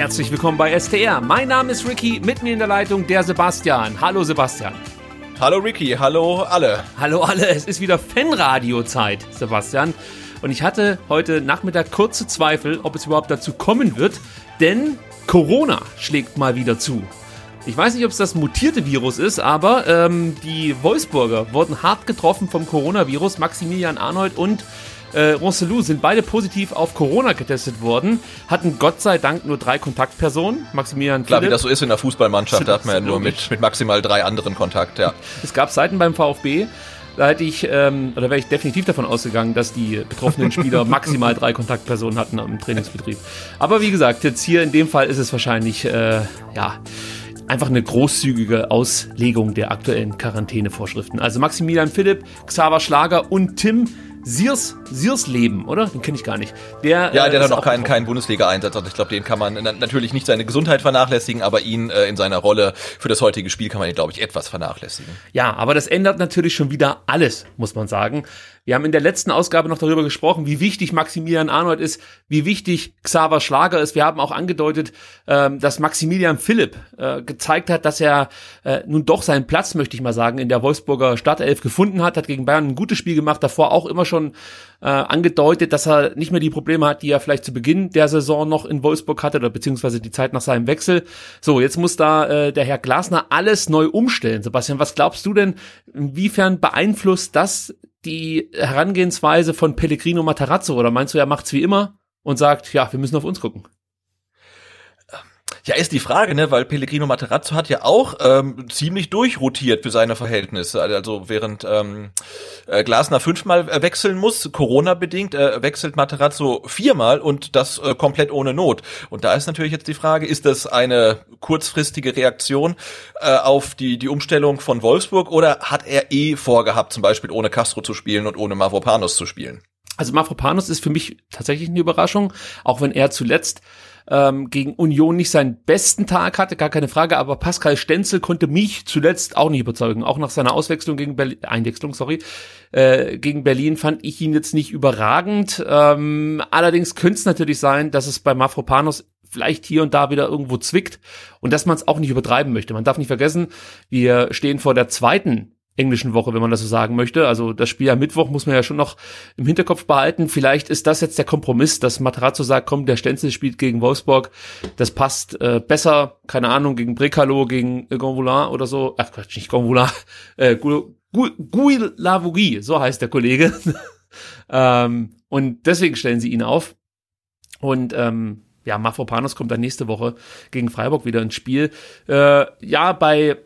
Herzlich willkommen bei STR. Mein Name ist Ricky, mit mir in der Leitung der Sebastian. Hallo Sebastian. Hallo Ricky, hallo alle. Hallo alle, es ist wieder Fanradio-Zeit, Sebastian. Und ich hatte heute Nachmittag kurze Zweifel, ob es überhaupt dazu kommen wird, denn Corona schlägt mal wieder zu. Ich weiß nicht, ob es das mutierte Virus ist, aber ähm, die Wolfsburger wurden hart getroffen vom Coronavirus. Maximilian Arnold und äh, Roncelou sind beide positiv auf Corona getestet worden, hatten Gott sei Dank nur drei Kontaktpersonen. Maximilian Klar, Philipp, wie das so ist in der Fußballmannschaft, da hat man ja nur mit, mit maximal drei anderen Kontakt, ja. Es gab Seiten beim VfB, da hätte ich, ähm, oder wäre ich definitiv davon ausgegangen, dass die betroffenen Spieler maximal drei Kontaktpersonen hatten im Trainingsbetrieb. Aber wie gesagt, jetzt hier in dem Fall ist es wahrscheinlich, äh, ja, einfach eine großzügige Auslegung der aktuellen Quarantänevorschriften. Also Maximilian Philipp, Xaver Schlager und Tim Siers, Siers Leben, oder? Den kenne ich gar nicht. Der, ja, der äh, hat noch keinen, keinen Bundesliga-Einsatz. Also ich glaube, den kann man natürlich nicht seine Gesundheit vernachlässigen, aber ihn äh, in seiner Rolle für das heutige Spiel kann man ihn, glaube ich, etwas vernachlässigen. Ja, aber das ändert natürlich schon wieder alles, muss man sagen. Wir haben in der letzten Ausgabe noch darüber gesprochen, wie wichtig Maximilian Arnold ist, wie wichtig Xaver Schlager ist. Wir haben auch angedeutet, ähm, dass Maximilian Philipp äh, gezeigt hat, dass er äh, nun doch seinen Platz, möchte ich mal sagen, in der Wolfsburger Startelf gefunden hat, hat gegen Bayern ein gutes Spiel gemacht, davor auch immer schon äh, angedeutet, dass er nicht mehr die Probleme hat, die er vielleicht zu Beginn der Saison noch in Wolfsburg hatte oder beziehungsweise die Zeit nach seinem Wechsel. So, jetzt muss da äh, der Herr Glasner alles neu umstellen. Sebastian, was glaubst du denn, inwiefern beeinflusst das die Herangehensweise von Pellegrino Matarazzo oder meinst du, er macht's wie immer und sagt, ja, wir müssen auf uns gucken? Ja, ist die Frage, ne, weil Pellegrino Materazzo hat ja auch ähm, ziemlich durchrotiert für seine Verhältnisse. Also während ähm, äh, Glasner fünfmal äh, wechseln muss, Corona-bedingt, äh, wechselt Materazzo viermal und das äh, komplett ohne Not. Und da ist natürlich jetzt die Frage, ist das eine kurzfristige Reaktion äh, auf die, die Umstellung von Wolfsburg oder hat er eh vorgehabt, zum Beispiel ohne Castro zu spielen und ohne Mavropanos zu spielen? Also Mavropanos ist für mich tatsächlich eine Überraschung, auch wenn er zuletzt ähm, gegen Union nicht seinen besten Tag hatte, gar keine Frage, aber Pascal Stenzel konnte mich zuletzt auch nicht überzeugen. Auch nach seiner Auswechslung gegen Berlin, Einwechslung, sorry, äh, gegen Berlin fand ich ihn jetzt nicht überragend. Ähm, allerdings könnte es natürlich sein, dass es bei Mafropanos vielleicht hier und da wieder irgendwo zwickt und dass man es auch nicht übertreiben möchte. Man darf nicht vergessen, wir stehen vor der zweiten englischen Woche, wenn man das so sagen möchte. Also das Spiel am Mittwoch muss man ja schon noch im Hinterkopf behalten. Vielleicht ist das jetzt der Kompromiss, dass Materazzo sagt, komm, der Stenzel spielt gegen Wolfsburg, das passt äh, besser, keine Ahnung, gegen Brecalo, gegen Gonvoulin oder so. Ach Quatsch, nicht Gonvoulin, äh, Gouy Lavougie, so heißt der Kollege. ähm, und deswegen stellen sie ihn auf. Und ähm, ja, Mafropanos kommt dann nächste Woche gegen Freiburg wieder ins Spiel. Äh, ja, bei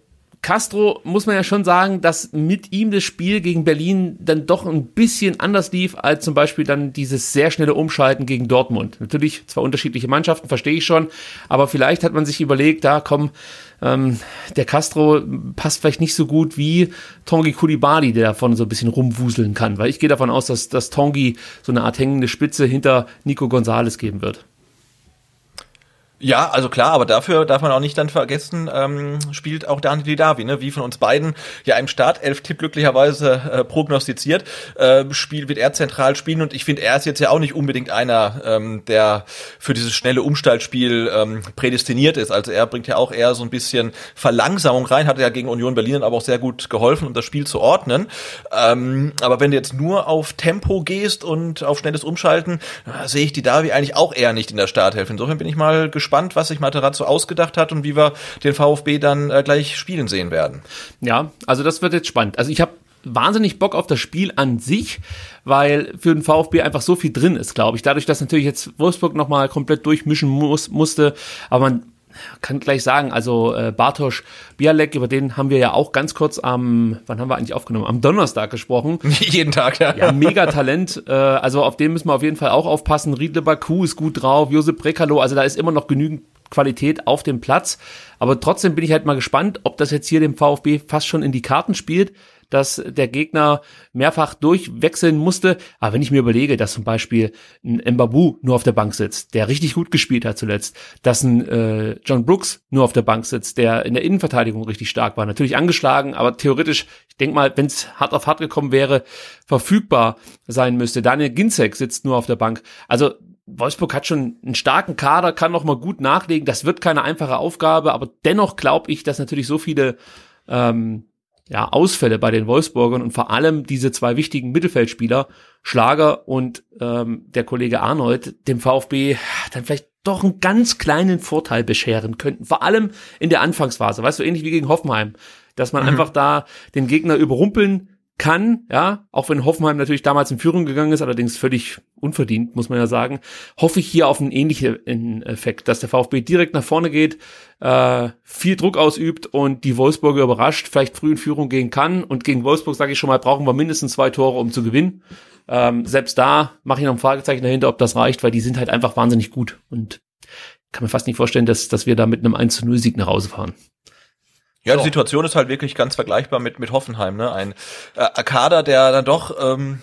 Castro muss man ja schon sagen, dass mit ihm das Spiel gegen Berlin dann doch ein bisschen anders lief, als zum Beispiel dann dieses sehr schnelle Umschalten gegen Dortmund. Natürlich zwei unterschiedliche Mannschaften, verstehe ich schon, aber vielleicht hat man sich überlegt, da komm, ähm, der Castro passt vielleicht nicht so gut wie Tongi Kulibali, der davon so ein bisschen rumwuseln kann, weil ich gehe davon aus, dass, dass Tongi so eine Art hängende Spitze hinter Nico Gonzales geben wird. Ja, also klar, aber dafür darf man auch nicht dann vergessen, ähm, spielt auch Daniel Didavi, ne, wie von uns beiden ja im Startelf-Tipp glücklicherweise äh, prognostiziert, äh, Spiel wird er zentral spielen und ich finde, er ist jetzt ja auch nicht unbedingt einer, ähm, der für dieses schnelle Umstaltspiel ähm, prädestiniert ist. Also er bringt ja auch eher so ein bisschen Verlangsamung rein, hat ja gegen Union Berlin aber auch sehr gut geholfen, um das Spiel zu ordnen. Ähm, aber wenn du jetzt nur auf Tempo gehst und auf schnelles Umschalten, äh, sehe ich Didavi eigentlich auch eher nicht in der Starthilfe. Insofern bin ich mal gespannt, was sich Materazzo ausgedacht hat und wie wir den VfB dann äh, gleich spielen sehen werden. Ja, also das wird jetzt spannend. Also ich habe wahnsinnig Bock auf das Spiel an sich, weil für den VfB einfach so viel drin ist, glaube ich. Dadurch, dass natürlich jetzt Wolfsburg nochmal komplett durchmischen muss, musste, aber man kann gleich sagen, also äh, Bartosz Bialek, über den haben wir ja auch ganz kurz am, wann haben wir eigentlich aufgenommen? Am Donnerstag gesprochen. Jeden Tag, ja. Ja, mega Talent. Äh, also auf den müssen wir auf jeden Fall auch aufpassen. Riedle Baku ist gut drauf, Josep Brekalo, also da ist immer noch genügend Qualität auf dem Platz. Aber trotzdem bin ich halt mal gespannt, ob das jetzt hier dem VfB fast schon in die Karten spielt dass der Gegner mehrfach durchwechseln musste. Aber wenn ich mir überlege, dass zum Beispiel ein Mbabu nur auf der Bank sitzt, der richtig gut gespielt hat zuletzt, dass ein äh, John Brooks nur auf der Bank sitzt, der in der Innenverteidigung richtig stark war, natürlich angeschlagen, aber theoretisch, ich denke mal, wenn es hart auf hart gekommen wäre, verfügbar sein müsste. Daniel Ginzek sitzt nur auf der Bank. Also Wolfsburg hat schon einen starken Kader, kann noch mal gut nachlegen. Das wird keine einfache Aufgabe, aber dennoch glaube ich, dass natürlich so viele ähm, ja, Ausfälle bei den Wolfsburgern und vor allem diese zwei wichtigen Mittelfeldspieler, Schlager und ähm, der Kollege Arnold, dem VfB dann vielleicht doch einen ganz kleinen Vorteil bescheren könnten. Vor allem in der Anfangsphase, weißt du, ähnlich wie gegen Hoffenheim, dass man mhm. einfach da den Gegner überrumpeln kann, ja, auch wenn Hoffenheim natürlich damals in Führung gegangen ist, allerdings völlig unverdient, muss man ja sagen, hoffe ich hier auf einen ähnlichen Effekt, dass der VfB direkt nach vorne geht, äh, viel Druck ausübt und die Wolfsburger überrascht, vielleicht früh in Führung gehen kann. Und gegen Wolfsburg, sage ich schon mal, brauchen wir mindestens zwei Tore, um zu gewinnen. Ähm, selbst da mache ich noch ein Fragezeichen dahinter, ob das reicht, weil die sind halt einfach wahnsinnig gut. Und kann mir fast nicht vorstellen, dass, dass wir da mit einem 1 zu 0 Sieg nach Hause fahren. Ja, die Situation ist halt wirklich ganz vergleichbar mit, mit Hoffenheim, ne? Ein äh, Kader, der dann doch ähm,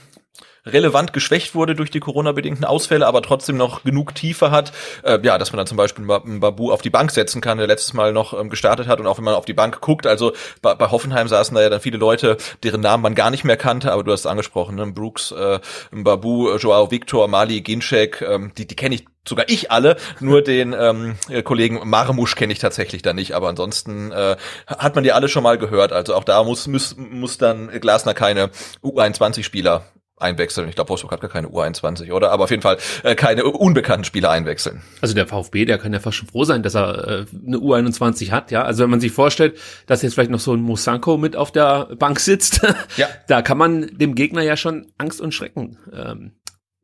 relevant geschwächt wurde durch die Corona-bedingten Ausfälle, aber trotzdem noch genug Tiefe hat, äh, ja, dass man dann zum Beispiel einen Babu auf die Bank setzen kann, der letztes Mal noch ähm, gestartet hat und auch wenn man auf die Bank guckt, also bei, bei Hoffenheim saßen da ja dann viele Leute, deren Namen man gar nicht mehr kannte, aber du hast es angesprochen, ne? Brooks, äh, Babu, Joao Victor, Mali, Ginczek, ähm, die, die kenne ich sogar ich alle, nur den ähm, Kollegen Marmusch kenne ich tatsächlich da nicht, aber ansonsten äh, hat man die alle schon mal gehört. Also auch da muss muss, muss dann Glasner keine U21-Spieler einwechseln. Ich glaube, Wolfsburg hat gar keine U21, oder? Aber auf jeden Fall äh, keine unbekannten Spieler einwechseln. Also der VfB, der kann ja fast schon froh sein, dass er äh, eine U21 hat, ja. Also wenn man sich vorstellt, dass jetzt vielleicht noch so ein Musanko mit auf der Bank sitzt, ja. da kann man dem Gegner ja schon Angst und Schrecken ähm,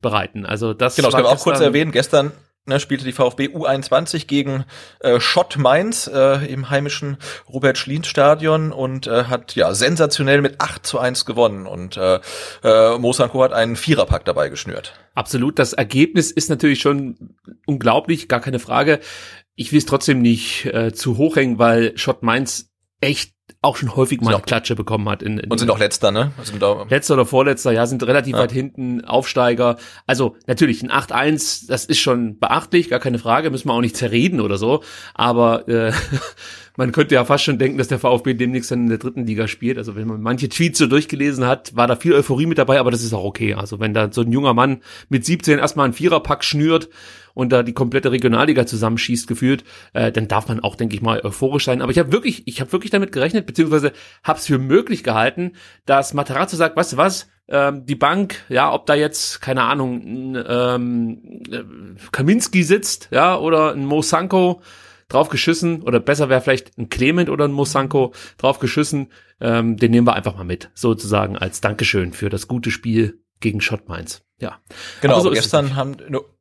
bereiten. Also das genau, das kann man auch kurz erwähnen. Gestern ne, spielte die VfB U21 gegen äh, Schott Mainz äh, im heimischen Robert Schlien Stadion und äh, hat ja sensationell mit 8 zu 1 gewonnen und äh, äh, Mosanko hat einen Viererpack dabei geschnürt. Absolut, das Ergebnis ist natürlich schon unglaublich, gar keine Frage. Ich will es trotzdem nicht äh, zu hoch hängen, weil Schott Mainz echt auch schon häufig mal eine Klatsche bekommen hat. In, in und sind auch letzter, ne? Sind letzter oder vorletzter, ja, sind relativ ja. weit hinten, Aufsteiger. Also natürlich, ein 8-1, das ist schon beachtlich, gar keine Frage, müssen wir auch nicht zerreden oder so. Aber äh, man könnte ja fast schon denken, dass der VfB demnächst dann in der dritten Liga spielt. Also wenn man manche Tweets so durchgelesen hat, war da viel Euphorie mit dabei, aber das ist auch okay. Also wenn da so ein junger Mann mit 17 erstmal einen Viererpack schnürt und da die komplette Regionalliga zusammenschießt gefühlt, äh, dann darf man auch, denke ich mal, euphorisch sein. Aber ich habe wirklich, ich habe wirklich damit gerechnet, beziehungsweise habe es für möglich gehalten, dass Materazzo sagt, weißt du was, ähm, die Bank, ja, ob da jetzt, keine Ahnung, ein ähm, äh, Kaminski sitzt, ja, oder ein Mosanko drauf geschissen, oder besser wäre vielleicht ein Clement oder ein Mosanko drauf geschissen, ähm, den nehmen wir einfach mal mit, sozusagen als Dankeschön für das gute Spiel gegen Schott Mainz. Ja. Genau, so gestern haben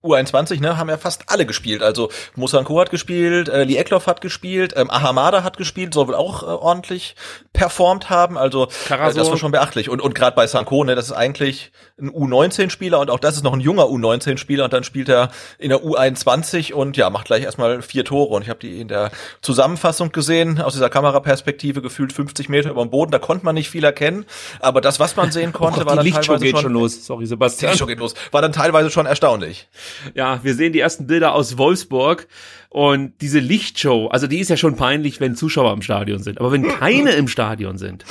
U21, ne, haben ja fast alle gespielt. Also Musanko hat gespielt, äh, Lee Eckloff hat gespielt, ähm, Ahamada hat gespielt, soll wohl auch äh, ordentlich performt haben. Also äh, das war schon beachtlich. Und, und gerade bei Sanko, ne, das ist eigentlich ein U19-Spieler und auch das ist noch ein junger U19-Spieler und dann spielt er in der U21 und ja, macht gleich erstmal vier Tore. Und ich habe die in der Zusammenfassung gesehen, aus dieser Kameraperspektive gefühlt 50 Meter über dem Boden. Da konnte man nicht viel erkennen, aber das, was man sehen konnte, oh, war dann Lichtshow teilweise geht schon, schon los. Sorry, Sebastian. Lichtschau geht los. War dann teilweise schon erstaunlich. Ja, wir sehen die ersten Bilder aus Wolfsburg und diese Lichtshow, also die ist ja schon peinlich, wenn Zuschauer im Stadion sind. Aber wenn keine im Stadion sind,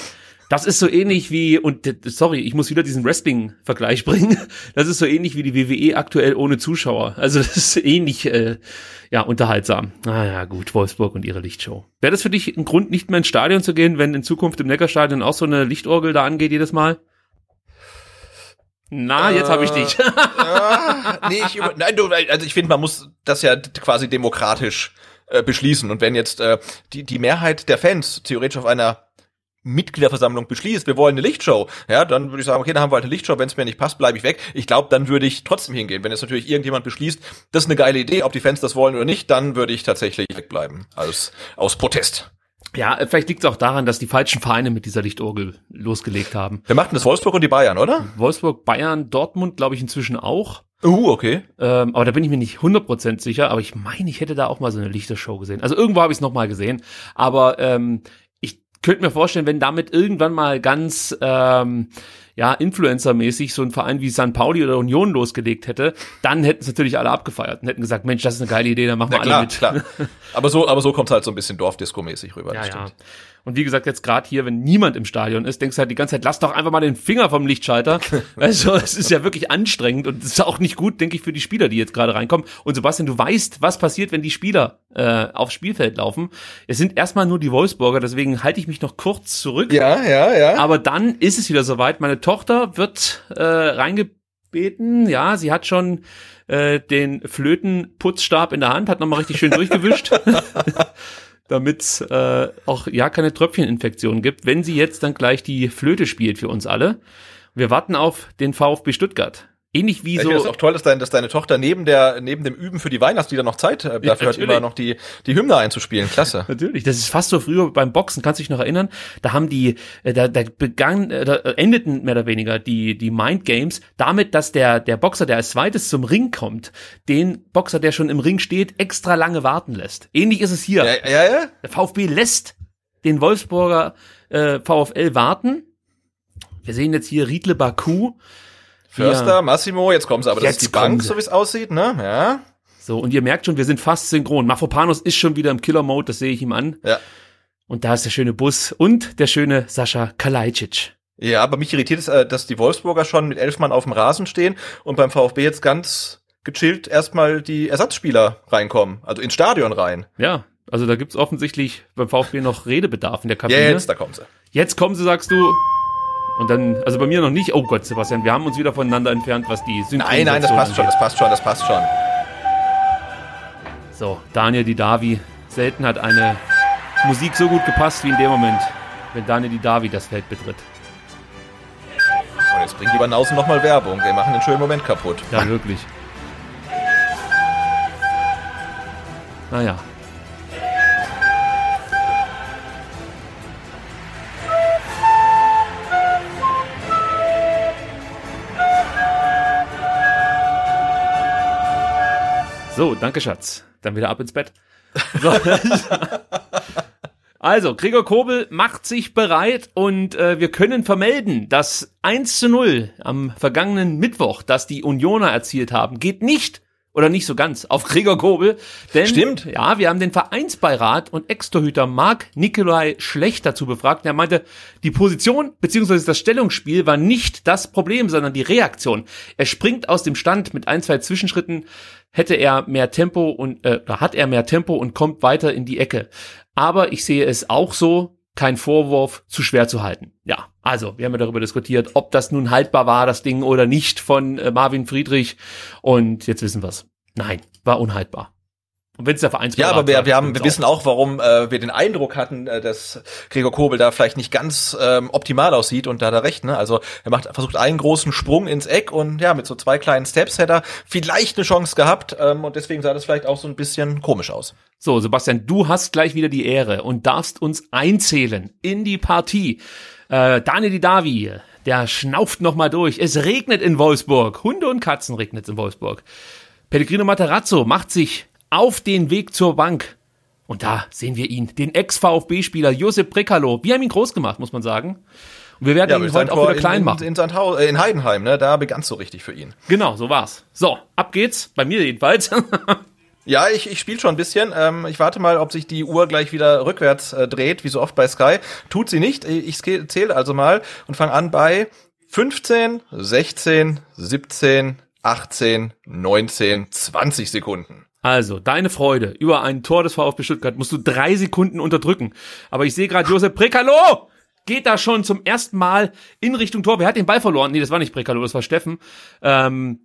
das ist so ähnlich wie, und sorry, ich muss wieder diesen Wrestling-Vergleich bringen. Das ist so ähnlich wie die WWE aktuell ohne Zuschauer. Also das ist ähnlich, äh, ja, unterhaltsam. Ah, gut, Wolfsburg und ihre Lichtshow. Wäre das für dich ein Grund, nicht mehr ins Stadion zu gehen, wenn in Zukunft im Neckarstadion auch so eine Lichtorgel da angeht jedes Mal? Na, jetzt äh, habe ich dich. äh, nee, ich, nein, du, also ich finde, man muss das ja quasi demokratisch äh, beschließen. Und wenn jetzt äh, die, die Mehrheit der Fans theoretisch auf einer Mitgliederversammlung beschließt, wir wollen eine Lichtshow, ja, dann würde ich sagen, okay, dann haben wir halt eine Lichtshow, wenn es mir nicht passt, bleibe ich weg. Ich glaube, dann würde ich trotzdem hingehen. Wenn jetzt natürlich irgendjemand beschließt, das ist eine geile Idee, ob die Fans das wollen oder nicht, dann würde ich tatsächlich wegbleiben, als aus Protest. Ja, vielleicht liegt es auch daran, dass die falschen Vereine mit dieser Lichtorgel losgelegt haben. Wir machten das Wolfsburg und die Bayern, oder? Wolfsburg, Bayern, Dortmund, glaube ich, inzwischen auch. Uh, okay. Ähm, aber da bin ich mir nicht 100% sicher, aber ich meine, ich hätte da auch mal so eine Lichtershow gesehen. Also irgendwo habe ich es nochmal gesehen. Aber ähm, könnte mir vorstellen, wenn damit irgendwann mal ganz ähm, ja, Influencer-mäßig so ein Verein wie San Pauli oder Union losgelegt hätte, dann hätten es natürlich alle abgefeiert und hätten gesagt, Mensch, das ist eine geile Idee, dann machen wir klar, alle mit. Klar. Aber so, aber so kommt halt so ein bisschen Dorfdisco-mäßig rüber. Ja, ja. Und wie gesagt, jetzt gerade hier, wenn niemand im Stadion ist, denkst du halt die ganze Zeit, lass doch einfach mal den Finger vom Lichtschalter. also es ist ja wirklich anstrengend und es ist auch nicht gut, denke ich, für die Spieler, die jetzt gerade reinkommen. Und Sebastian, du weißt, was passiert, wenn die Spieler äh, aufs Spielfeld laufen. Es sind erstmal nur die Wolfsburger, deswegen halte ich mich noch kurz zurück. Ja, ja, ja. Aber dann ist es wieder soweit. Meine Tochter wird äh, reingebeten. Ja, sie hat schon äh, den Flötenputzstab in der Hand, hat nochmal richtig schön durchgewischt. damit äh, auch ja keine Tröpfcheninfektion gibt, wenn sie jetzt dann gleich die Flöte spielt für uns alle. Wir warten auf den VfB Stuttgart. Ähnlich wie ich so. Ich finde es auch toll, dass, dein, dass deine Tochter neben der neben dem Üben für die Weihnachtslieder noch Zeit äh, dafür ja, hat, immer noch die die Hymne einzuspielen. Klasse. natürlich. Das ist fast so früher beim Boxen. Kannst du dich noch erinnern? Da haben die, äh, da, da begann, äh, da endeten mehr oder weniger die die Mind Games damit, dass der der Boxer, der als zweites zum Ring kommt, den Boxer, der schon im Ring steht, extra lange warten lässt. Ähnlich ist es hier. Ja, ja, ja. Der VfB lässt den Wolfsburger äh, VfL warten. Wir sehen jetzt hier Riedle Baku Förster, ja. Massimo, jetzt kommen sie, aber jetzt das ist die Bank, sie. so wie es aussieht, ne? Ja. So, und ihr merkt schon, wir sind fast synchron. Mafopanos ist schon wieder im Killer-Mode, das sehe ich ihm an. Ja. Und da ist der schöne Bus und der schöne Sascha Kalajdzic. Ja, aber mich irritiert es, äh, dass die Wolfsburger schon mit elf Mann auf dem Rasen stehen und beim VfB jetzt ganz gechillt erstmal die Ersatzspieler reinkommen, also ins Stadion rein. Ja, also da gibt's offensichtlich beim VfB noch Redebedarf in der Kabine. Ja, jetzt, da kommen sie. Jetzt kommen sie, sagst du. Und dann, also bei mir noch nicht. Oh Gott, Sebastian, wir haben uns wieder voneinander entfernt, was die Synchronisation Nein, nein, das passt angeht. schon, das passt schon, das passt schon. So, Daniel Didavi. Selten hat eine Musik so gut gepasst wie in dem Moment, wenn Daniel Didavi das Feld betritt. Und jetzt bringt die Banausen nochmal Werbung. Wir machen den schönen Moment kaputt. Ja, wirklich. Naja, So, danke Schatz. Dann wieder ab ins Bett. So. also, Gregor Kobel macht sich bereit und äh, wir können vermelden, dass 1 zu 0 am vergangenen Mittwoch, das die Unioner erzielt haben, geht nicht oder nicht so ganz auf Gregor Kobel. Denn, Stimmt. Ja, wir haben den Vereinsbeirat und Ex-Torhüter Marc Nikolai Schlecht dazu befragt. Er meinte, die Position bzw. das Stellungsspiel war nicht das Problem, sondern die Reaktion. Er springt aus dem Stand mit ein, zwei Zwischenschritten, hätte er mehr Tempo und äh, hat er mehr Tempo und kommt weiter in die Ecke. Aber ich sehe es auch so, kein Vorwurf, zu schwer zu halten. Ja, also wir haben ja darüber diskutiert, ob das nun haltbar war, das Ding oder nicht von äh, Marvin Friedrich. Und jetzt wissen wir's. Nein, war unhaltbar. Und wenn es der Vereinsberater Ja, aber wir, wir haben, wir wissen auch, warum äh, wir den Eindruck hatten, äh, dass Gregor Kobel da vielleicht nicht ganz ähm, optimal aussieht und da hat er recht, ne? Also er macht versucht einen großen Sprung ins Eck und ja, mit so zwei kleinen Steps hätte er vielleicht eine Chance gehabt ähm, und deswegen sah das vielleicht auch so ein bisschen komisch aus. So, Sebastian, du hast gleich wieder die Ehre und darfst uns einzählen in die Partie. Äh, Daniel Didavi, der schnauft noch mal durch. Es regnet in Wolfsburg. Hunde und Katzen regnet in Wolfsburg. Pellegrino Materazzo macht sich auf den Weg zur Bank. Und da sehen wir ihn, den Ex-VfB-Spieler Josep Brekalo. Wir haben ihn groß gemacht, muss man sagen. Und wir werden Ja, ihn heute auch wieder klein in, machen. in, Sandhau, äh, in Heidenheim, ne? Da begann es so richtig für ihn. Genau, so war's. So, ab geht's. Bei mir jedenfalls. Ja, ich, ich spiele schon ein bisschen. Ähm, ich warte mal, ob sich die Uhr gleich wieder rückwärts äh, dreht, wie so oft bei Sky. Tut sie nicht. Ich zähle also mal und fange an bei 15, 16, 17, 18, 19, 20 Sekunden. Also, deine Freude über ein Tor des VfB Stuttgart musst du drei Sekunden unterdrücken. Aber ich sehe gerade Josep Brekalo geht da schon zum ersten Mal in Richtung Tor. Wer hat den Ball verloren? Nee, das war nicht Brekalo, das war Steffen. Ähm,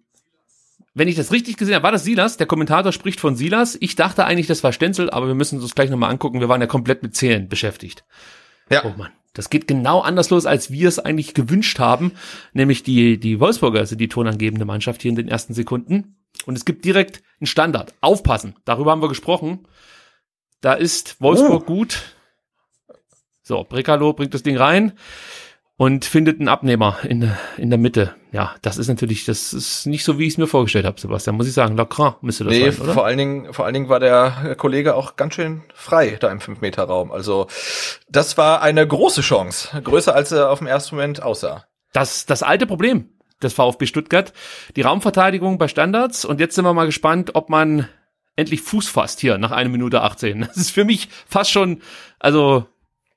wenn ich das richtig gesehen habe, war das Silas. Der Kommentator spricht von Silas. Ich dachte eigentlich, das war Stenzel, aber wir müssen uns das gleich nochmal angucken. Wir waren ja komplett mit Zählen beschäftigt. Ja. Oh Mann, das geht genau anders los, als wir es eigentlich gewünscht haben. Nämlich die, die Wolfsburger sind die tonangebende Mannschaft hier in den ersten Sekunden. Und es gibt direkt einen Standard. Aufpassen. Darüber haben wir gesprochen. Da ist Wolfsburg gut. So, Brekalo bringt das Ding rein und findet einen Abnehmer in, in der Mitte. Ja, das ist natürlich, das ist nicht so, wie ich es mir vorgestellt habe, Sebastian. Muss ich sagen, Lacran müsste das Nee, sein, oder? vor allen Dingen, vor allen Dingen war der Kollege auch ganz schön frei da im 5-Meter-Raum. Also, das war eine große Chance. Größer als er auf dem ersten Moment aussah. das, das alte Problem des VfB Stuttgart, die Raumverteidigung bei Standards. Und jetzt sind wir mal gespannt, ob man endlich Fuß fasst hier nach einer Minute 18. Das ist für mich fast schon, also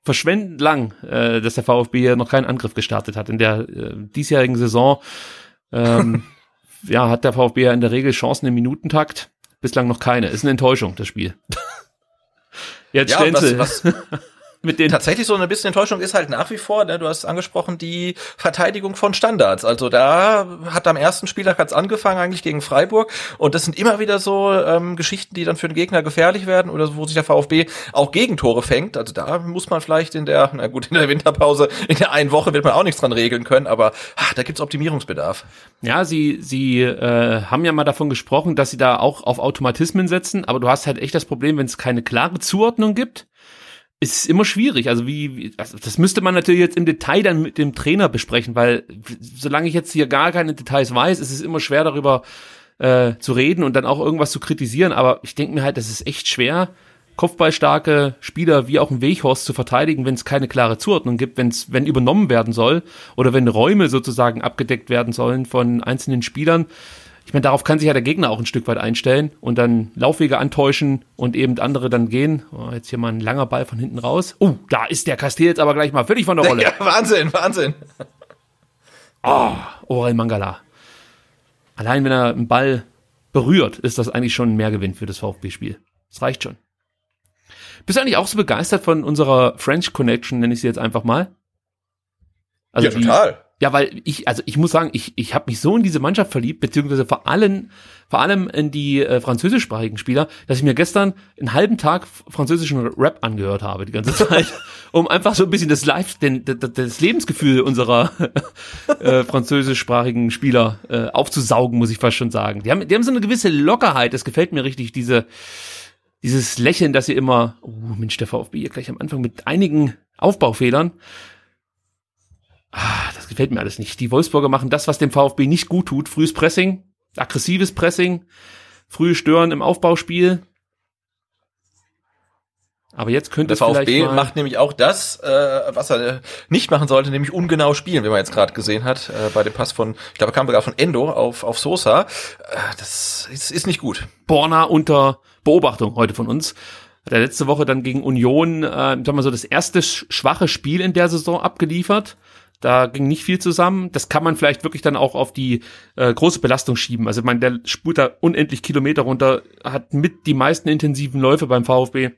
verschwendend lang, äh, dass der VfB hier noch keinen Angriff gestartet hat. In der äh, diesjährigen Saison ähm, ja, hat der VfB ja in der Regel Chancen im Minutentakt. Bislang noch keine. Ist eine Enttäuschung, das Spiel. Jetzt Ja, was, was mit den tatsächlich so eine bisschen Enttäuschung ist halt nach wie vor, ne, du hast angesprochen, die Verteidigung von Standards. Also da hat am ersten Spieltag hat's angefangen eigentlich gegen Freiburg und das sind immer wieder so ähm, Geschichten, die dann für den Gegner gefährlich werden oder wo sich der VfB auch Gegentore fängt. Also da muss man vielleicht in der, na gut, in der Winterpause, in der einen Woche wird man auch nichts dran regeln können, aber ach, da gibt's Optimierungsbedarf. Ja, sie, sie äh, haben ja mal davon gesprochen, dass sie da auch auf Automatismen setzen, aber du hast halt echt das Problem, wenn es keine klare Zuordnung gibt, ist immer schwierig. Also wie, wie also das müsste man natürlich jetzt im Detail dann mit dem Trainer besprechen, weil solange ich jetzt hier gar keine Details weiß, ist es immer schwer darüber äh, zu reden und dann auch irgendwas zu kritisieren. Aber ich denke mir halt, das ist echt schwer, kopfballstarke Spieler wie auch ein Weghorst zu verteidigen, wenn es keine klare Zuordnung gibt, wenn's, wenn übernommen werden soll oder wenn Räume sozusagen abgedeckt werden sollen von einzelnen Spielern. Ich meine, darauf kann sich ja der Gegner auch ein Stück weit einstellen und dann Laufwege antäuschen und eben andere dann gehen. Oh, jetzt hier mal ein langer Ball von hinten raus. Oh, da ist der Castell jetzt aber gleich mal völlig von der Rolle. Ja, Wahnsinn, Wahnsinn. Orel Mangala. Allein wenn er einen Ball berührt, ist das eigentlich schon ein Mehrgewinn für das VfB-Spiel. Das reicht schon. Bist du eigentlich auch so begeistert von unserer French Connection, nenne ich sie jetzt einfach mal? Also ja, total. Ja, weil ich, also ich muss sagen, ich, ich habe mich so in diese Mannschaft verliebt, beziehungsweise vor allem, vor allem in die äh, französischsprachigen Spieler, dass ich mir gestern einen halben Tag französischen Rap angehört habe, die ganze Zeit, um einfach so ein bisschen das Live, den, das, das Lebensgefühl unserer äh, französischsprachigen Spieler äh, aufzusaugen, muss ich fast schon sagen. Die haben, die haben so eine gewisse Lockerheit, das gefällt mir richtig, diese, dieses Lächeln, dass sie immer, oh Mensch, der VfB hier gleich am Anfang mit einigen Aufbaufehlern, Ah, das gefällt mir alles nicht. Die Wolfsburger machen das, was dem VfB nicht gut tut. Frühes Pressing, aggressives Pressing, frühe Stören im Aufbauspiel. Aber jetzt könnte Der es VfB macht nämlich auch das, äh, was er nicht machen sollte, nämlich ungenau spielen, wie man jetzt gerade gesehen hat, äh, bei dem Pass von, ich glaube, er kam sogar von Endo auf, auf Sosa. Äh, das ist, ist nicht gut. Borna unter Beobachtung heute von uns. Hat er letzte Woche dann gegen Union, äh, sagen wir so, das erste sch- schwache Spiel in der Saison abgeliefert. Da ging nicht viel zusammen. Das kann man vielleicht wirklich dann auch auf die äh, große Belastung schieben. Also ich meine, der spult da unendlich Kilometer runter, hat mit die meisten intensiven Läufe beim VfB.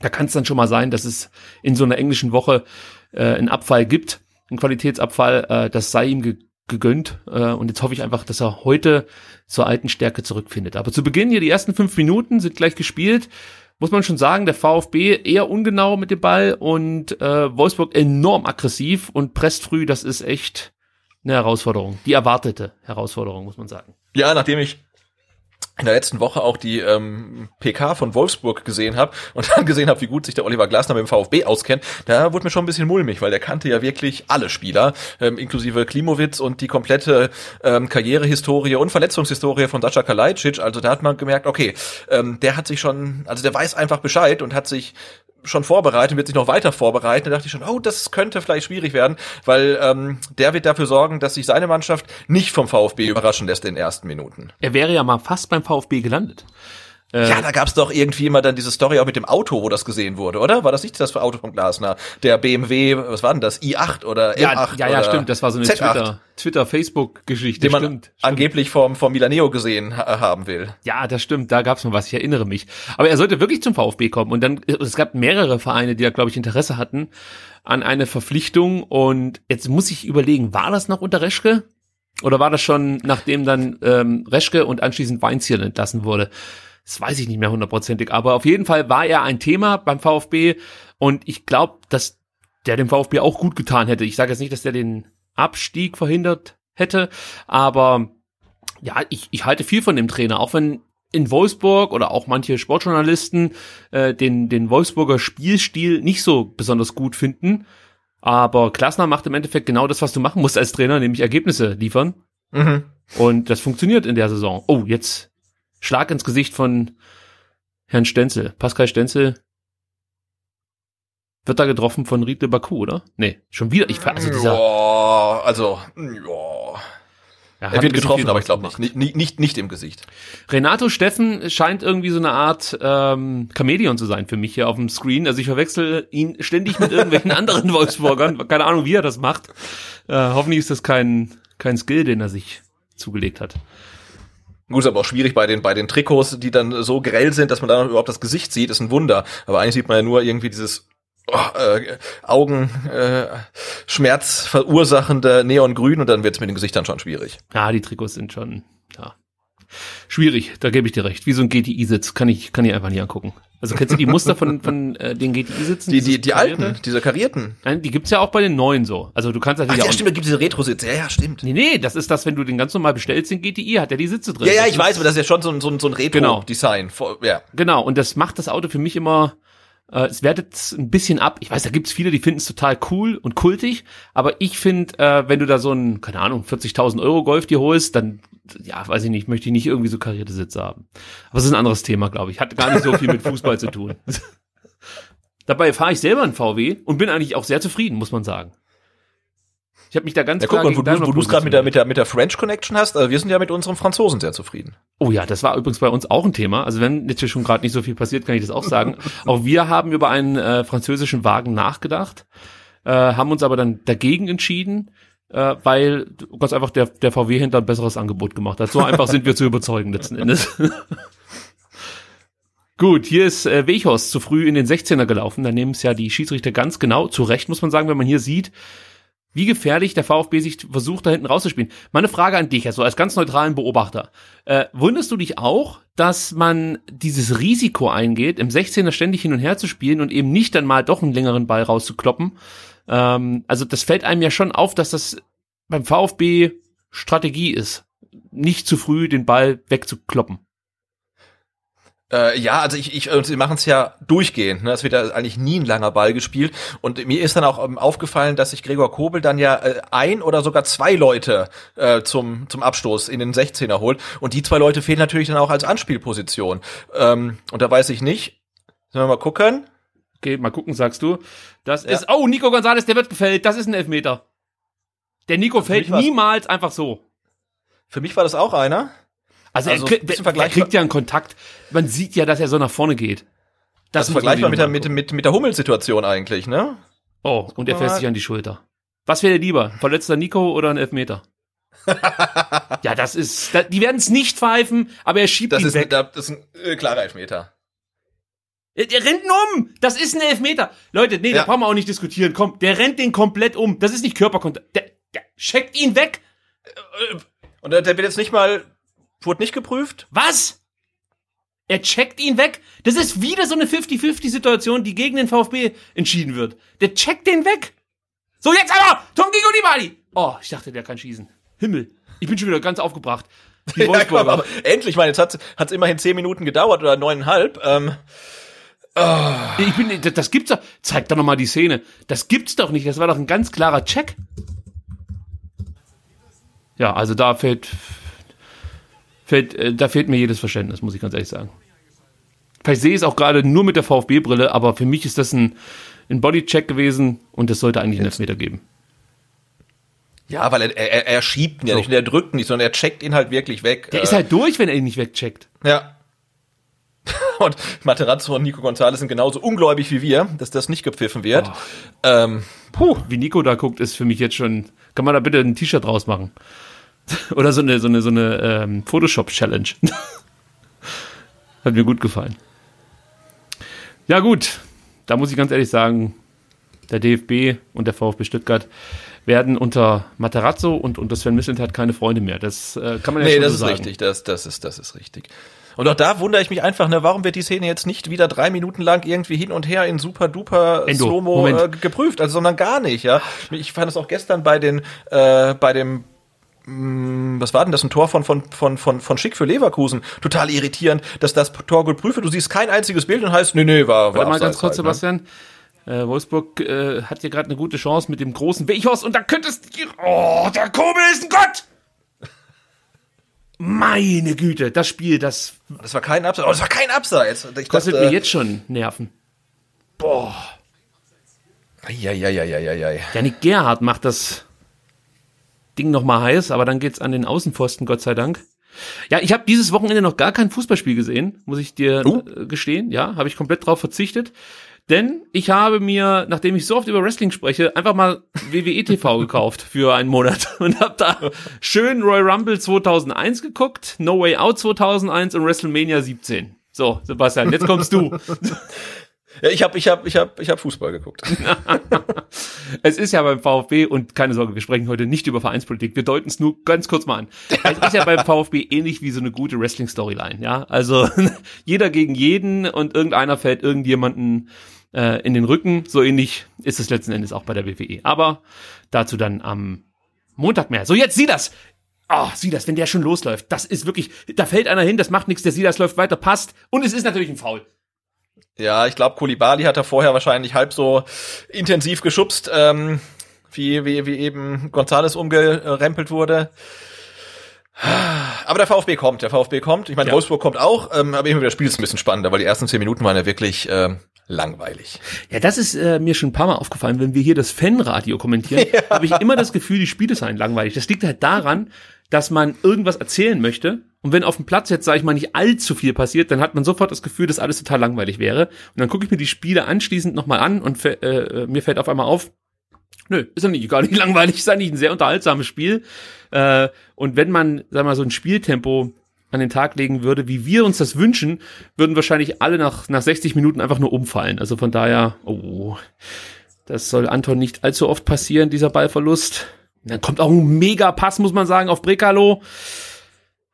Da kann es dann schon mal sein, dass es in so einer englischen Woche äh, einen Abfall gibt, einen Qualitätsabfall. Äh, das sei ihm ge gegönnt. Äh, und jetzt hoffe ich einfach, dass er heute zur alten Stärke zurückfindet. Aber zu Beginn hier die ersten fünf Minuten sind gleich gespielt. Muss man schon sagen, der VfB eher ungenau mit dem Ball und äh, Wolfsburg enorm aggressiv und presst früh. Das ist echt eine Herausforderung. Die erwartete Herausforderung, muss man sagen. Ja, nachdem ich in der letzten Woche auch die ähm, PK von Wolfsburg gesehen habe und dann gesehen habe, wie gut sich der Oliver Glasner mit dem VfB auskennt, da wurde mir schon ein bisschen mulmig, weil der kannte ja wirklich alle Spieler, ähm, inklusive Klimowitz und die komplette ähm, Karrierehistorie und Verletzungshistorie von Sascha Kalajdzic. Also da hat man gemerkt, okay, ähm, der hat sich schon, also der weiß einfach Bescheid und hat sich schon vorbereitet, wird sich noch weiter vorbereiten. Da dachte ich schon, oh, das könnte vielleicht schwierig werden, weil ähm, der wird dafür sorgen, dass sich seine Mannschaft nicht vom VfB überraschen lässt in den ersten Minuten. Er wäre ja mal fast beim VfB gelandet. Äh, ja, da gab's doch irgendwie immer dann diese Story auch mit dem Auto, wo das gesehen wurde, oder? War das nicht das für Auto von Glasner? Der BMW, was war denn das? i8 oder M8? Ja, ja, ja, stimmt. Das war so eine Z8. Twitter, Twitter, Facebook-Geschichte. den man Stimmt. stimmt. angeblich vom, vom Milaneo gesehen ha haben will. Ja, das stimmt, da gab's mal was, ich erinnere mich. Aber er sollte wirklich zum VfB kommen und dann, es gab mehrere Vereine, die da, glaube ich, Interesse hatten an eine Verpflichtung und jetzt muss ich überlegen, war das noch unter Reschke? Oder war das schon, nachdem dann ähm, Reschke und anschließend Weinziel entlassen wurde? Das weiß ich nicht mehr hundertprozentig, aber auf jeden Fall war er ein Thema beim VfB und ich glaube, dass der dem VfB auch gut getan hätte. Ich sage jetzt nicht, dass der den Abstieg verhindert hätte, aber ja, ich, ich halte viel von dem Trainer, auch wenn in Wolfsburg oder auch manche Sportjournalisten äh, den, den Wolfsburger Spielstil nicht so besonders gut finden. Aber Klasner macht im Endeffekt genau das, was du machen musst als Trainer, nämlich Ergebnisse liefern. Mhm. Und das funktioniert in der Saison. Oh, jetzt Schlag ins Gesicht von Herrn Stenzel. Pascal Stenzel wird da getroffen von Riedle Baku, oder? Nee, schon wieder. Ich, also dieser, Ja, also, ja. Er ein wird getroffen, aber ich glaube nicht, gemacht. nicht, nicht, nicht im Gesicht. Renato Steffen scheint irgendwie so eine Art ähm, Chameleon zu sein für mich hier auf dem Screen. Also ich verwechsel ihn ständig mit irgendwelchen anderen Wolfsburgern. Keine Ahnung, wie er das macht. Äh, hoffentlich ist das kein, kein Skill, den er sich zugelegt hat. Gut, ist aber auch schwierig bei den, bei den Trikots, die dann so grell sind, dass man da überhaupt das Gesicht sieht, ist ein Wunder. Aber eigentlich sieht man ja nur irgendwie dieses oh, äh, Augen äh, Schmerz verursachende Neongrün und dann wird's mit den Gesichtern schon schwierig. Ja, die Trikots sind schon, ja. Schwierig, da gebe ich dir recht. Wie so ein GTI-Sitz kann ich, kann ich einfach nicht angucken. Also kennst du die Muster von, von äh, den GTI-Sitzen? Die, die, die alten, diese karierten. Nein, die gibt's ja auch bei den neuen so. Also du kannst Ach natürlich ja, auch. stimmt, da gibt diese Retro-Sitze. Ja, ja, stimmt. Nee, nee, das ist das, wenn du den ganz normal bestellst, den GTI, hat der die Sitze drin. Ja, ja, ich weiß, aber das ist ja schon so ein, so ein, so ein Genau. Retro-Design. Vor- Ja. Genau, und das macht das Auto für mich immer, äh, es wertet ein bisschen ab. Ich weiß, da gibt's viele, die finden es total cool und kultig, aber ich finde, äh, wenn du da so einen, keine Ahnung, 40.000 Euro Golf dir holst, dann, ja, weiß ich nicht, möchte ich nicht irgendwie so karierte Sitze haben. Aber es ist ein anderes Thema, glaube ich. Hat gar nicht so viel mit Fußball zu tun. Dabei fahre ich selber einen VW und bin eigentlich auch sehr zufrieden, muss man sagen. Ich habe mich da ganz Ja, guck klar mal, gegen wo du wo du's gerade mit der, mit, der, mit der French Connection hast, also wir sind ja mit unserem Franzosen sehr zufrieden. Oh ja, das war übrigens bei uns auch ein Thema. Also wenn jetzt hier schon gerade nicht so viel passiert, kann ich das auch sagen. auch wir haben über einen äh, französischen Wagen nachgedacht, äh, haben uns aber dann dagegen entschieden, äh, weil ganz einfach der, der VW-Händler ein besseres Angebot gemacht hat. So einfach sind wir zu überzeugen letzten Endes. Gut, hier ist äh, Weghorst zu früh in den 16er gelaufen. Da nehmen es ja die Schiedsrichter ganz genau. Zu Recht muss man sagen, wenn man hier sieht, wie gefährlich der VfB sich versucht, da hinten rauszuspielen. Meine Frage an dich, also als ganz neutralen Beobachter. Äh, wunderst du dich auch, dass man dieses Risiko eingeht, im 16er ständig hin und her zu spielen und eben nicht dann mal doch einen längeren Ball rauszukloppen? Ähm, also das fällt einem ja schon auf, dass das beim VfB Strategie ist, nicht zu früh den Ball wegzukloppen. Äh, ja, also ich, ich äh, sie machen es ja durchgehend. Ne? Es wird ja eigentlich nie ein langer Ball gespielt. Und mir ist dann auch ähm, aufgefallen, dass sich Gregor Kobel dann ja äh, ein oder sogar zwei Leute äh, zum, zum Abstoß in den 16er holt. Und die zwei Leute fehlen natürlich dann auch als Anspielposition. Ähm, und da weiß ich nicht. Sollen wir mal gucken? Okay, mal gucken, sagst du. Das ist, oh, Nico González, der wird gefällt. Das ist ein Elfmeter. Der Nico fällt niemals einfach so. Für mich war das auch einer. Also, Also, er, der vergleichbar- kriegt ja einen Kontakt. Man sieht ja, dass er so nach vorne geht. Das ist muss man vergleichbar mit der, mit, mit, mit der Hummelsituation eigentlich, ne? Oh, und er fährt sich an die Schulter. Was wäre lieber? Verletzter Nico oder ein Elfmeter? ja, das ist, da, die werden es nicht pfeifen, aber er schiebt Das ihn ist, weg. das ist ein äh, klarer Elfmeter. Der, der rennt ihn um. Das ist ein Elfmeter. Leute, nee, da Ja. brauchen wir auch nicht diskutieren. Komm, der rennt den komplett um. Das ist nicht Körperkontakt. Der, der checkt ihn weg. Und der, der wird jetzt nicht mal, wurde nicht geprüft? Was? Er checkt ihn weg? Das ist wieder so eine 50-50-Situation, die gegen den VfB entschieden wird. Der checkt den weg. So, jetzt aber! Tom Gigolibali! Oh, ich dachte, der kann schießen. Himmel. Ich bin schon wieder ganz aufgebracht. Die Ja, komm, aber endlich, ich meine, jetzt hat es immerhin zehn Minuten gedauert oder neuneinhalb. Ähm, ich bin, das, das gibt's doch. Zeig doch noch mal die Szene. Das gibt's doch nicht. Das war doch ein ganz klarer Check. Ja, also da fehlt, fehlt, äh, da fehlt mir jedes Verständnis, muss ich ganz ehrlich sagen. Vielleicht sehe ich es auch gerade nur mit der VfB-Brille, aber für mich ist das ein, ein Bodycheck gewesen und es sollte eigentlich einen Elfmeter geben. Ja, weil er, er, er schiebt ihn ja So. nicht und er drückt nicht, sondern er checkt ihn halt wirklich weg. Der Äh, ist halt durch, wenn er ihn nicht wegcheckt. Ja. Und Materazzo und Nico Gonzalez sind genauso ungläubig wie wir, dass das nicht gepfiffen wird. Oh. Ähm, Puh, wie Nico da guckt, ist für mich jetzt schon. Kann man da bitte ein T-Shirt draus machen? Oder so eine, so eine, so eine ähm, Photoshop-Challenge. Hat mir gut gefallen. Ja, gut. Da muss ich ganz ehrlich sagen, der DFB und der VfB Stuttgart werden unter Materazzo und unter Sven Mislintat keine Freunde mehr. Das äh, kann man ja nee, schon das so ist sagen. richtig, das, das, ist, das ist richtig. Und auch da wundere ich mich einfach, ne, warum wird die Szene jetzt nicht wieder drei Minuten lang irgendwie hin und her in super duper Slow-Mo äh, geprüft, also sondern gar nicht, ja. Ich fand es auch gestern bei den, äh, bei dem was war denn das, ein Tor von, von, von, von, von Schick für Leverkusen? Total irritierend, dass das Tor gut prüfe. Du siehst kein einziges Bild und heißt, nee, nee, war, war Warte mal ganz kurz, halt, ne? Sebastian. Äh, Wolfsburg äh, hat hier gerade eine gute Chance mit dem großen Weghorst und da könntest Oh, der Kobel ist ein Gott! Meine Güte, das Spiel, das Das war kein Abseits. Oh, das war kein Abseits. Ich kostet dachte, mir jetzt schon Nerven. Boah. Ja, ja, ja, ja, ja, ja. Janik Gerhardt macht das Ding noch mal heiß, aber dann geht's an den Außenpfosten, Gott sei Dank. Ja, ich habe dieses Wochenende noch gar kein Fußballspiel gesehen, muss ich dir Oh. äh, gestehen. Ja, habe ich komplett drauf verzichtet. Denn ich habe mir, nachdem ich so oft über Wrestling spreche, einfach mal WWE TV gekauft für einen Monat und habe da schön Royal Rumble 2001 geguckt, No Way Out 2001 und WrestleMania 17. So, Sebastian, jetzt kommst du. Ja, ich habe ich hab, ich hab, ich hab Fußball geguckt. Es ist ja beim VfB, und keine Sorge, wir sprechen heute nicht über Vereinspolitik, wir deuten es nur ganz kurz mal an. Es ist ja beim VfB ähnlich wie so eine gute Wrestling-Storyline, ja. Also jeder gegen jeden und irgendeiner fällt irgendjemanden äh, in den Rücken. So ähnlich ist es letzten Endes auch bei der WWE. Aber dazu dann am Montag mehr. So, jetzt sieh das! Oh, sieh das, wenn der schon losläuft. Das ist wirklich, da fällt einer hin, das macht nichts, der sieh das läuft weiter, passt. Und es ist natürlich ein Foul. Ja, ich glaube, Kulibali hat er vorher wahrscheinlich halb so intensiv geschubst, ähm, wie, wie, wie eben Gonzales umgerempelt wurde. Aber der VfB kommt, der VfB kommt. Ich meine, Ja. Wolfsburg kommt auch, ähm, aber wieder das Spiel ist ein bisschen spannender, weil die ersten zehn Minuten waren ja wirklich ähm, langweilig. Ja, das ist äh, mir schon ein paar Mal aufgefallen, wenn wir hier das Fanradio kommentieren, habe ich immer das Gefühl, die Spiele seien langweilig. Das liegt halt daran, dass man irgendwas erzählen möchte. Und wenn auf dem Platz jetzt, sage ich mal, nicht allzu viel passiert, dann hat man sofort das Gefühl, dass alles total langweilig wäre. Und dann gucke ich mir die Spiele anschließend nochmal an und fä- äh, mir fällt auf einmal auf, nö, ist ja nicht gar nicht langweilig, ist eigentlich ein sehr unterhaltsames Spiel. Äh, und wenn man, sag mal, so ein Spieltempo an den Tag legen würde, wie wir uns das wünschen, würden wahrscheinlich alle nach, nach 60 Minuten einfach nur umfallen. Also von daher, oh, das soll Anton nicht allzu oft passieren, dieser Ballverlust. Dann kommt auch ein Mega-Pass, muss man sagen, auf Brekalo.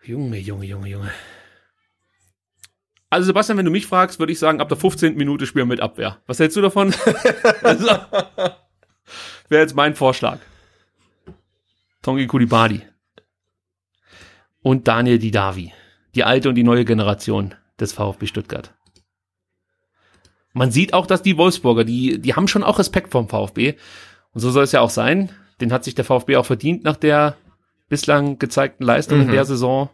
Junge, Junge, Junge, Junge. Also Sebastian, wenn du mich fragst, würde ich sagen, ab der 15. Minute spielen wir mit Abwehr. Was hältst du davon? also, Wäre jetzt mein Vorschlag. Tongi Kulibadi. Und Daniel Didavi. Die alte und die neue Generation des VfB Stuttgart. Man sieht auch, dass die Wolfsburger, die, die haben schon auch Respekt vom VfB. Und so soll es ja auch sein. Den hat sich der VfB auch verdient nach der bislang gezeigten Leistung in der Saison.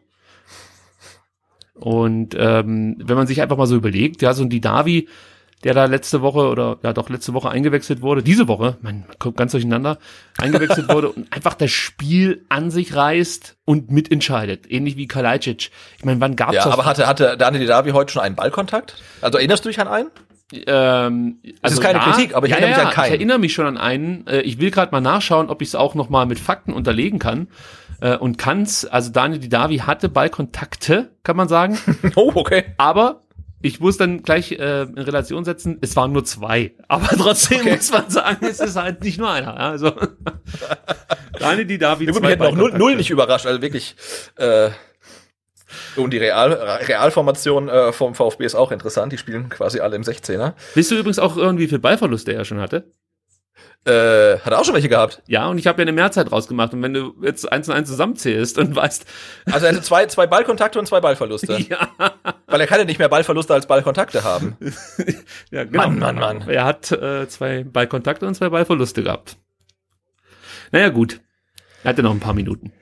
Und ähm, wenn man sich einfach mal so überlegt, ja, so ein Didavi, der da letzte Woche oder ja doch letzte Woche eingewechselt wurde, diese Woche, man kommt ganz durcheinander, eingewechselt wurde und einfach das Spiel an sich reißt und mitentscheidet. Ähnlich wie Kalajdzic. Ich meine, wann gab's Ja, das? aber hatte, hatte Daniel Davi heute schon einen Ballkontakt? Also erinnerst du dich an einen? Ähm, ist keine Kritik, aber ich erinnere mich an keinen. Ich erinnere mich schon an einen. Äh, ich will gerade mal nachschauen, ob ich es auch noch mal mit Fakten unterlegen kann. Äh, und kann's, also Daniel Didavi hatte Ballkontakte, kann man sagen. Oh, okay. aber ich muss dann gleich äh, in Relation setzen, es waren nur zwei. Aber trotzdem Okay. muss man sagen, es ist halt nicht nur einer. Ja? Also Daniel Didavi, Ja, zwei mich hätten auch null, null nicht überrascht, also wirklich. Äh, und die Real, Realformation äh, vom VfB ist auch interessant. Die spielen quasi alle im 16er. Wisst du übrigens auch irgendwie, wie viel Ballverluste er schon hatte? Äh, hat er auch schon welche gehabt. Ja, und ich habe ja eine Mehrzeit rausgemacht. Und wenn du jetzt eins und eins zusammenzählst und weißt, Also er hatte zwei, zwei Ballkontakte und zwei Ballverluste. ja, Weil er kann ja nicht mehr Ballverluste als Ballkontakte haben. Ja, genau. Mann, Mann, Mann. Er hat äh, zwei Ballkontakte und zwei Ballverluste gehabt. Naja, gut. Er hatte noch ein paar Minuten.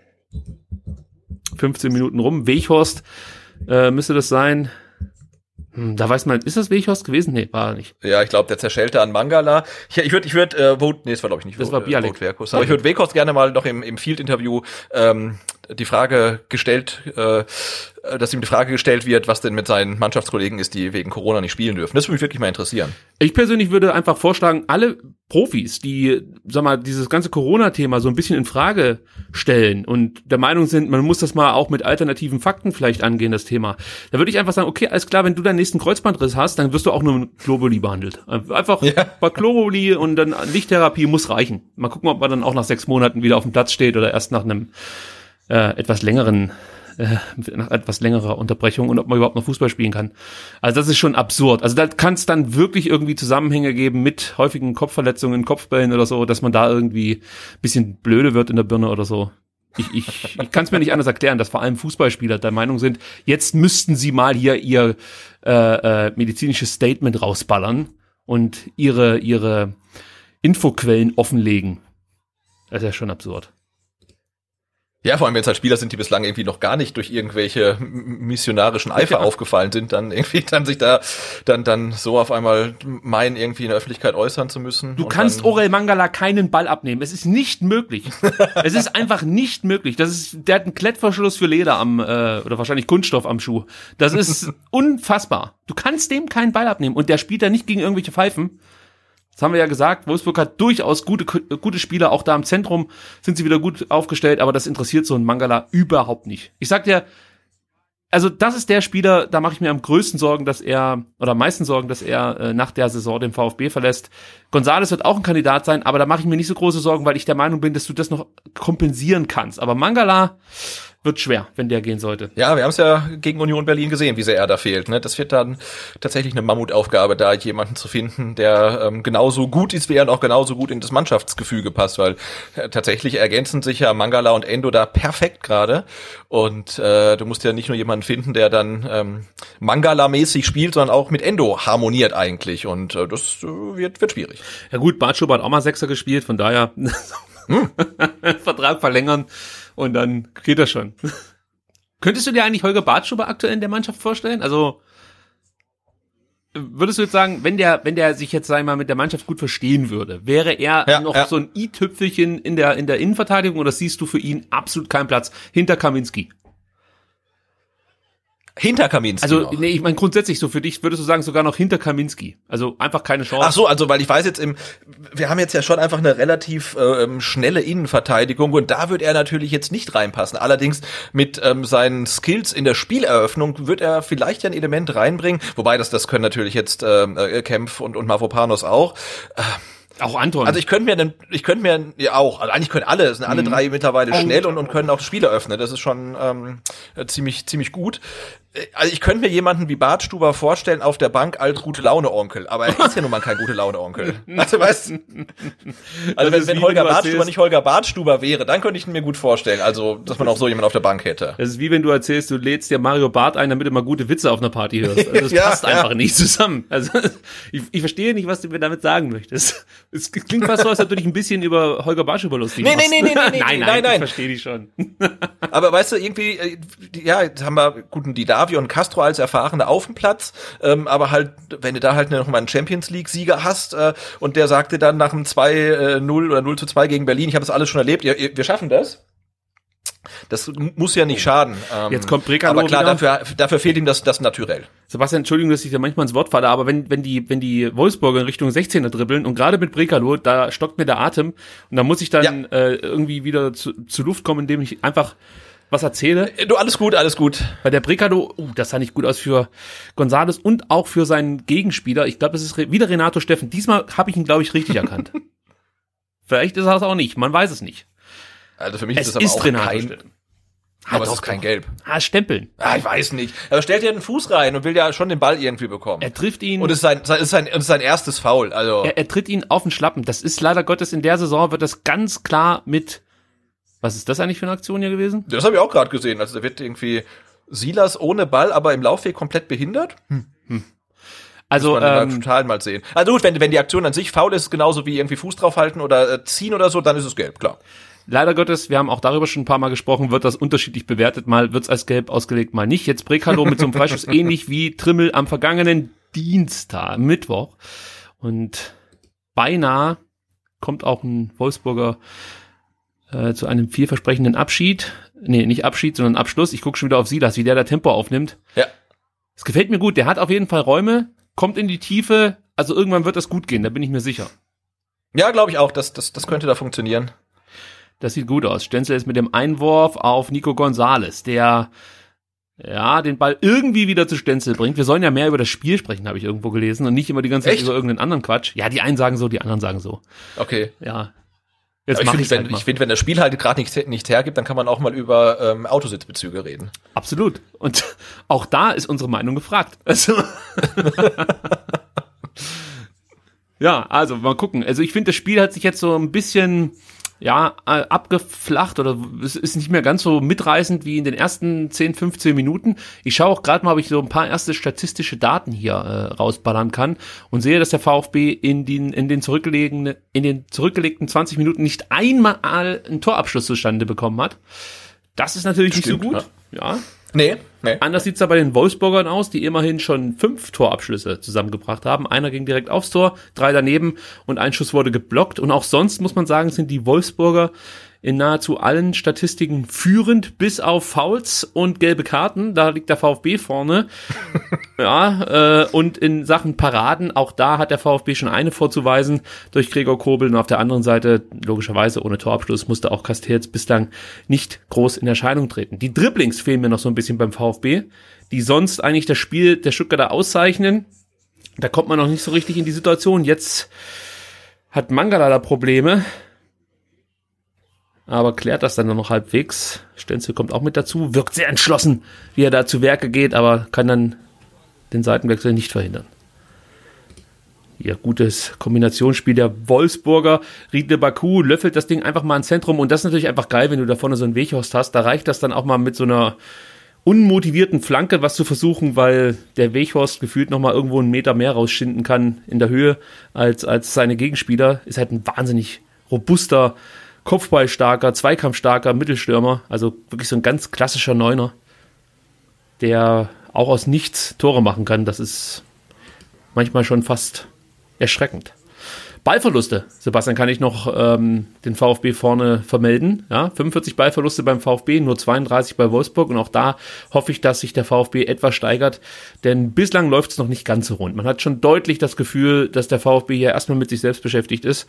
15 Minuten rum. Weghorst äh, müsste das sein. Hm, Da weiß man, ist das Weghorst gewesen? Nee, war er nicht. Ja, ich glaube, der zerschellte an Mangala. Ich, würde, ich würde, äh, Vote, nee, das war glaube ich nicht. Das Vote, war. Vote Weghorst. Aber ich würde Weghorst gerne mal noch im, im Field-Interview ähm, die Frage gestellt, äh, dass ihm die Frage gestellt wird, was denn mit seinen Mannschaftskollegen ist, die wegen Corona nicht spielen dürfen. Das würde mich wirklich mal interessieren. Ich persönlich würde einfach vorschlagen, alle Profis, die, sag mal, dieses ganze Corona-Thema so ein bisschen in Frage stellen und der Meinung sind, man muss das mal auch mit alternativen Fakten vielleicht angehen, das Thema. Da würde ich einfach sagen, okay, alles klar, wenn du deinen nächsten Kreuzbandriss hast, dann wirst du auch nur mit Globuli behandelt. Einfach Ja. bei Globuli und dann Lichttherapie muss reichen. Mal gucken, ob man dann auch nach sechs Monaten wieder auf dem Platz steht oder erst nach einem äh, etwas längeren äh, nach etwas längerer Unterbrechung und ob man überhaupt noch Fußball spielen kann. Also das ist schon absurd. Also da kann es dann wirklich irgendwie Zusammenhänge geben mit häufigen Kopfverletzungen, Kopfbällen oder so, dass man da irgendwie bisschen blöde wird in der Birne oder so. Ich, ich, ich kann es mir nicht anders erklären, dass vor allem Fußballspieler der Meinung sind, jetzt müssten sie mal hier ihr äh, äh, medizinisches Statement rausballern und ihre, ihre Infoquellen offenlegen. Das ist ja schon absurd. Ja, vor allem wenn es halt Spieler sind, die bislang irgendwie noch gar nicht durch irgendwelche missionarischen Eifer Ja. aufgefallen sind, dann irgendwie dann sich da dann dann so auf einmal meinen, irgendwie in der Öffentlichkeit äußern zu müssen. Du kannst Orel Mangala keinen Ball abnehmen. Es ist nicht möglich. es ist einfach nicht möglich. Das ist, der hat einen Klettverschluss für Leder am, äh, oder wahrscheinlich Kunststoff am Schuh. Das ist unfassbar. Du kannst dem keinen Ball abnehmen. Und der spielt da nicht gegen irgendwelche Pfeifen. Das haben wir ja gesagt. Wolfsburg hat durchaus gute, gute Spieler. Auch da im Zentrum sind sie wieder gut aufgestellt. Aber das interessiert so einen Mangala überhaupt nicht. Ich sag dir, also das ist der Spieler, da mache ich mir am größten Sorgen, dass er, oder am meisten Sorgen, dass er äh, nach der Saison den VfB verlässt. Gonzales wird auch ein Kandidat sein, aber da mache ich mir nicht so große Sorgen, weil ich der Meinung bin, dass du das noch kompensieren kannst. Aber Mangala wird schwer, wenn der gehen sollte. Ja, wir haben es ja gegen Union Berlin gesehen, wie sehr er da fehlt. Ne? Das wird dann tatsächlich eine Mammutaufgabe, da jemanden zu finden, der ähm, genauso gut ist wie er und auch genauso gut in das Mannschaftsgefüge passt, weil äh, tatsächlich ergänzen sich ja Mangala und Endo da perfekt gerade. Und äh, du musst ja nicht nur jemanden finden, der dann ähm, Mangala-mäßig spielt, sondern auch mit Endo harmoniert eigentlich. Und äh, das äh, wird, wird schwierig. Ja gut, Bartschuber hat auch mal Sechser gespielt, von daher Vertrag verlängern und dann geht das schon. Könntest du dir eigentlich Holger Bartschuber aktuell in der Mannschaft vorstellen? Also würdest du jetzt sagen, wenn der, wenn der sich jetzt sag ich mal mit der Mannschaft gut verstehen würde, wäre er Ja, noch ja. so ein i-Tüpfelchen in der in der Innenverteidigung oder siehst du für ihn absolut keinen Platz hinter Kaminski? Hinter Kaminski Also noch. nee, ich meine grundsätzlich so für dich würdest du sagen sogar noch hinter Kaminski. Also einfach keine Chance. Ach so, also weil ich weiß jetzt im, wir haben jetzt ja schon einfach eine relativ ähm, schnelle Innenverteidigung und da wird er natürlich jetzt nicht reinpassen. Allerdings mit ähm, seinen Skills in der Spieleröffnung wird er vielleicht ja ein Element reinbringen, wobei das das können natürlich jetzt ähm, äh, Kempf und und Mavropanos auch. Auch Anton. Also ich könnte mir dann, ich könnte mir ja auch, also eigentlich können alle, es sind alle drei mittlerweile schnell und, und können auch Spiele öffnen. Das ist schon ähm, äh, ziemlich ziemlich gut. Äh, Also ich könnte mir jemanden wie Bartstuber vorstellen auf der Bank als gute Laune Onkel, aber er ist ja nun mal kein gute Laune Onkel. Also weißt, also wenn, wenn Holger Bartstuber nicht Holger Bartstuber wäre, dann könnte ich ihn mir gut vorstellen. Also dass man auch so jemanden auf der Bank hätte. Das ist wie wenn du erzählst, du lädst dir Mario Barth ein, damit du mal gute Witze auf einer Party hörst. Also das Ja, passt ja. einfach nicht zusammen. Also ich, ich verstehe nicht, was du mir damit sagen möchtest. Es klingt fast so, als ob du dich ein bisschen über Holger Bartschuber lustig Nee, machst. nee, nee, nee, nee, nein, nein, nein, nein. ich verstehe dich schon. Aber weißt du, irgendwie, äh, ja, jetzt haben wir guten Didavi und Castro als Erfahrene auf dem Platz, ähm, aber halt, wenn du da halt noch mal einen Champions League-Sieger hast äh, und der sagte dann nach einem 2-0 oder 0 zu 2 gegen Berlin, ich habe das alles schon erlebt, ihr, ihr, wir schaffen das. Das muss ja nicht schaden. Ähm, Jetzt kommt Brekalo Aber klar, wieder. dafür, dafür fehlt ihm das, das Naturell. Sebastian, Entschuldigung, dass ich dir manchmal ins Wort falle, aber wenn, wenn die, wenn die Wolfsburger in Richtung 16er dribbeln und gerade mit Brekalo, da stockt mir der Atem und da muss ich dann äh, irgendwie wieder zu, zu Luft kommen, indem ich einfach was erzähle. Äh, Du, alles gut, alles gut. Bei der Bricado, uh, das sah nicht gut aus für Gonzales und auch für seinen Gegenspieler. Ich glaube, es ist wieder Renato Steffen. Diesmal habe ich ihn, glaube ich, richtig erkannt. Vielleicht ist er es auch nicht. Man weiß es nicht. Also für mich Es ist das ist, aber auch Renato kein, Steffen. aber es ist kein doch. Gelb. Ah, Stempeln. Ah, ich weiß nicht. Er stellt ja den Fuß rein und will ja schon den Ball irgendwie bekommen. Er trifft ihn. und es ist sein, es ist sein, ist sein erstes Foul. Also er, er tritt ihn auf den Schlappen. Das ist leider Gottes in der Saison wird das ganz klar mit. Was ist das eigentlich für eine Aktion hier gewesen? Das habe ich auch gerade gesehen. Also da wird irgendwie Silas ohne Ball, aber im Laufweg komplett behindert. Also Muss man ähm, ähm, total mal sehen. Also gut, wenn, wenn die Aktion an sich faul ist, genauso wie irgendwie Fuß draufhalten oder äh, ziehen oder so, dann ist es gelb, klar. Leider Gottes, wir haben auch darüber schon ein paar Mal gesprochen, wird das unterschiedlich bewertet. Mal wird's als gelb ausgelegt, mal nicht. Jetzt Brekalo mit so einem Freischuss ähnlich wie Trimmel am vergangenen Dienstag, Mittwoch. Und beinahe kommt auch ein Wolfsburger äh, zu einem vielversprechenden Abschied. Nee, nicht Abschied, sondern Abschluss. Ich gucke schon wieder auf Silas, wie der da Tempo aufnimmt. Ja. Es gefällt mir gut. Der hat auf jeden Fall Räume, kommt in die Tiefe. Also irgendwann wird das gut gehen, da bin ich mir sicher. Ja, glaube ich auch. Das, das, das könnte da funktionieren. Das sieht gut aus. Stenzel ist mit dem Einwurf auf Nico Gonzales, der ja den Ball irgendwie wieder zu Stenzel bringt. Wir sollen ja mehr über das Spiel sprechen, habe ich irgendwo gelesen, und nicht immer die ganze Zeit Echt? über irgendeinen anderen Quatsch. Ja, die einen sagen so, die anderen sagen so. Okay. Ja. Jetzt Aber ich finde, wenn, halt finde, wenn das Spiel halt gerade nicht, nicht hergibt, dann kann man auch mal über ähm, Autositzbezüge reden. Absolut. Und auch da ist unsere Meinung gefragt. Also ja, also mal gucken. Also ich finde, das Spiel hat sich jetzt so ein bisschen ja, äh, abgeflacht oder es ist nicht mehr ganz so mitreißend wie in den ersten 10, 15 Minuten. Ich schaue auch gerade mal, ob ich so ein paar erste statistische Daten hier äh, rausballern kann und sehe, dass der VfB in den, in den zurückgelegten, in den zurückgelegten 20 Minuten nicht einmal einen Torabschluss zustande bekommen hat. Das ist natürlich Stimmt, nicht so gut. Ja. Nee, nee. Anders sieht's da bei den Wolfsburgern aus, die immerhin schon fünf Torabschlüsse zusammengebracht haben. Einer ging direkt aufs Tor, drei daneben und ein Schuss wurde geblockt. Und auch sonst muss man sagen, sind die Wolfsburger in nahezu allen Statistiken führend, bis auf Fouls und gelbe Karten. Da liegt der VfB vorne. ja, äh, und in Sachen Paraden, auch da hat der VfB schon eine vorzuweisen durch Gregor Kobel. Und auf der anderen Seite, logischerweise ohne Torabschluss, musste auch Castells bislang nicht groß in Erscheinung treten. Die Dribblings fehlen mir noch so ein bisschen beim VfB, die sonst eigentlich das Spiel der Stuttgarter auszeichnen. Da kommt man noch nicht so richtig in die Situation. Jetzt hat Mangala da Probleme aber klärt das dann noch halbwegs. Stenzel kommt auch mit dazu, wirkt sehr entschlossen, wie er da zu Werke geht, aber kann dann den Seitenwechsel nicht verhindern. Hier, gutes Kombinationsspiel der Wolfsburger. Riedle Baku löffelt das Ding einfach mal ins Zentrum und das ist natürlich einfach geil, wenn du da vorne so einen Weghorst hast. Da reicht das dann auch mal mit so einer unmotivierten Flanke was zu versuchen, weil der Weghorst gefühlt nochmal irgendwo einen Meter mehr rausschinden kann in der Höhe als, als seine Gegenspieler. Ist halt ein wahnsinnig robuster, kopfballstarker, zweikampfstarker Mittelstürmer. Also wirklich so ein ganz klassischer Neuner, der auch aus nichts Tore machen kann. Das ist manchmal schon fast erschreckend. Ballverluste, Sebastian, kann ich noch ähm, den VfB vorne vermelden. Ja, 45 Ballverluste beim VfB, nur 32 bei Wolfsburg. Und auch da hoffe ich, dass sich der VfB etwas steigert. Denn bislang läuft es noch nicht ganz so rund. Man hat schon deutlich das Gefühl, dass der VfB hier erstmal mit sich selbst beschäftigt ist.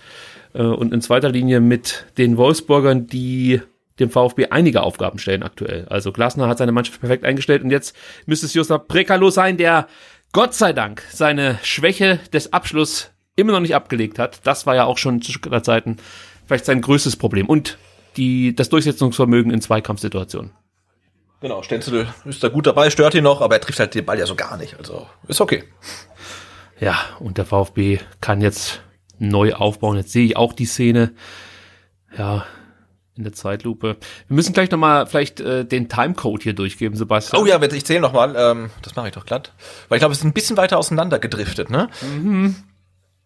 Äh, und in zweiter Linie mit den Wolfsburgern, die dem VfB einige Aufgaben stellen aktuell. Also Glasner hat seine Mannschaft perfekt eingestellt und jetzt müsste es Josta Prekalo sein, der Gott sei Dank seine Schwäche des Abschluss immer noch nicht abgelegt hat. Das war ja auch schon zu Stuttgarter Zeiten vielleicht sein größtes Problem. Und die, das Durchsetzungsvermögen in Zweikampfsituationen. Genau, Stenzel ist da gut dabei, stört ihn noch, aber er trifft halt den Ball ja so gar nicht. Also ist okay. Ja, und der VfB kann jetzt neu aufbauen. Jetzt sehe ich auch die Szene. Ja, in der Zeitlupe. Wir müssen gleich nochmal vielleicht äh, den Timecode hier durchgeben, Sebastian. Oh ja, ich zähle nochmal. Ähm, das mache ich doch glatt. Weil ich glaube, es ist ein bisschen weiter auseinander gedriftet, ne? Mhm.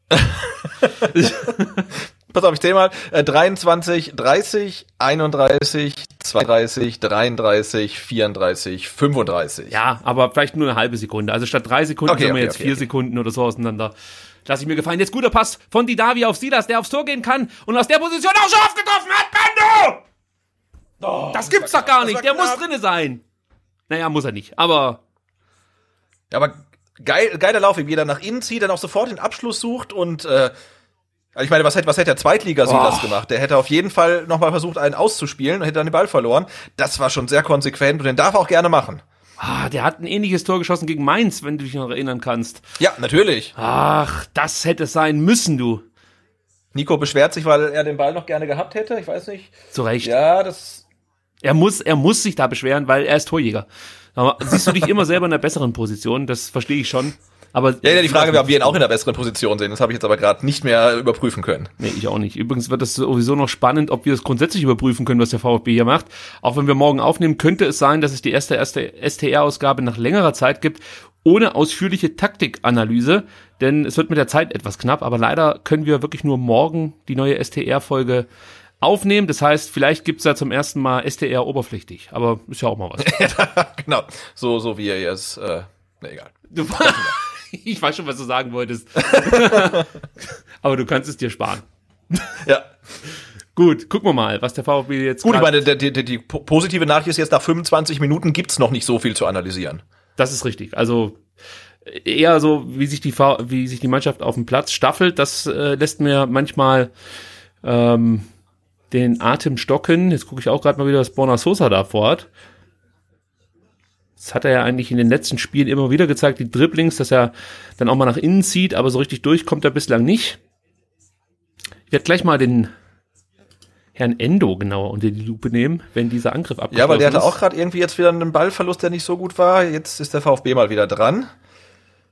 Pass auf, ich zähle mal. Äh, 23, 30, 31, 32, 33, 34, 35. Ja, aber vielleicht nur eine halbe Sekunde. Also statt drei Sekunden Okay, sind wir okay, jetzt okay, vier. Sekunden oder so auseinander. Lass ich mir gefallen. Jetzt guter Pass von Didavi auf Silas, der aufs Tor gehen kann und aus der Position auch scharf getroffen hat. Bando! das gibt's doch gar nicht. Der muss drinne sein. Naja, muss er nicht. Aber Ja, aber geil, geiler Lauf, wie jeder nach innen zieht, dann auch sofort den Abschluss sucht und äh, also ich meine, was hätte, was hätte der Zweitligasilas Oh. gemacht? Der hätte auf jeden Fall nochmal versucht, einen auszuspielen und hätte dann den Ball verloren. Das war schon sehr konsequent und den darf er auch gerne machen. ah, der hat ein ähnliches Tor geschossen gegen Mainz, wenn du dich noch erinnern kannst. Ja, natürlich. Ach, das hätte sein müssen, du. Nico beschwert sich, weil er den Ball noch gerne gehabt hätte. Ich weiß nicht. Zu Recht. Ja, das. Er muss, er muss sich da beschweren, weil er ist Torjäger. Aber siehst du dich immer selber in einer besseren Position, das verstehe ich schon. Aber Ja, ja, die Frage wäre, ob wir ihn auch in einer besseren Position sehen. Das habe ich jetzt aber gerade nicht mehr überprüfen können. Nee, ich auch nicht. Übrigens wird es sowieso noch spannend, ob wir es grundsätzlich überprüfen können, was der VfB hier macht. Auch wenn wir morgen aufnehmen, könnte es sein, dass es die erste, erste STR-Ausgabe nach längerer Zeit gibt, ohne ausführliche Taktikanalyse. Denn es wird mit der Zeit etwas knapp, aber leider können wir wirklich nur morgen die neue STR-Folge aufnehmen. Das heißt, vielleicht gibt's da zum ersten Mal STR oberpflichtig, aber ist ja auch mal was. genau. So, so wie er jetzt, äh, na egal. Du, ich weiß schon, was du sagen wolltest. aber du kannst es dir sparen. Ja. Gut, gucken wir mal, was der VfB jetzt Gut, ich meine, die, die, die positive Nachricht ist jetzt, nach 25 Minuten gibt's noch nicht so viel zu analysieren. Das ist richtig. Also eher so, wie sich die V- wie sich die Mannschaft auf dem Platz staffelt, das äh, lässt mir manchmal ähm, den Atem stocken. Jetzt gucke ich auch gerade mal wieder, was Borna Sosa da vorhat. Das hat er ja eigentlich in den letzten Spielen immer wieder gezeigt, die Dribblings, dass er dann auch mal nach innen zieht, aber so richtig durch kommt er bislang nicht. Ich werde gleich mal den Herrn Endo genauer unter die Lupe nehmen, wenn dieser Angriff abgeschlossen Ja, weil der hatte ist. auch gerade irgendwie jetzt wieder einen Ballverlust, der nicht so gut war. Jetzt ist der VfB mal wieder dran.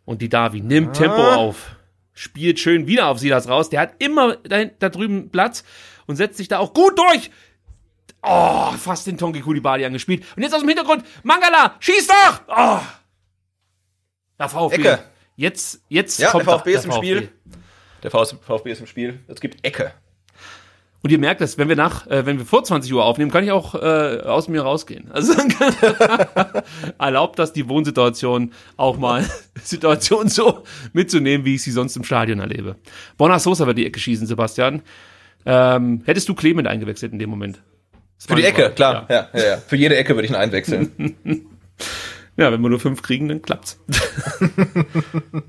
Und die Davi nimmt Tempo auf, spielt schön wieder auf Silas raus. Der hat immer da, da drüben Platz und setzt sich da auch gut durch. Oh, fast den Tonki Kulibali angespielt. Und jetzt aus dem Hintergrund, Mangala, schieß doch! Oh. Der VfB. Ecke. Jetzt, jetzt Ja, kommt der VfB ist im Spiel. Der VfB ist im Spiel. Es gibt Ecke. Und ihr merkt es, wenn wir nach, äh, wenn wir vor 20 Uhr aufnehmen, kann ich auch äh, aus mir rausgehen. Also erlaubt das die Wohnsituation auch mal Situation so mitzunehmen, wie ich sie sonst im Stadion erlebe. Bonner Sosa wird die Ecke schießen, Sebastian. Ähm, hättest du Clement eingewechselt in dem Moment? Das Für die Ecke, klar. Ja. Ja, ja, ja. Für jede Ecke würde ich ihn einwechseln. ja, wenn wir nur fünf kriegen, dann klappt's.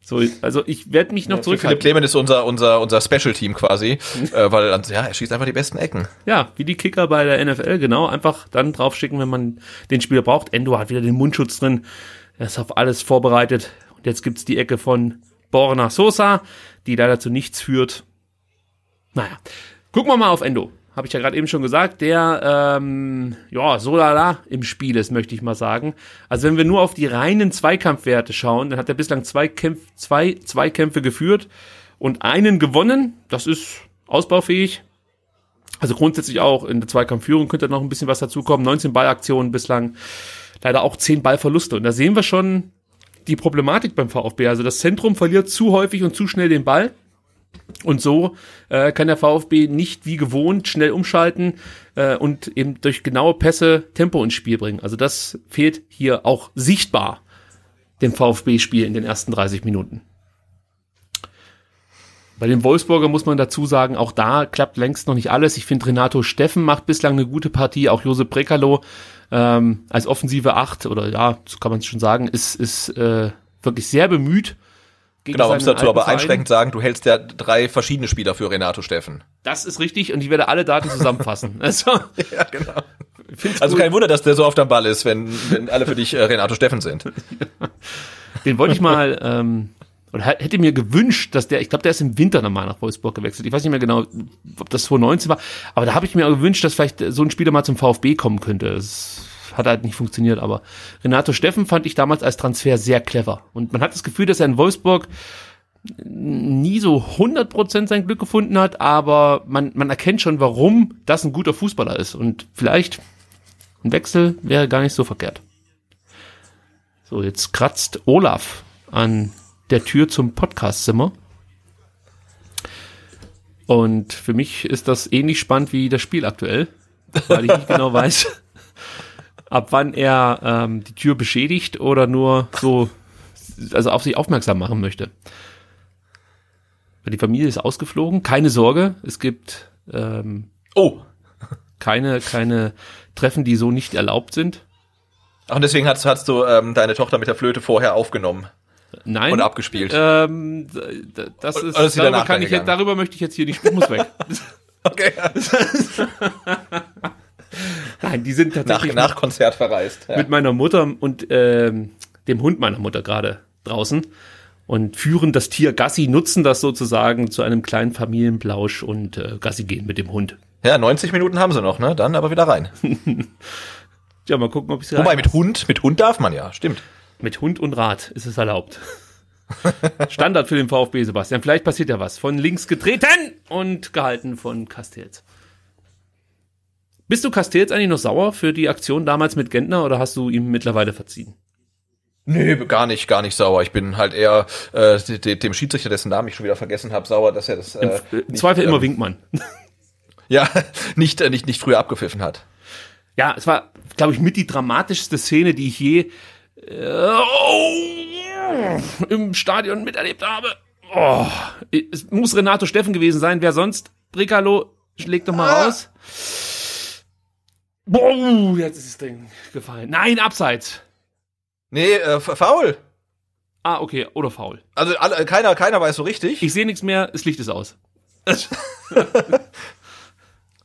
so, also ich werde mich noch Philipp zurückhalten. Clement ist unser, unser, unser Special-Team quasi, äh, weil ja, er schießt einfach die besten Ecken. Ja, wie die Kicker bei der NFL, genau. Einfach dann draufschicken, wenn man den Spieler braucht. Endo hat wieder den Mundschutz drin. Er ist auf alles vorbereitet. Und jetzt gibt's die Ecke von Borna Sosa, die leider zu nichts führt. Naja, gucken wir mal auf Endo. Habe ich ja gerade eben schon gesagt, der ähm, ja so lala im Spiel ist, möchte ich mal sagen. Also wenn wir nur auf die reinen Zweikampfwerte schauen, dann hat er bislang zwei, Kämpf, zwei Zweikämpfe geführt und einen gewonnen. Das ist ausbaufähig. Also grundsätzlich auch in der Zweikampfführung könnte noch ein bisschen was dazukommen. 19 Ballaktionen bislang, leider auch 10 Ballverluste. Und da sehen wir schon die Problematik beim VfB. Also das Zentrum verliert zu häufig und zu schnell den Ball. Und so äh, kann der VfB nicht wie gewohnt schnell umschalten äh, und eben durch genaue Pässe Tempo ins Spiel bringen. Also das fehlt hier auch sichtbar dem VfB-Spiel in den ersten 30 Minuten. Bei den Wolfsburger muss man dazu sagen, auch da klappt längst noch nicht alles. Ich finde, Renato Steffen macht bislang eine gute Partie, auch Josep Brekalo ähm, als offensive Acht, oder ja, so kann man es schon sagen, ist, ist äh, wirklich sehr bemüht. Genau, man muss dazu aber Verein. einschränkend sagen, du hältst ja drei verschiedene Spieler für Renato Steffen. Das ist richtig und ich werde alle Daten zusammenfassen. Also, Ja, genau. Also kein Wunder, dass der so auf dem Ball ist, wenn, wenn alle für dich äh, Renato Steffen sind. Den wollte ich mal, ähm, oder hätte mir gewünscht, dass der, ich glaube, der ist im Winter nochmal nach Wolfsburg gewechselt. Ich weiß nicht mehr genau, ob das 2019 war, aber da habe ich mir auch gewünscht, dass vielleicht so ein Spieler mal zum VfB kommen könnte. Das hat halt nicht funktioniert, aber Renato Steffen fand ich damals als Transfer sehr clever. Und man hat das Gefühl, dass er in Wolfsburg nie so 100% sein Glück gefunden hat, aber man, man erkennt schon, warum das ein guter Fußballer ist. Und vielleicht ein Wechsel wäre gar nicht so verkehrt. So, jetzt kratzt Olaf an der Tür zum Podcastzimmer. Und für mich ist das ähnlich spannend wie das Spiel aktuell, weil ich nicht genau weiß, ab wann er ähm, die Tür beschädigt oder nur so, also auf sich aufmerksam machen möchte. Die Familie ist ausgeflogen, keine Sorge, es gibt ähm, Oh, keine, keine Treffen, die so nicht erlaubt sind. Ach, und deswegen hast, hast du ähm, deine Tochter mit der Flöte vorher aufgenommen Nein. und abgespielt. Ähm, das Oder ist, ist sie darüber, kann ich, darüber möchte ich jetzt hier nicht, ich muss weg. Okay. Nein, die sind Nach, tatsächlich nach Konzert verreist. Ja. mit meiner Mutter und ähm, dem Hund meiner Mutter gerade draußen und führen das Tier Gassi, nutzen das sozusagen zu einem kleinen Familienplausch und äh, Gassi gehen mit dem Hund. ja, 90 Minuten haben sie noch, ne? Dann aber wieder rein. Ja, mal gucken, ob ich Wobei, mit Hund, mit Hund darf man ja, stimmt. Mit Hund und Rad ist es erlaubt. Standard für den VfB, Sebastian. Vielleicht passiert ja was. Von links getreten und gehalten von Castells. Bist du Castells eigentlich noch sauer für die Aktion damals mit Gentner oder hast du ihm mittlerweile verziehen? Nee, gar nicht, gar nicht sauer. Ich bin halt eher äh, de- de- dem Schiedsrichter, dessen Namen ich schon wieder vergessen habe, sauer, dass er das. Äh, Im nicht, Zweifel immer ähm, Winkmann. Ja, nicht, äh, nicht, nicht früher abgepfiffen hat. Ja, es war, glaube ich, mit die dramatischste Szene, die ich je äh, im Stadion miterlebt habe. Oh, es muss Renato Steffen gewesen sein. Wer sonst? Bricalo, schlägt doch mal Ah. raus. Boah, jetzt ist das Ding gefallen. Nein, abseits. Nee, äh, faul. Ah, okay, oder faul. Also alle, keiner, keiner weiß so richtig. Ich sehe nichts mehr, das Licht ist aus.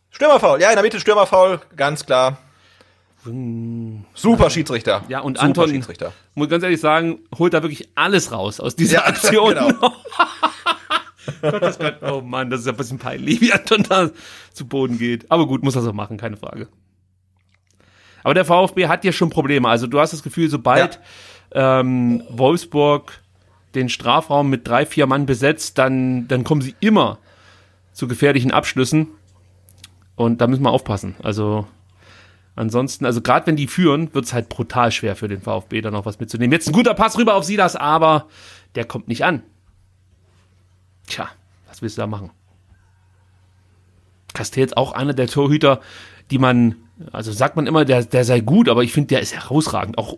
Stürmerfaul. Ja, in der Mitte Stürmerfaul, ganz klar. Super Schiedsrichter. Ja, und Super Anton- Schiedsrichter. Muss ganz ehrlich sagen, holt da wirklich alles raus aus dieser Aktion. genau. Gott, Gott, oh Mann, das ist ja ein bisschen peinlich, wie Anton da zu Boden geht. Aber gut, muss er so machen, keine Frage. Aber der VfB hat ja schon Probleme. Also du hast das Gefühl, sobald ähm, Wolfsburg den Strafraum mit drei, vier Mann besetzt, dann, dann kommen sie immer zu gefährlichen Abschlüssen. Und da müssen wir aufpassen. Also ansonsten, also gerade wenn die führen, wird es halt brutal schwer für den VfB da noch was mitzunehmen. Jetzt ein guter Pass rüber auf Silas, aber der kommt nicht an. Tja, was willst du da machen? Castells auch einer der Torhüter, die man, also sagt man immer, der, der sei gut, aber ich finde, der ist herausragend. Auch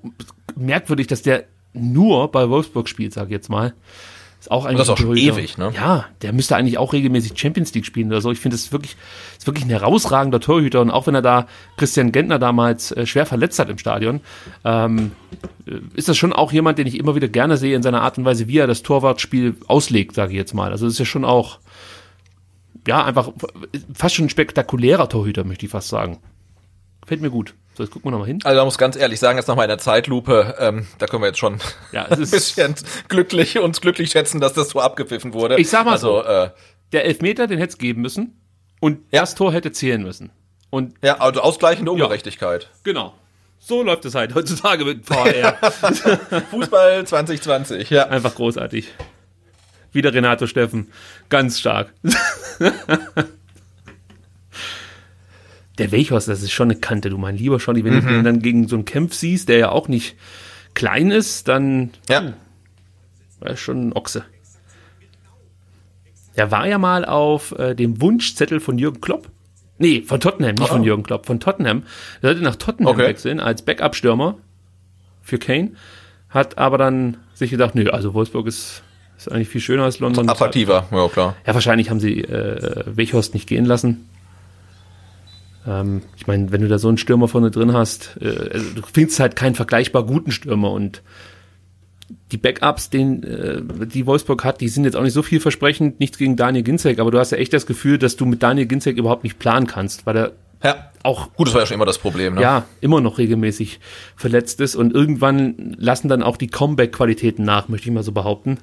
merkwürdig, dass der nur bei Wolfsburg spielt, sag ich jetzt mal. Ist auch eigentlich das ist auch ein schon ewig, ne? Ja, der müsste eigentlich auch regelmäßig Champions League spielen oder so. Ich finde, das ist wirklich, ist wirklich ein herausragender Torhüter. Und auch wenn er da Christian Gentner damals äh, schwer verletzt hat im Stadion, ähm, äh, ist das schon auch jemand, den ich immer wieder gerne sehe in seiner Art und Weise, wie er das Torwartspiel auslegt, sage ich jetzt mal. Also das ist ja schon auch, ja, einfach fast schon ein spektakulärer Torhüter, möchte ich fast sagen. Fällt mir gut. So, jetzt gucken wir nochmal hin. Also da muss ganz ehrlich sagen, jetzt nochmal in der Zeitlupe, ähm, da können wir jetzt schon Ja, ein bisschen glücklich, uns glücklich schätzen, dass das so abgepfiffen wurde. Ich sag mal also, so. Äh, Der Elfmeter, den hätte es geben müssen. Und Ja. das Tor hätte zählen müssen. Und ja, also ausgleichende Ungerechtigkeit. genau. So läuft es halt heutzutage mit VR. Fußball 2020, ja. Einfach großartig. Wieder Renato Steffen. Ganz stark. Der Weichhorst, das ist schon eine Kante, du mein lieber Schotti. Wenn du den dann gegen so einen Kämpf siehst, der ja auch nicht klein ist, dann Ja. war ist schon ein Ochse. Der war ja mal auf äh, dem Wunschzettel von Jürgen Klopp. Nee, von Tottenham, nicht von Jürgen Klopp, von Tottenham. Der sollte nach Tottenham Okay. wechseln als Backup-Stürmer für Kane. Hat aber dann sich gedacht, nö, also Wolfsburg ist, ist eigentlich viel schöner als London. Attraktiver, ja klar. Ja, wahrscheinlich haben sie äh, Weghorst nicht gehen lassen. Ähm, ich meine, wenn du da so einen Stürmer vorne drin hast, äh, also du findest halt keinen vergleichbar guten Stürmer und die Backups, den, äh, die Wolfsburg hat, die sind jetzt auch nicht so vielversprechend, nichts gegen Daniel Ginzek, aber du hast ja echt das Gefühl, dass du mit Daniel Ginzek überhaupt nicht planen kannst, weil er Ja. auch Gut, das war ja schon immer das Problem, ne? ja, immer noch regelmäßig verletzt ist und irgendwann lassen dann auch die Comeback-Qualitäten nach, möchte ich mal so behaupten.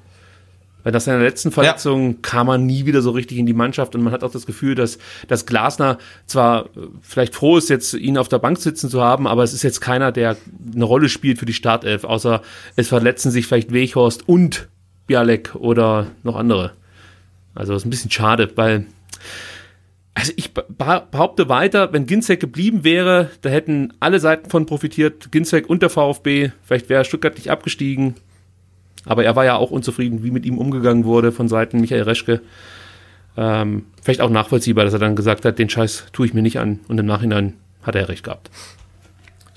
Weil nach seiner letzten Verletzung kam er nie wieder so richtig in die Mannschaft und man hat auch das Gefühl, dass, dass Glasner zwar äh, vielleicht froh ist, jetzt ihn auf der Bank sitzen zu haben, aber es ist jetzt keiner, der eine Rolle spielt für die Startelf, außer es verletzen sich vielleicht Weghorst und Bialek oder noch andere. Also das ist ein bisschen schade, weil also ich beh- behaupte weiter, wenn Ginzek geblieben wäre, da hätten alle Seiten von profitiert, Ginzek und der VfB. Vielleicht wäre Stuttgart nicht abgestiegen. Aber er war ja auch unzufrieden, wie mit ihm umgegangen wurde von Seiten Michael Reschke. Ähm, vielleicht auch nachvollziehbar, dass er dann gesagt hat, den Scheiß tue ich mir nicht an. Und im Nachhinein hat er recht gehabt.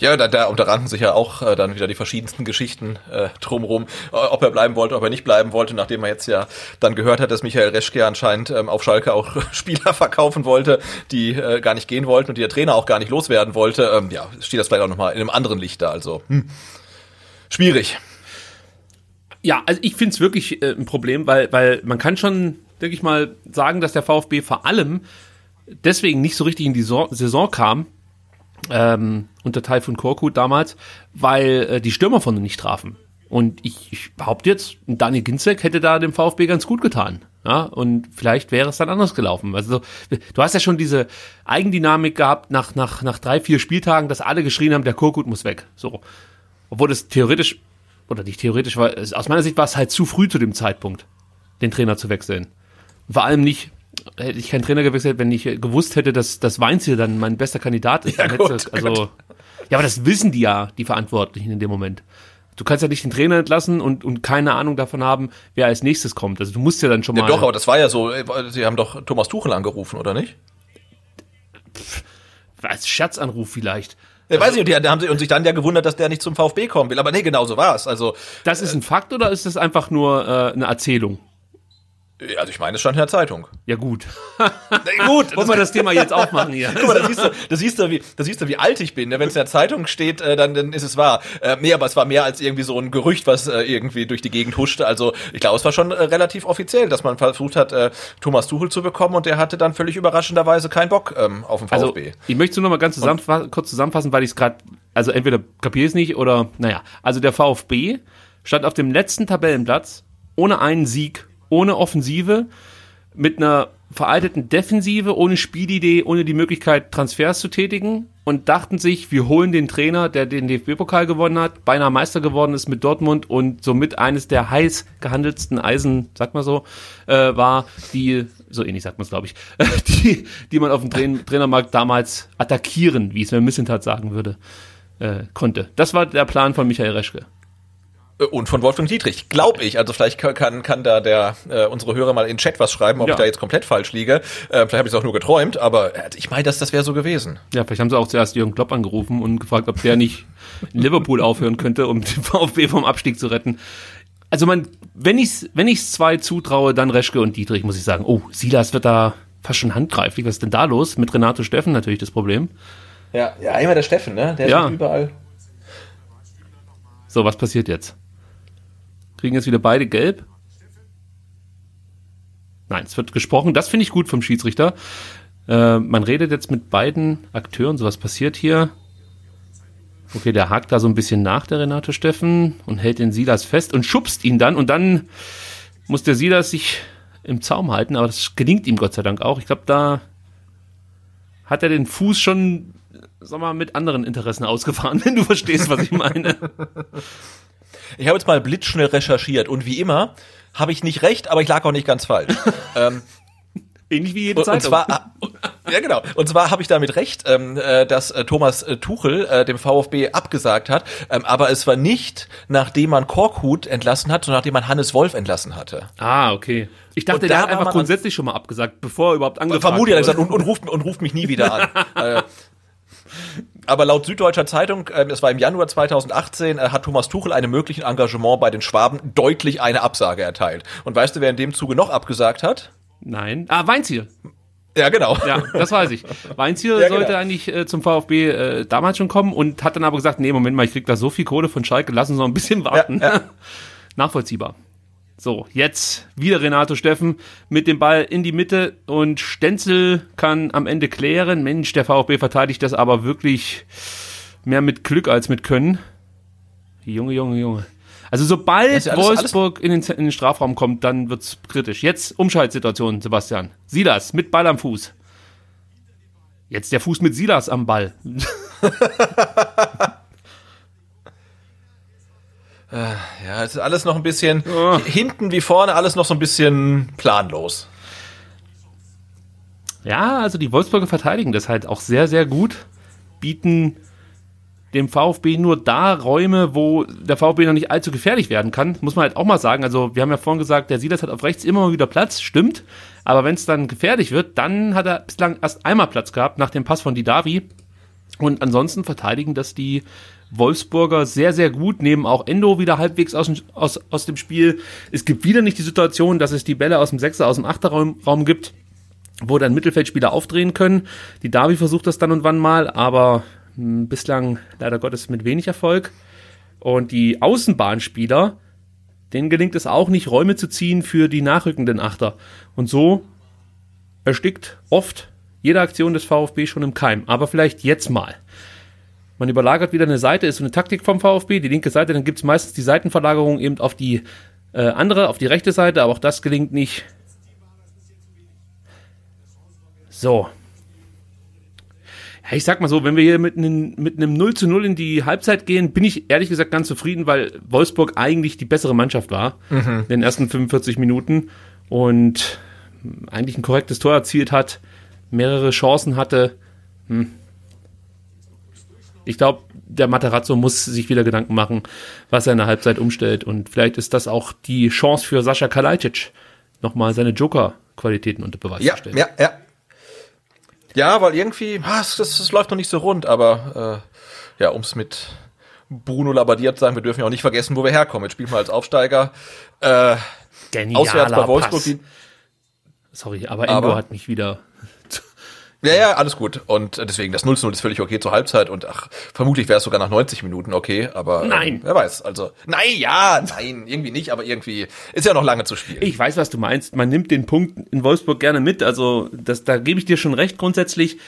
Ja, da, da unterranken sich ja auch äh, dann wieder die verschiedensten Geschichten äh, drumherum, äh, ob er bleiben wollte, ob er nicht bleiben wollte, nachdem er jetzt ja dann gehört hat, dass Michael Reschke anscheinend ähm, auf Schalke auch Spieler verkaufen wollte, die äh, gar nicht gehen wollten und die der Trainer auch gar nicht loswerden wollte. Ähm, ja, steht das vielleicht auch nochmal in einem anderen Licht da, also hm. schwierig. Ja, also ich finde es wirklich äh, ein Problem, weil, weil man kann schon, denke ich mal, sagen, dass der VfB vor allem deswegen nicht so richtig in die Saison, Saison kam, ähm, unter Teil von Korkut damals, weil äh, die Stürmer von nicht trafen. Und ich, ich behaupte jetzt, Daniel Ginzek hätte da dem VfB ganz gut getan. Ja, und vielleicht wäre es dann anders gelaufen. Also, du hast ja schon diese Eigendynamik gehabt nach, nach, nach drei, vier Spieltagen, dass alle geschrien haben, der Korkut muss weg. So. Obwohl das theoretisch, oder nicht theoretisch war, es- aus meiner Sicht war es halt zu früh zu dem Zeitpunkt, den Trainer zu wechseln. Vor allem nicht, hätte ich keinen Trainer gewechselt, wenn ich gewusst hätte, dass das Weinziel dann mein bester Kandidat ist. Ja, gut, also, ja, aber das wissen die ja, die Verantwortlichen in dem Moment. Du kannst ja nicht den Trainer entlassen und, und keine Ahnung davon haben, wer als nächstes kommt. Also du musst ja dann schon Ja, mal. doch, aber das war ja so, äh, sie haben doch Thomas Tuchel angerufen, oder nicht? pff, als Scherzanruf vielleicht. Ja, weiß ich, und die haben sich, und sich dann ja gewundert, dass der nicht zum VfB kommen will. Aber nee, genau so war's. Also, Das ist ein Fakt oder ist das einfach nur äh, eine Erzählung? Also ich meine, es stand in der Zeitung. Ja gut. Nee, gut, Wollen wir das Thema jetzt aufmachen hier? Guck mal, da siehst du, da siehst du, wie, da siehst du, wie alt ich bin. Ne? Wenn es in der Zeitung steht, äh, dann, dann ist es wahr. Äh, nee, aber es war mehr als irgendwie so ein Gerücht, was äh, irgendwie durch die Gegend huschte. Also ich glaube, es war schon äh, relativ offiziell, dass man versucht hat, äh, Thomas Tuchel zu bekommen und der hatte dann völlig überraschenderweise keinen Bock ähm, auf den Also, VfB. ich möchte es nur noch mal ganz zusammenfa kurz zusammenfassen, weil ich es gerade, also entweder kapiere ich es nicht oder, naja. Also der VfB stand auf dem letzten Tabellenplatz ohne einen Sieg, ohne Offensive, mit einer veralteten Defensive, ohne Spielidee, ohne die Möglichkeit, Transfers zu tätigen und dachten sich, wir holen den Trainer, der den DFB-Pokal gewonnen hat, beinahe Meister geworden ist mit Dortmund und somit eines der heiß gehandeltsten Eisen, sag mal so, äh, war, die, so ähnlich sagt man es, glaube ich, die, die man auf dem Train Trainermarkt damals attackieren, wie es mir Missentat sagen würde, äh, konnte. Das war der Plan von Michael Reschke. Äh, Und von Wolfgang Dietrich, glaube ich. Also vielleicht kann, kann, kann da der äh, unsere Hörer mal in den Chat was schreiben, ob Ja. ich da jetzt komplett falsch liege. Äh, vielleicht habe ich es auch nur geträumt, aber äh, ich meine, dass das wäre so gewesen. Ja, vielleicht haben sie auch zuerst Jürgen Klopp angerufen und gefragt, ob der nicht in Liverpool aufhören könnte, um den VfB vom Abstieg zu retten. Also man, wenn ich's, wenn ich's zwei zutraue, dann Reschke und Dietrich, muss ich sagen. Oh, Silas wird da fast schon handgreiflich. Was ist denn da los? Mit Renato Steffen natürlich das Problem. Ja, ja, einmal der Steffen, ne? Der Ja. ist überall. So, was passiert jetzt? Kriegen jetzt wieder beide gelb? Nein, es wird gesprochen. Das finde ich gut vom Schiedsrichter. Äh, man redet jetzt mit beiden Akteuren. So was passiert hier. Okay, der hakt da so ein bisschen nach, der Renato Steffen, und hält den Silas fest und schubst ihn dann. Und dann muss der Silas sich im Zaum halten, aber das gelingt ihm Gott sei Dank auch. Ich glaube, da hat er den Fuß schon, sag mal, mit anderen Interessen ausgefahren, wenn du verstehst, was ich meine. Ich habe jetzt mal blitzschnell recherchiert und wie immer habe ich nicht recht, aber ich lag auch nicht ganz falsch. ähm, Ähnlich wie jede und, und Zeitung. zwar, ja genau, und zwar habe ich damit recht, ähm, äh, dass äh, Thomas äh, Tuchel äh, dem VfB abgesagt hat, ähm, aber es war nicht, nachdem man Korkut entlassen hat, sondern nachdem man Hannes Wolf entlassen hatte. ah, okay. Ich dachte, Und der da hat einfach grundsätzlich schon mal abgesagt, bevor er überhaupt angefragt Vermutlich hat er gesagt, und, und, ruft, und ruft mich nie wieder an. äh, aber laut Süddeutscher Zeitung, äh, es war im Januar 2018, äh, hat Thomas Tuchel einem möglichen Engagement bei den Schwaben deutlich eine Absage erteilt. Und weißt du, wer in dem Zuge noch abgesagt hat? Nein. Ah, Weinziel. Ja, genau. Ja, das weiß ich. Weinziel Ja, genau. sollte eigentlich äh, zum VfB äh, damals schon kommen und hat dann aber gesagt, nee, Moment mal, ich krieg da so viel Kohle von Schalke, lassen Sie noch ein bisschen warten. Ja, ja. Nachvollziehbar. So, jetzt wieder Renato Steffen mit dem Ball in die Mitte und Stenzel kann am Ende klären. Mensch, der VfB verteidigt das aber wirklich mehr mit Glück als mit Können. Junge, Junge, Junge. Also sobald alles- Wolfsburg in, den, in den Strafraum kommt, dann wird's kritisch. Jetzt Umschaltsituation, Sebastian. Silas mit Ball am Fuß. Jetzt der Fuß mit Silas am Ball. Ja, es ist alles noch ein bisschen, hinten wie vorne, alles noch so ein bisschen planlos. Ja, also die Wolfsburger verteidigen das halt auch sehr, sehr gut. Bieten dem VfB nur da Räume, wo der VfB noch nicht allzu gefährlich werden kann. Muss man halt auch mal sagen. Also, wir haben ja vorhin gesagt, der Silas hat auf rechts immer mal wieder Platz, stimmt. Aber wenn es dann gefährlich wird, dann hat er bislang erst einmal Platz gehabt nach dem Pass von Didavi. Und ansonsten verteidigen das die Wolfsburger sehr, sehr gut, nehmen auch Endo wieder halbwegs aus, dem- aus, aus dem Spiel. Es gibt wieder nicht die Situation, dass es die Bälle aus dem Sechser, aus dem Achterraum Raum gibt, wo dann Mittelfeldspieler aufdrehen können. Die Davi versucht das dann und wann mal, aber mh, bislang leider Gottes mit wenig Erfolg. Und die Außenbahnspieler, denen gelingt es auch nicht, Räume zu ziehen für die nachrückenden Achter. Und so erstickt oft jede Aktion des VfB schon im Keim. Aber vielleicht jetzt mal. Man überlagert wieder eine Seite, ist so eine Taktik vom VfB, die linke Seite, dann gibt es meistens die Seitenverlagerung eben auf die äh, andere, auf die rechte Seite, aber auch das gelingt nicht. So. Ja, ich sag mal so, wenn wir hier mit einem, mit einem 0 zu 0 in die Halbzeit gehen, bin ich ehrlich gesagt ganz zufrieden, weil Wolfsburg eigentlich die bessere Mannschaft war in den ersten 45 Minuten und eigentlich ein korrektes Tor erzielt hat, mehrere Chancen hatte. Hm. Ich glaube, der Materazzo muss sich wieder Gedanken machen, was er in der Halbzeit umstellt. Und vielleicht ist das auch die Chance für Sascha Kalajdzic, nochmal seine Joker-Qualitäten unter Beweis Ja, zu stellen. ja, ja. Ja, weil irgendwie, ah, das, das, das läuft noch nicht so rund, aber äh, ja, ums mit Bruno Labbadia zu sagen, wir dürfen ja auch nicht vergessen, wo wir herkommen. Jetzt spielen wir als Aufsteiger. Äh, Genialer auswärts bei Wolfsburg. Sorry, aber Endo Aber- hat mich wieder. Ja, ja, alles gut. Und deswegen, das 0 zu 0 ist völlig okay zur Halbzeit und ach, vermutlich wäre es sogar nach 90 Minuten okay, aber Nein. Ähm, wer weiß. Also, nein, ja, nein, irgendwie nicht, aber irgendwie ist ja noch lange zu spielen. Ich weiß, was du meinst. Man nimmt den Punkt in Wolfsburg gerne mit. Also, das, da gebe ich dir schon recht grundsätzlich.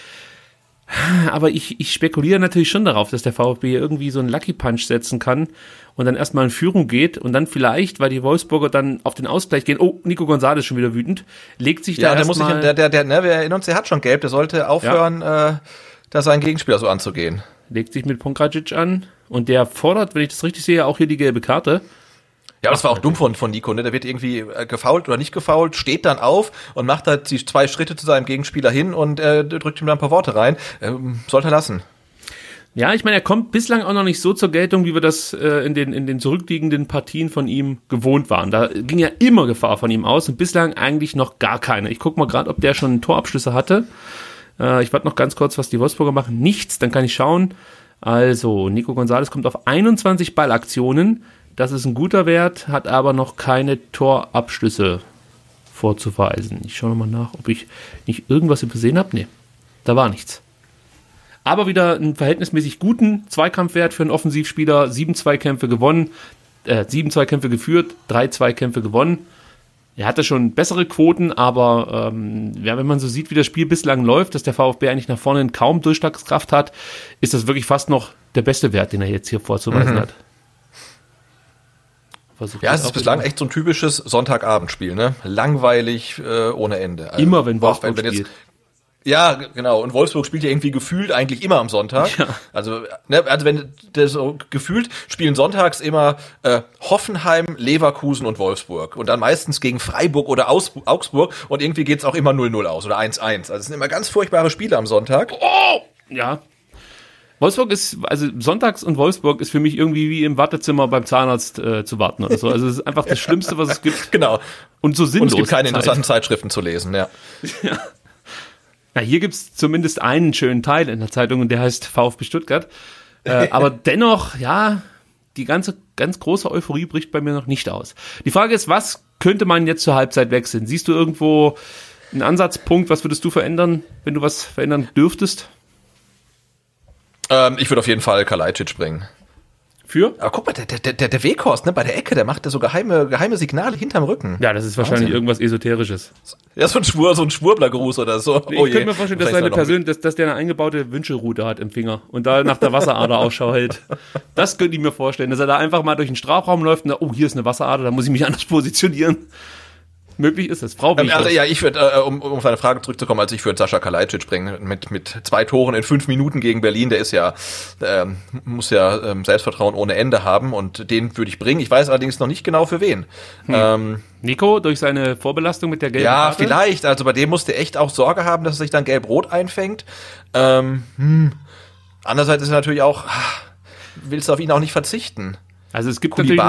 Aber ich, ich spekuliere natürlich schon darauf, dass der VfB irgendwie so einen Lucky Punch setzen kann und dann erstmal in Führung geht und dann vielleicht, weil die Wolfsburger dann auf den Ausgleich gehen, oh, Nico González ist schon wieder wütend, legt sich ja, da erstmal, der, der, der, ne, wir erinnern uns, der hat schon gelb, der sollte aufhören, äh, da seinen Gegenspieler so anzugehen. legt sich mit Pongracic an und der fordert, wenn ich das richtig sehe, auch hier die gelbe Karte. Ja, das war auch dumm von, von Nico, ne? Der wird irgendwie äh, gefault oder nicht gefault, steht dann auf und macht halt die zwei Schritte zu seinem Gegenspieler hin und äh, drückt ihm dann ein paar Worte rein. Ähm, sollte er lassen. Ja, ich meine, er kommt bislang auch noch nicht so zur Geltung, wie wir das äh, in, den, in den zurückliegenden Partien von ihm gewohnt waren. Da ging ja immer Gefahr von ihm aus und bislang eigentlich noch gar keine. Ich gucke mal gerade, ob der schon Torabschlüsse hatte. Äh, ich warte noch ganz kurz, was die Wolfsburger machen. Nichts, dann kann ich schauen. Also, Nico González kommt auf 21 Ballaktionen. Das ist ein guter Wert, hat aber noch keine Torabschlüsse vorzuweisen. Ich schaue nochmal nach, ob ich nicht irgendwas übersehen habe. Nee, da war nichts. Aber wieder einen verhältnismäßig guten Zweikampfwert für einen Offensivspieler. Sieben Zweikämpfe gewonnen, äh, sieben Zweikämpfe geführt, drei Zweikämpfe gewonnen. Er hatte schon bessere Quoten, aber ähm, ja, wenn man so sieht, wie das Spiel bislang läuft, dass der VfB eigentlich nach vorne kaum Durchschlagskraft hat, ist das wirklich fast noch der beste Wert, den er jetzt hier vorzuweisen hat. Versucht Ja, das es ist bislang echt so ein typisches Sonntagabendspiel, ne? Langweilig äh, ohne Ende. Also, Immer, wenn Wolfsburg wenn jetzt- spielt. Ja, genau. Und Wolfsburg spielt ja irgendwie gefühlt eigentlich immer am Sonntag. Ja. Also, ne, also wenn das so gefühlt spielen sonntags immer äh, Hoffenheim, Leverkusen und Wolfsburg. Und dann meistens gegen Freiburg oder Aus Augsburg. Und irgendwie geht's auch immer 0-0 aus oder 1-1. Also es sind immer ganz furchtbare Spiele am Sonntag. Ja. Wolfsburg ist, also sonntags und Wolfsburg ist für mich irgendwie wie im Wartezimmer beim Zahnarzt äh, zu warten oder so. Also es ist einfach das Schlimmste, was es gibt. Genau. Und so Und sinnlos. es gibt keine Zeit. interessanten Zeitschriften zu lesen, ja. Ja, hier gibt's zumindest einen schönen Teil in der Zeitung und der heißt VfB Stuttgart. Äh, aber dennoch, ja, die ganze, ganz große Euphorie bricht bei mir noch nicht aus. Die Frage ist, was könnte man jetzt zur Halbzeit wechseln? Siehst du irgendwo einen Ansatzpunkt? Was würdest du verändern, wenn du was verändern dürftest? Ähm, ich würde auf jeden Fall Kalajdzic bringen. Für? Aber guck mal, der, der, der, der Weghorst, ne, bei der Ecke, der macht da so geheime, geheime Signale hinterm Rücken. Ja, das ist wahrscheinlich Wahnsinn. irgendwas Esoterisches. Ja, so ein Schwur, so ein Schwurblergruß oder so. Ich Oh könnte mir vorstellen, dass seine Person, dass, dass der eine eingebaute Wünschelrute hat im Finger und da nach der Wasserader Ausschau hält. Das könnte ich mir vorstellen, dass er da einfach mal durch den Strafraum läuft und da, oh, hier ist eine Wasserader, da muss ich mich anders positionieren. Möglich ist es. Frau Ähm, also ja, ich würde, äh, um, um auf deine Frage zurückzukommen, also ich würde Sascha Kalajdzic bringen mit, mit zwei Toren in fünf Minuten gegen Berlin. Der ist ja, ähm, muss ja ähm, Selbstvertrauen ohne Ende haben und den würde ich bringen. Ich weiß allerdings noch nicht genau für wen. Ähm, Nico durch seine Vorbelastung mit der gelben ja, Karte. vielleicht. Also bei dem musste echt auch Sorge haben, dass er sich dann gelb-rot einfängt. Ähm, hm. Andererseits ist er natürlich auch, ah, willst du auf ihn auch nicht verzichten. Also es gibt natürlich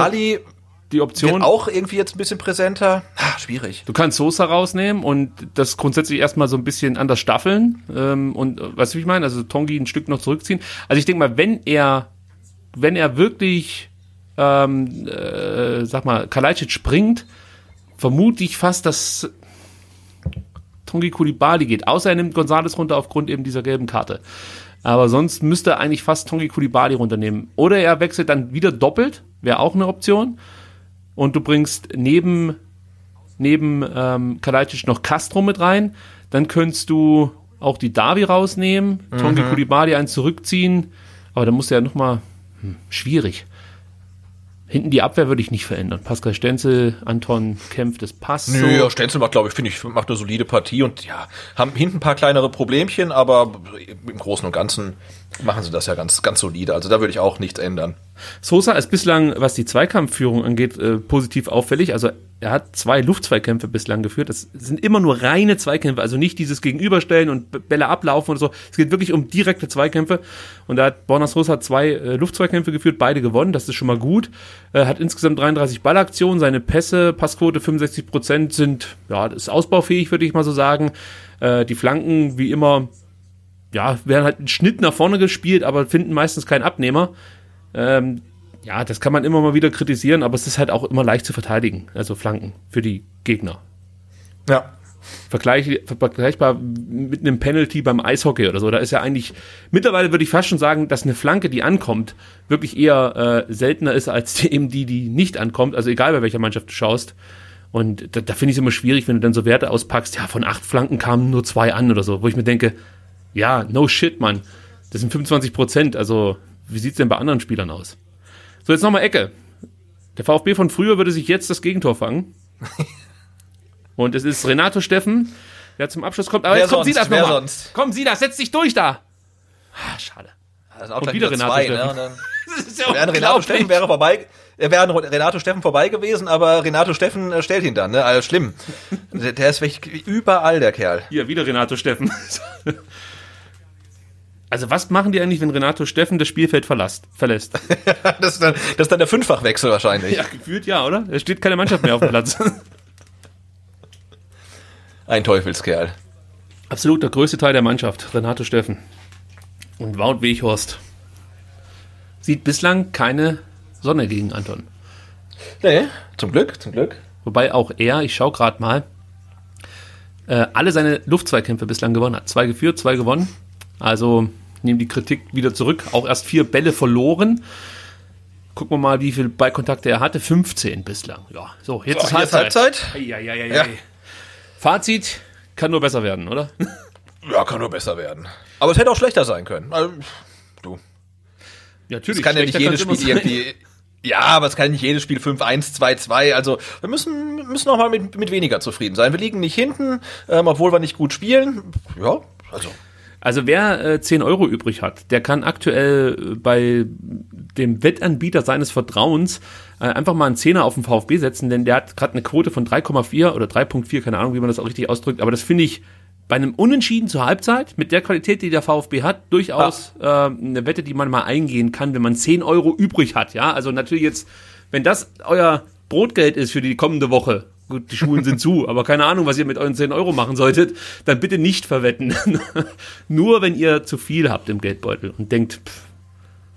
die wird Option, auch irgendwie jetzt ein bisschen präsenter. Ah, schwierig. du kannst Sosa rausnehmen und das grundsätzlich erstmal so ein bisschen anders staffeln ähm, und äh, weißt du, wie ich meine? Also Tongi ein Stück noch zurückziehen. Also ich denke mal, wenn er, wenn er wirklich, ähm, äh, sag mal, Kalajdzic springt, vermute ich fast, dass Tongi Kulibali geht. Außer er nimmt Gonzales runter aufgrund eben dieser gelben Karte. Aber sonst müsste er eigentlich fast Tongi Kulibali runternehmen. Oder er wechselt dann wieder doppelt, wäre auch eine Option. Und du bringst neben, neben ähm, Kalajdzic noch Castro mit rein. Dann könntest du auch die Davi rausnehmen, Tongi Kulibali einen zurückziehen. Aber dann musst du ja nochmal, hm, schwierig. Hinten die Abwehr würde ich nicht verändern. Pascal Stenzel, Anton Kempf, das passt so. Nö, ja, Stenzel macht, glaube ich, finde ich, macht eine solide Partie und ja, haben hinten ein paar kleinere Problemchen, aber im Großen und Ganzen machen sie das ja ganz, ganz solide. Also da würde ich auch nichts ändern. Sosa ist bislang, was die Zweikampfführung angeht, äh, positiv auffällig. Also er hat zwei Luftzweikämpfe bislang geführt. Das sind immer nur reine Zweikämpfe, also nicht dieses Gegenüberstellen und Bälle ablaufen oder so. Es geht wirklich um direkte Zweikämpfe. Und da hat Borna Sosa zwei äh, Luftzweikämpfe geführt, beide gewonnen. Das ist schon mal gut. Er hat insgesamt 33 Ballaktionen. Seine Pässe, Passquote 65 Prozent sind, ja, ist ausbaufähig, würde ich mal so sagen. Äh, die Flanken, wie immer, ja, werden halt einen Schnitt nach vorne gespielt, aber finden meistens keinen Abnehmer. Ähm, ja, das kann man immer mal wieder kritisieren, aber es ist halt auch immer leicht zu verteidigen, also Flanken für die Gegner. Ja. Vergleich, vergleichbar mit einem Penalty beim Eishockey oder so. Da ist ja eigentlich, mittlerweile würde ich fast schon sagen, dass eine Flanke, die ankommt, wirklich eher äh, seltener ist als die, eben die, die nicht ankommt. Also egal bei welcher Mannschaft du schaust. Und da, da finde ich es immer schwierig, wenn du dann so Werte auspackst, ja, von acht Flanken kamen nur zwei an oder so, wo ich mir denke, ja, no shit, Mann. Das sind 25 Prozent. Also, wie sieht's denn bei anderen Spielern aus? So, jetzt nochmal Ecke. Der VfB von früher würde sich jetzt das Gegentor fangen. Und es ist Renato Steffen, der zum Abschluss kommt. Aber Wer jetzt kommt sie sonst? das Wer nochmal. sonst? Komm, sie das, setz dich durch da. Ah, schade. Das ist auch Und wieder Renato zwei, Steffen. ne? Das ist ja wäre Renato. Steffen wäre vorbei, er wäre Renato Steffen vorbei gewesen, aber Renato Steffen äh, stellt ihn dann, ne? Also schlimm. Der, der ist wirklich überall, der Kerl. Hier, wieder Renato Steffen. Also was machen die eigentlich, wenn Renato Steffen das Spielfeld verlässt? verlässt? Das ist dann, das ist dann der Fünffachwechsel wahrscheinlich. Ja, gefühlt ja, oder? Es steht keine Mannschaft mehr auf dem Platz. Ein Teufelskerl. Absolut der größte Teil der Mannschaft, Renato Steffen. Und Wout Weghorst. Sieht bislang keine Sonne gegen Anton. Nee, zum Glück, zum Glück. Wobei auch er, ich schaue gerade mal, äh, alle seine Luftzweikämpfe bislang gewonnen hat. Zwei geführt, zwei gewonnen. Also nehmen die Kritik wieder zurück. Auch erst vier Bälle verloren. Gucken wir mal, wie viele Ballkontakte er hatte. 15 bislang. Ja, so, jetzt So, ist Halbzeit. Halbzeit. Eieieiei. Ja. Fazit, kann nur besser werden, oder? Ja, kann nur besser werden. Aber es hätte auch schlechter sein können. Also, du. Ja, natürlich. Es kann ja nicht jedes Spiel sein. irgendwie. Ja, aber es kann nicht jedes Spiel 5-1, 2-2. Also wir müssen, müssen auch mal mit, mit weniger zufrieden sein. Wir liegen nicht hinten, ähm, obwohl wir nicht gut spielen. Ja, also. Also wer äh, 10 Euro übrig hat, der kann aktuell äh, bei dem Wettanbieter seines Vertrauens äh, einfach mal einen Zehner auf den VfB setzen, denn der hat gerade eine Quote von 3,4 oder 3,4, keine Ahnung, wie man das auch richtig ausdrückt, aber das finde ich bei einem Unentschieden zur Halbzeit, mit der Qualität, die der VfB hat, durchaus äh, eine Wette, die man mal eingehen kann, wenn man 10 Euro übrig hat, ja, also natürlich jetzt, wenn das euer Brotgeld ist für die kommende Woche, gut, die Schulen sind zu, aber keine Ahnung, was ihr mit euren 10 Euro machen solltet, dann bitte nicht verwetten. Nur wenn ihr zu viel habt im Geldbeutel und denkt, pff,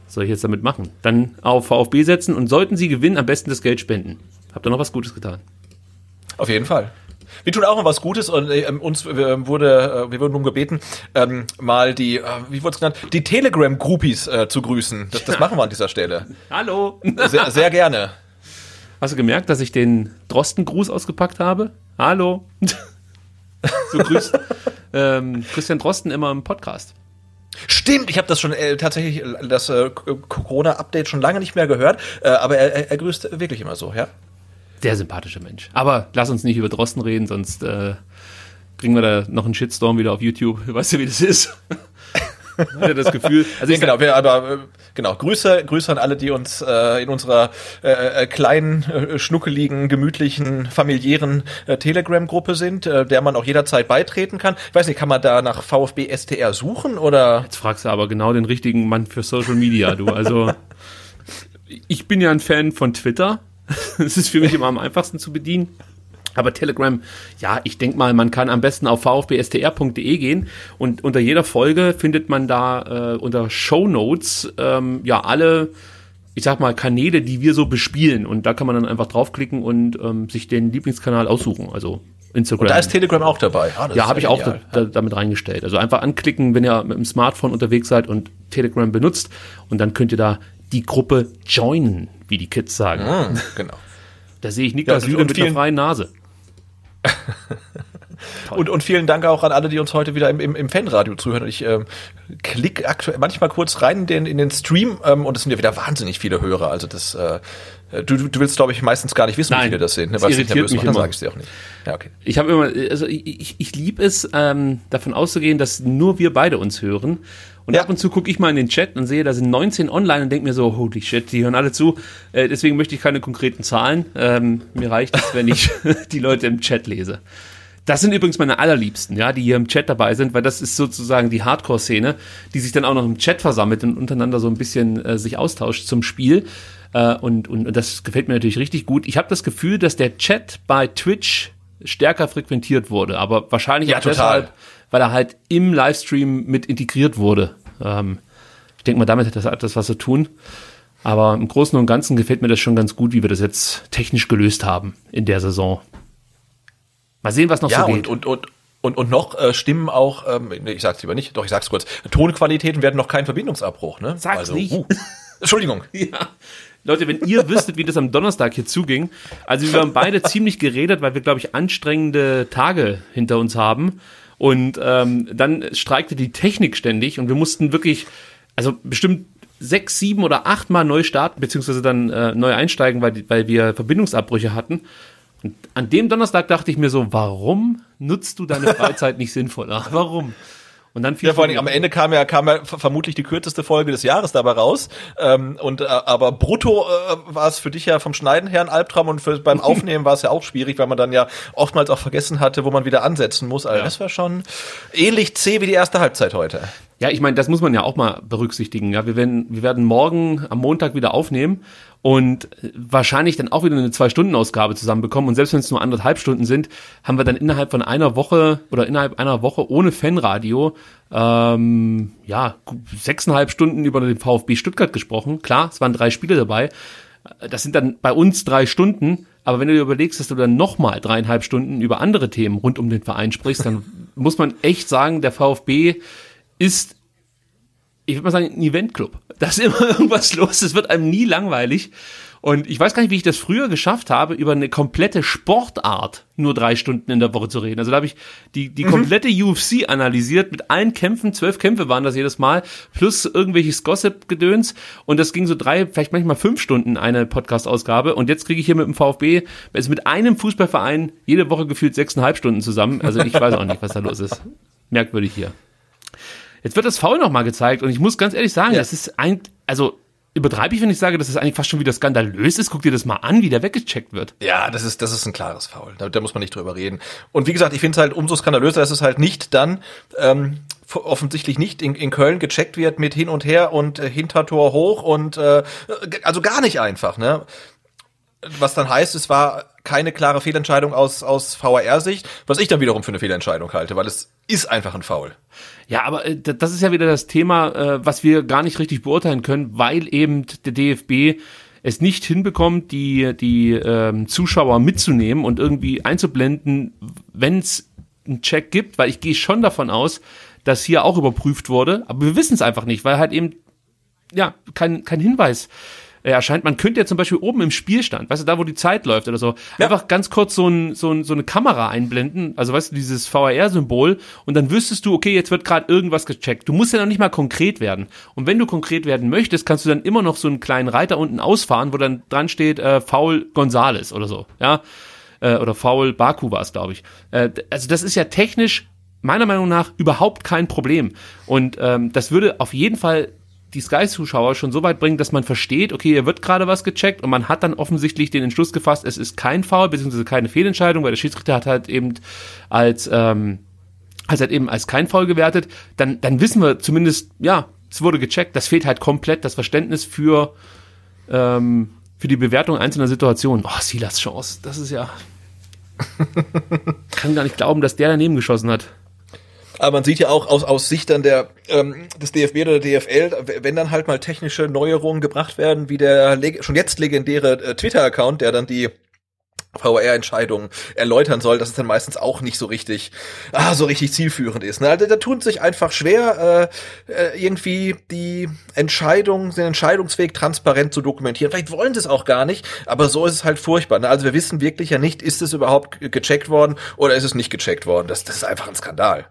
was soll ich jetzt damit machen? Dann auf VfB setzen und sollten sie gewinnen, am besten das Geld spenden. Habt ihr noch was Gutes getan? Auf jeden Fall. Wir tun auch noch was Gutes und äh, uns äh, wurde, äh, wir wurden darum gebeten, ähm, mal die, äh, wie wurde es genannt, die Telegram-Groupies äh, zu grüßen. Das, das machen wir an dieser Stelle. Hallo! Sehr, sehr gerne. Hast du gemerkt, dass ich den Drosten-Gruß ausgepackt habe? Hallo! so grüßt ähm, Christian Drosten immer im Podcast. Stimmt, ich habe das schon äh, tatsächlich äh, das äh, Corona-Update schon lange nicht mehr gehört, äh, aber er, er, er grüßt wirklich immer so, ja. Sehr sympathischer Mensch. Aber lass uns nicht über Drosten reden, sonst äh, kriegen wir da noch einen Shitstorm wieder auf YouTube. Weißt du, wie das ist? Er das Gefühl? Also ich genau, wir, aber äh, genau, Grüße, Grüße an alle, die uns äh, in unserer äh, äh, kleinen, äh, schnuckeligen, gemütlichen, familiären äh, Telegram-Gruppe sind, äh, der man auch jederzeit beitreten kann. Ich weiß nicht, kann man da nach VfB STR suchen oder? Jetzt fragst du aber genau den richtigen Mann für Social Media, du. Also ich bin ja ein Fan von Twitter. Es ist für mich immer am einfachsten zu bedienen. Aber Telegram, ja, ich denke mal, man kann am besten auf vfbstr.de gehen und unter jeder Folge findet man da äh, unter Show Notes ähm, ja alle, ich sag mal, Kanäle, die wir so bespielen. Und da kann man dann einfach draufklicken und ähm, sich den Lieblingskanal aussuchen. Also Instagram. Und da ist Telegram auch dabei. Ah, Ja, habe ich auch da, da, damit reingestellt. Also einfach anklicken, wenn ihr mit dem Smartphone unterwegs seid und Telegram benutzt und dann könnt ihr da die Gruppe joinen, wie die Kids sagen. Hm, genau. Da sehe ich Niklas Ja, und mit einer freien Nase. Und, und vielen Dank auch an alle, die uns heute wieder im, im, im Fanradio zuhören. Ich ähm, klick aktuell manchmal kurz rein in den, in den Stream ähm, und es sind ja wieder wahnsinnig viele Hörer. Also das, äh, du, du willst, glaube ich, meistens gar nicht wissen, Nein, wie viele das sind. Ne? das irritiert nervös mich macht, dann immer. sage ich dir auch nicht. Ja, okay. Ich habe immer, also ich, ich, ich liebe es, ähm, davon auszugehen, dass nur wir beide uns hören. Und Ja. ab und zu gucke ich mal in den Chat und sehe, da sind 19 online und denke mir so, holy shit, die hören alle zu. Äh, deswegen möchte ich keine konkreten Zahlen. Ähm, mir reicht es, wenn ich die Leute im Chat lese. Das sind übrigens meine allerliebsten, ja, die hier im Chat dabei sind, weil das ist sozusagen die Hardcore-Szene, die sich dann auch noch im Chat versammelt und untereinander so ein bisschen äh, sich austauscht zum Spiel. Äh, und, und, und das gefällt mir natürlich richtig gut. Ich habe das Gefühl, dass der Chat bei Twitch stärker frequentiert wurde, aber wahrscheinlich Ja, auch total. deshalb, weil er halt im Livestream mit integriert wurde. Ähm, ich denke mal, damit hat das etwas was zu tun. Aber im Großen und Ganzen gefällt mir das schon ganz gut, wie wir das jetzt technisch gelöst haben in der Saison. Mal sehen, was noch ja, so geht. Und, und, und, und, und noch äh, stimmen auch, ähm, nee, ich sag's lieber nicht, doch ich sag's kurz, Tonqualitäten werden noch kein Verbindungsabbruch, ne? Sag's nicht. Uh, Entschuldigung. Ja. Leute, wenn ihr wüsstet, wie das am Donnerstag hier zuging, also wir haben beide ziemlich geredet, weil wir, glaube ich, anstrengende Tage hinter uns haben. Und ähm, dann streikte die Technik ständig und wir mussten wirklich, also bestimmt sechs, sieben oder acht Mal neu starten, beziehungsweise dann äh, neu einsteigen, weil, weil wir Verbindungsabbrüche hatten. Und an dem Donnerstag dachte ich mir so, warum nutzt du deine Freizeit nicht sinnvoller? Warum? Und dann fiel Ja, vor allem am Ende kam ja, kam ja vermutlich die kürzeste Folge des Jahres dabei raus. Ähm, und äh, aber brutto äh, war es für dich ja vom Schneiden her ein Albtraum und für, beim Aufnehmen war es ja auch schwierig, weil man dann ja oftmals auch vergessen hatte, wo man wieder ansetzen muss. Also Ja. das war schon ähnlich zäh wie die erste Halbzeit heute. Ja, ich meine, das muss man ja auch mal berücksichtigen. Ja, wir werden, wir werden morgen am Montag wieder aufnehmen und wahrscheinlich dann auch wieder eine Zwei-Stunden-Ausgabe zusammenbekommen. Und selbst wenn es nur anderthalb Stunden sind, haben wir dann innerhalb von einer Woche oder innerhalb einer Woche ohne Fanradio ähm, ja sechseinhalb Stunden über den VfB Stuttgart gesprochen. Klar, es waren drei Spiele dabei. Das sind dann bei uns drei Stunden. Aber wenn du dir überlegst, dass du dann nochmal dreieinhalb Stunden über andere Themen rund um den Verein sprichst, dann muss man echt sagen, der VfB ist, ich würde mal sagen, ein Eventclub. Da ist immer irgendwas los, es wird einem nie langweilig. Und ich weiß gar nicht, wie ich das früher geschafft habe, über eine komplette Sportart nur drei Stunden in der Woche zu reden. Also da habe ich die, die komplette UFC analysiert mit allen Kämpfen, zwölf Kämpfe waren das jedes Mal, plus irgendwelches Gossip-Gedöns. Und das ging so drei, vielleicht manchmal fünf Stunden eine Podcast-Ausgabe. Und jetzt kriege ich hier mit dem VfB, also mit einem Fußballverein, jede Woche gefühlt sechseinhalb Stunden zusammen. Also ich weiß auch nicht, was da los ist. Merkwürdig hier. Jetzt wird das Foul nochmal gezeigt und ich muss ganz ehrlich sagen, Ja. das ist ein, also übertreibe ich, wenn ich sage, dass das eigentlich fast schon wieder skandalös ist. Guck dir das mal an, wie der weggecheckt wird. Ja, das ist, das ist ein klares Foul. Da, da muss man nicht drüber reden. Und wie gesagt, ich finde es halt umso skandalöser, dass es halt nicht dann ähm, offensichtlich nicht in, in Köln gecheckt wird mit hin und her und äh, Hintertor hoch und äh, also gar nicht einfach, ne? Was dann heißt, es war keine klare Fehlentscheidung aus, aus VAR-Sicht, was ich dann wiederum für eine Fehlentscheidung halte, weil es ist einfach ein Foul. Ja, aber äh, das ist ja wieder das Thema, äh, was wir gar nicht richtig beurteilen können, weil eben der DFB es nicht hinbekommt, die, die ähm, Zuschauer mitzunehmen und irgendwie einzublenden, wenn es einen Check gibt, weil ich gehe schon davon aus, dass hier auch überprüft wurde, aber wir wissen es einfach nicht, weil halt eben ja kein, kein Hinweis erscheint. Man könnte ja zum Beispiel oben im Spielstand, weißt du, da wo die Zeit läuft oder so, einfach ganz kurz so, ein, so, ein, so eine Kamera einblenden, also weißt du, dieses VAR-Symbol und dann wüsstest du, okay, jetzt wird gerade irgendwas gecheckt. Du musst ja noch nicht mal konkret werden. Und wenn du konkret werden möchtest, kannst du dann immer noch so einen kleinen Reiter unten ausfahren, wo dann dran steht, äh, Foul Gonzales oder so, ja. Äh, oder Foul Baku war es, glaube ich. Äh, also das ist ja technisch meiner Meinung nach überhaupt kein Problem. Und ähm, das würde auf jeden Fall die Sky-Zuschauer schon so weit bringen, dass man versteht, okay, hier wird gerade was gecheckt und man hat dann offensichtlich den Entschluss gefasst, es ist kein Foul, beziehungsweise keine Fehlentscheidung, weil der Schiedsrichter hat halt eben als, ähm, als halt eben als kein Foul gewertet, dann, dann wissen wir zumindest, ja, es wurde gecheckt. Das fehlt halt komplett das Verständnis für, ähm, für die Bewertung einzelner Situationen. Oh, Silas Chance, das ist ja. kann gar nicht glauben, dass der daneben geschossen hat. Aber man sieht ja auch aus, aus Sicht dann der, ähm, des DFB oder der DFL, wenn dann halt mal technische Neuerungen gebracht werden, wie der schon jetzt legendäre äh, Twitter-Account, der dann die VAR-Entscheidungen erläutern soll, dass es dann meistens auch nicht so richtig, ah, so richtig zielführend ist. Ne? Also da tun sich einfach schwer, äh, äh, irgendwie die Entscheidung, den Entscheidungsweg transparent zu dokumentieren. Vielleicht wollen sie es auch gar nicht, aber so ist es halt furchtbar. Ne? Also wir wissen wirklich ja nicht, ist es überhaupt ge- gecheckt worden oder ist es nicht gecheckt worden. Das, das ist einfach ein Skandal.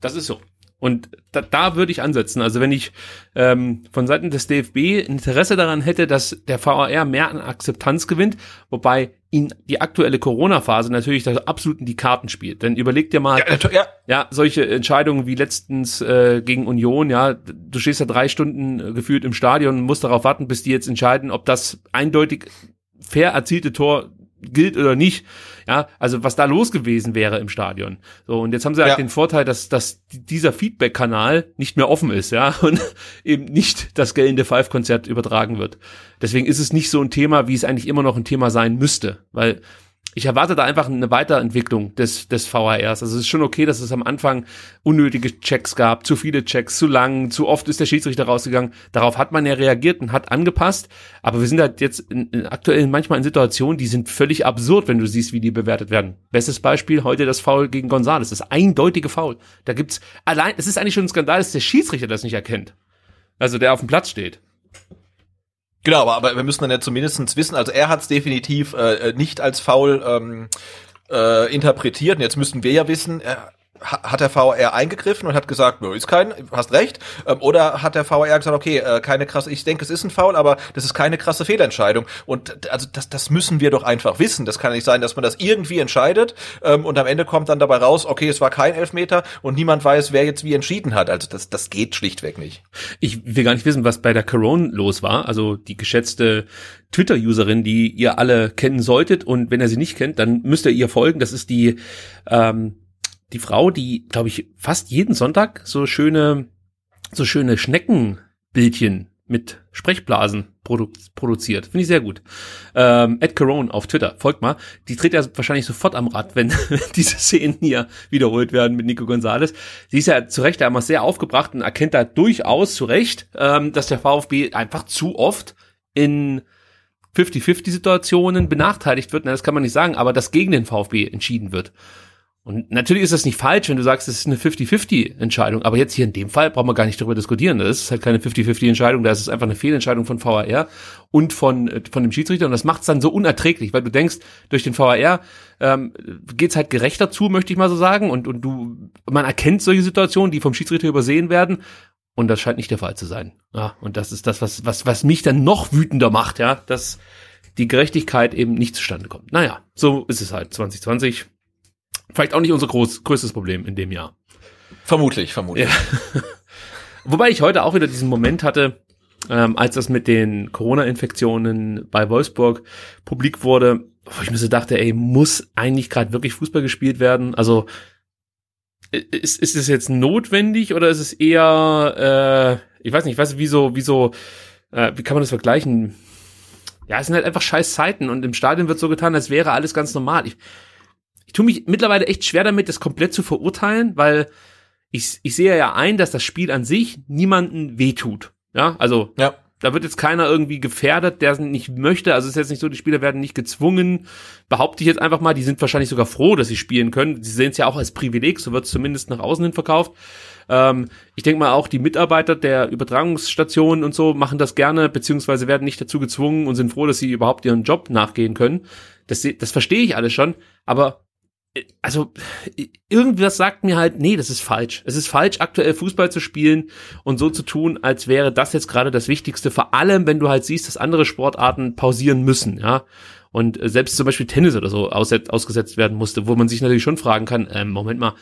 Das ist so. Und da, da würde ich ansetzen. Also wenn ich ähm, von Seiten des DFB Interesse daran hätte, dass der VAR mehr an Akzeptanz gewinnt, wobei ihn die aktuelle Corona-Phase natürlich da absolut in die Karten spielt. Denn überleg dir mal, Ja, ja, ja, solche Entscheidungen wie letztens äh, gegen Union, ja, du stehst ja drei Stunden äh, gefühlt im Stadion und musst darauf warten, bis die jetzt entscheiden, ob das eindeutig fair erzielte Tor gilt oder nicht. Ja, also was da los gewesen wäre im Stadion. So, und jetzt haben sie halt Ja. den Vorteil, dass, dass dieser Feedback-Kanal nicht mehr offen ist, ja, und eben nicht das gellende Five-Konzert übertragen wird. Deswegen ist es nicht so ein Thema, wie es eigentlich immer noch ein Thema sein müsste, weil ich erwarte da einfach eine Weiterentwicklung des, des VHRs. Also es ist schon okay, dass es am Anfang unnötige Checks gab, zu viele Checks, zu lang, zu oft ist der Schiedsrichter rausgegangen. Darauf hat man ja reagiert und hat angepasst. Aber wir sind halt jetzt in, in aktuell manchmal in Situationen, die sind völlig absurd, wenn du siehst, wie die bewertet werden. Bestes Beispiel heute das Foul gegen Gonzales. Das eindeutige Foul. Da gibt's allein, es ist eigentlich schon ein Skandal, dass der Schiedsrichter das nicht erkennt. Also der auf dem Platz steht. Genau, aber, aber wir müssen dann ja zumindestens wissen, also er hat es definitiv äh, nicht als faul ähm, äh, interpretiert. Und jetzt müssen wir ja wissen, er, hat der VR eingegriffen und hat gesagt, no, ist kein, hast recht, ähm, oder hat der VR gesagt, okay, äh, keine krasse, ich denke, es ist ein Foul, aber das ist keine krasse Fehlentscheidung. Und also das, das müssen wir doch einfach wissen. Das kann nicht sein, dass man das irgendwie entscheidet ähm, und am Ende kommt dann dabei raus, okay, es war kein Elfmeter und niemand weiß, wer jetzt wie entschieden hat. Also das, das geht schlichtweg nicht. Ich will gar nicht wissen, was bei der Corona los war. Also die geschätzte Twitter-Userin, die ihr alle kennen solltet und wenn ihr sie nicht kennt, dann müsst ihr ihr folgen. Das ist die ähm, die Frau, die, glaube ich, fast jeden Sonntag so schöne, so schöne Schneckenbildchen mit Sprechblasen produ produziert. Finde ich sehr gut. Ähm, Ed Carone auf Twitter, folgt mal. Die dreht ja wahrscheinlich sofort am Rad, wenn diese Szenen hier wiederholt werden mit Nico Gonzalez. Sie ist ja zu Recht einmal sehr aufgebracht und erkennt da durchaus zu Recht, ähm, dass der VfB einfach zu oft in 50-50-Situationen benachteiligt wird. Na, das kann man nicht sagen, aber dass gegen den VfB entschieden wird. Und natürlich ist das nicht falsch, wenn du sagst, es ist eine 50-50-Entscheidung. Aber jetzt hier in dem Fall brauchen wir gar nicht darüber diskutieren. Das ist halt keine 50-50-Entscheidung, da ist es einfach eine Fehlentscheidung von VAR und von, äh, von dem Schiedsrichter. Und das macht es dann so unerträglich, weil du denkst, durch den VAR ähm, geht halt gerechter zu, möchte ich mal so sagen. Und, und du, man erkennt solche Situationen, die vom Schiedsrichter übersehen werden. Und das scheint nicht der Fall zu sein. Ja, und das ist das, was, was, was mich dann noch wütender macht, ja, dass die Gerechtigkeit eben nicht zustande kommt. Naja, so ist es halt 2020 Vielleicht auch nicht unser groß, größtes Problem in dem Jahr. Vermutlich, vermutlich. Ja. Wobei ich heute auch wieder diesen Moment hatte, ähm, als das mit den Corona-Infektionen bei Wolfsburg publik wurde, wo ich mir so dachte, ey, muss eigentlich gerade wirklich Fußball gespielt werden? Also ist, ist es jetzt notwendig oder ist es eher, äh, ich weiß nicht, ich weiß nicht, wieso, wieso, äh, wie kann man das vergleichen? Ja, es sind halt einfach scheiß Zeiten und im Stadion wird so getan, als wäre alles ganz normal. Ich, ich tue mich mittlerweile echt schwer damit, das komplett zu verurteilen, weil ich, ich sehe ja ein, dass das Spiel an sich niemanden wehtut. Ja, also ja. da wird jetzt keiner irgendwie gefährdet, der es nicht möchte. Also es ist jetzt nicht so, die Spieler werden nicht gezwungen. Behaupte ich jetzt einfach mal, die sind wahrscheinlich sogar froh, dass sie spielen können. Sie sehen es ja auch als Privileg, so wird es zumindest nach außen hin verkauft. Ähm, ich denke mal auch die Mitarbeiter der Übertragungsstationen und so machen das gerne, beziehungsweise werden nicht dazu gezwungen und sind froh, dass sie überhaupt ihren Job nachgehen können. Das, das verstehe ich alles schon, aber also irgendwas sagt mir halt, nee, das ist falsch. Es ist falsch, aktuell Fußball zu spielen und so zu tun, als wäre das jetzt gerade das Wichtigste. Vor allem, wenn du halt siehst, dass andere Sportarten pausieren müssen, ja. Und äh, selbst zum Beispiel Tennis oder so ausgesetzt werden musste, wo man sich natürlich schon fragen kann, ähm, Moment mal,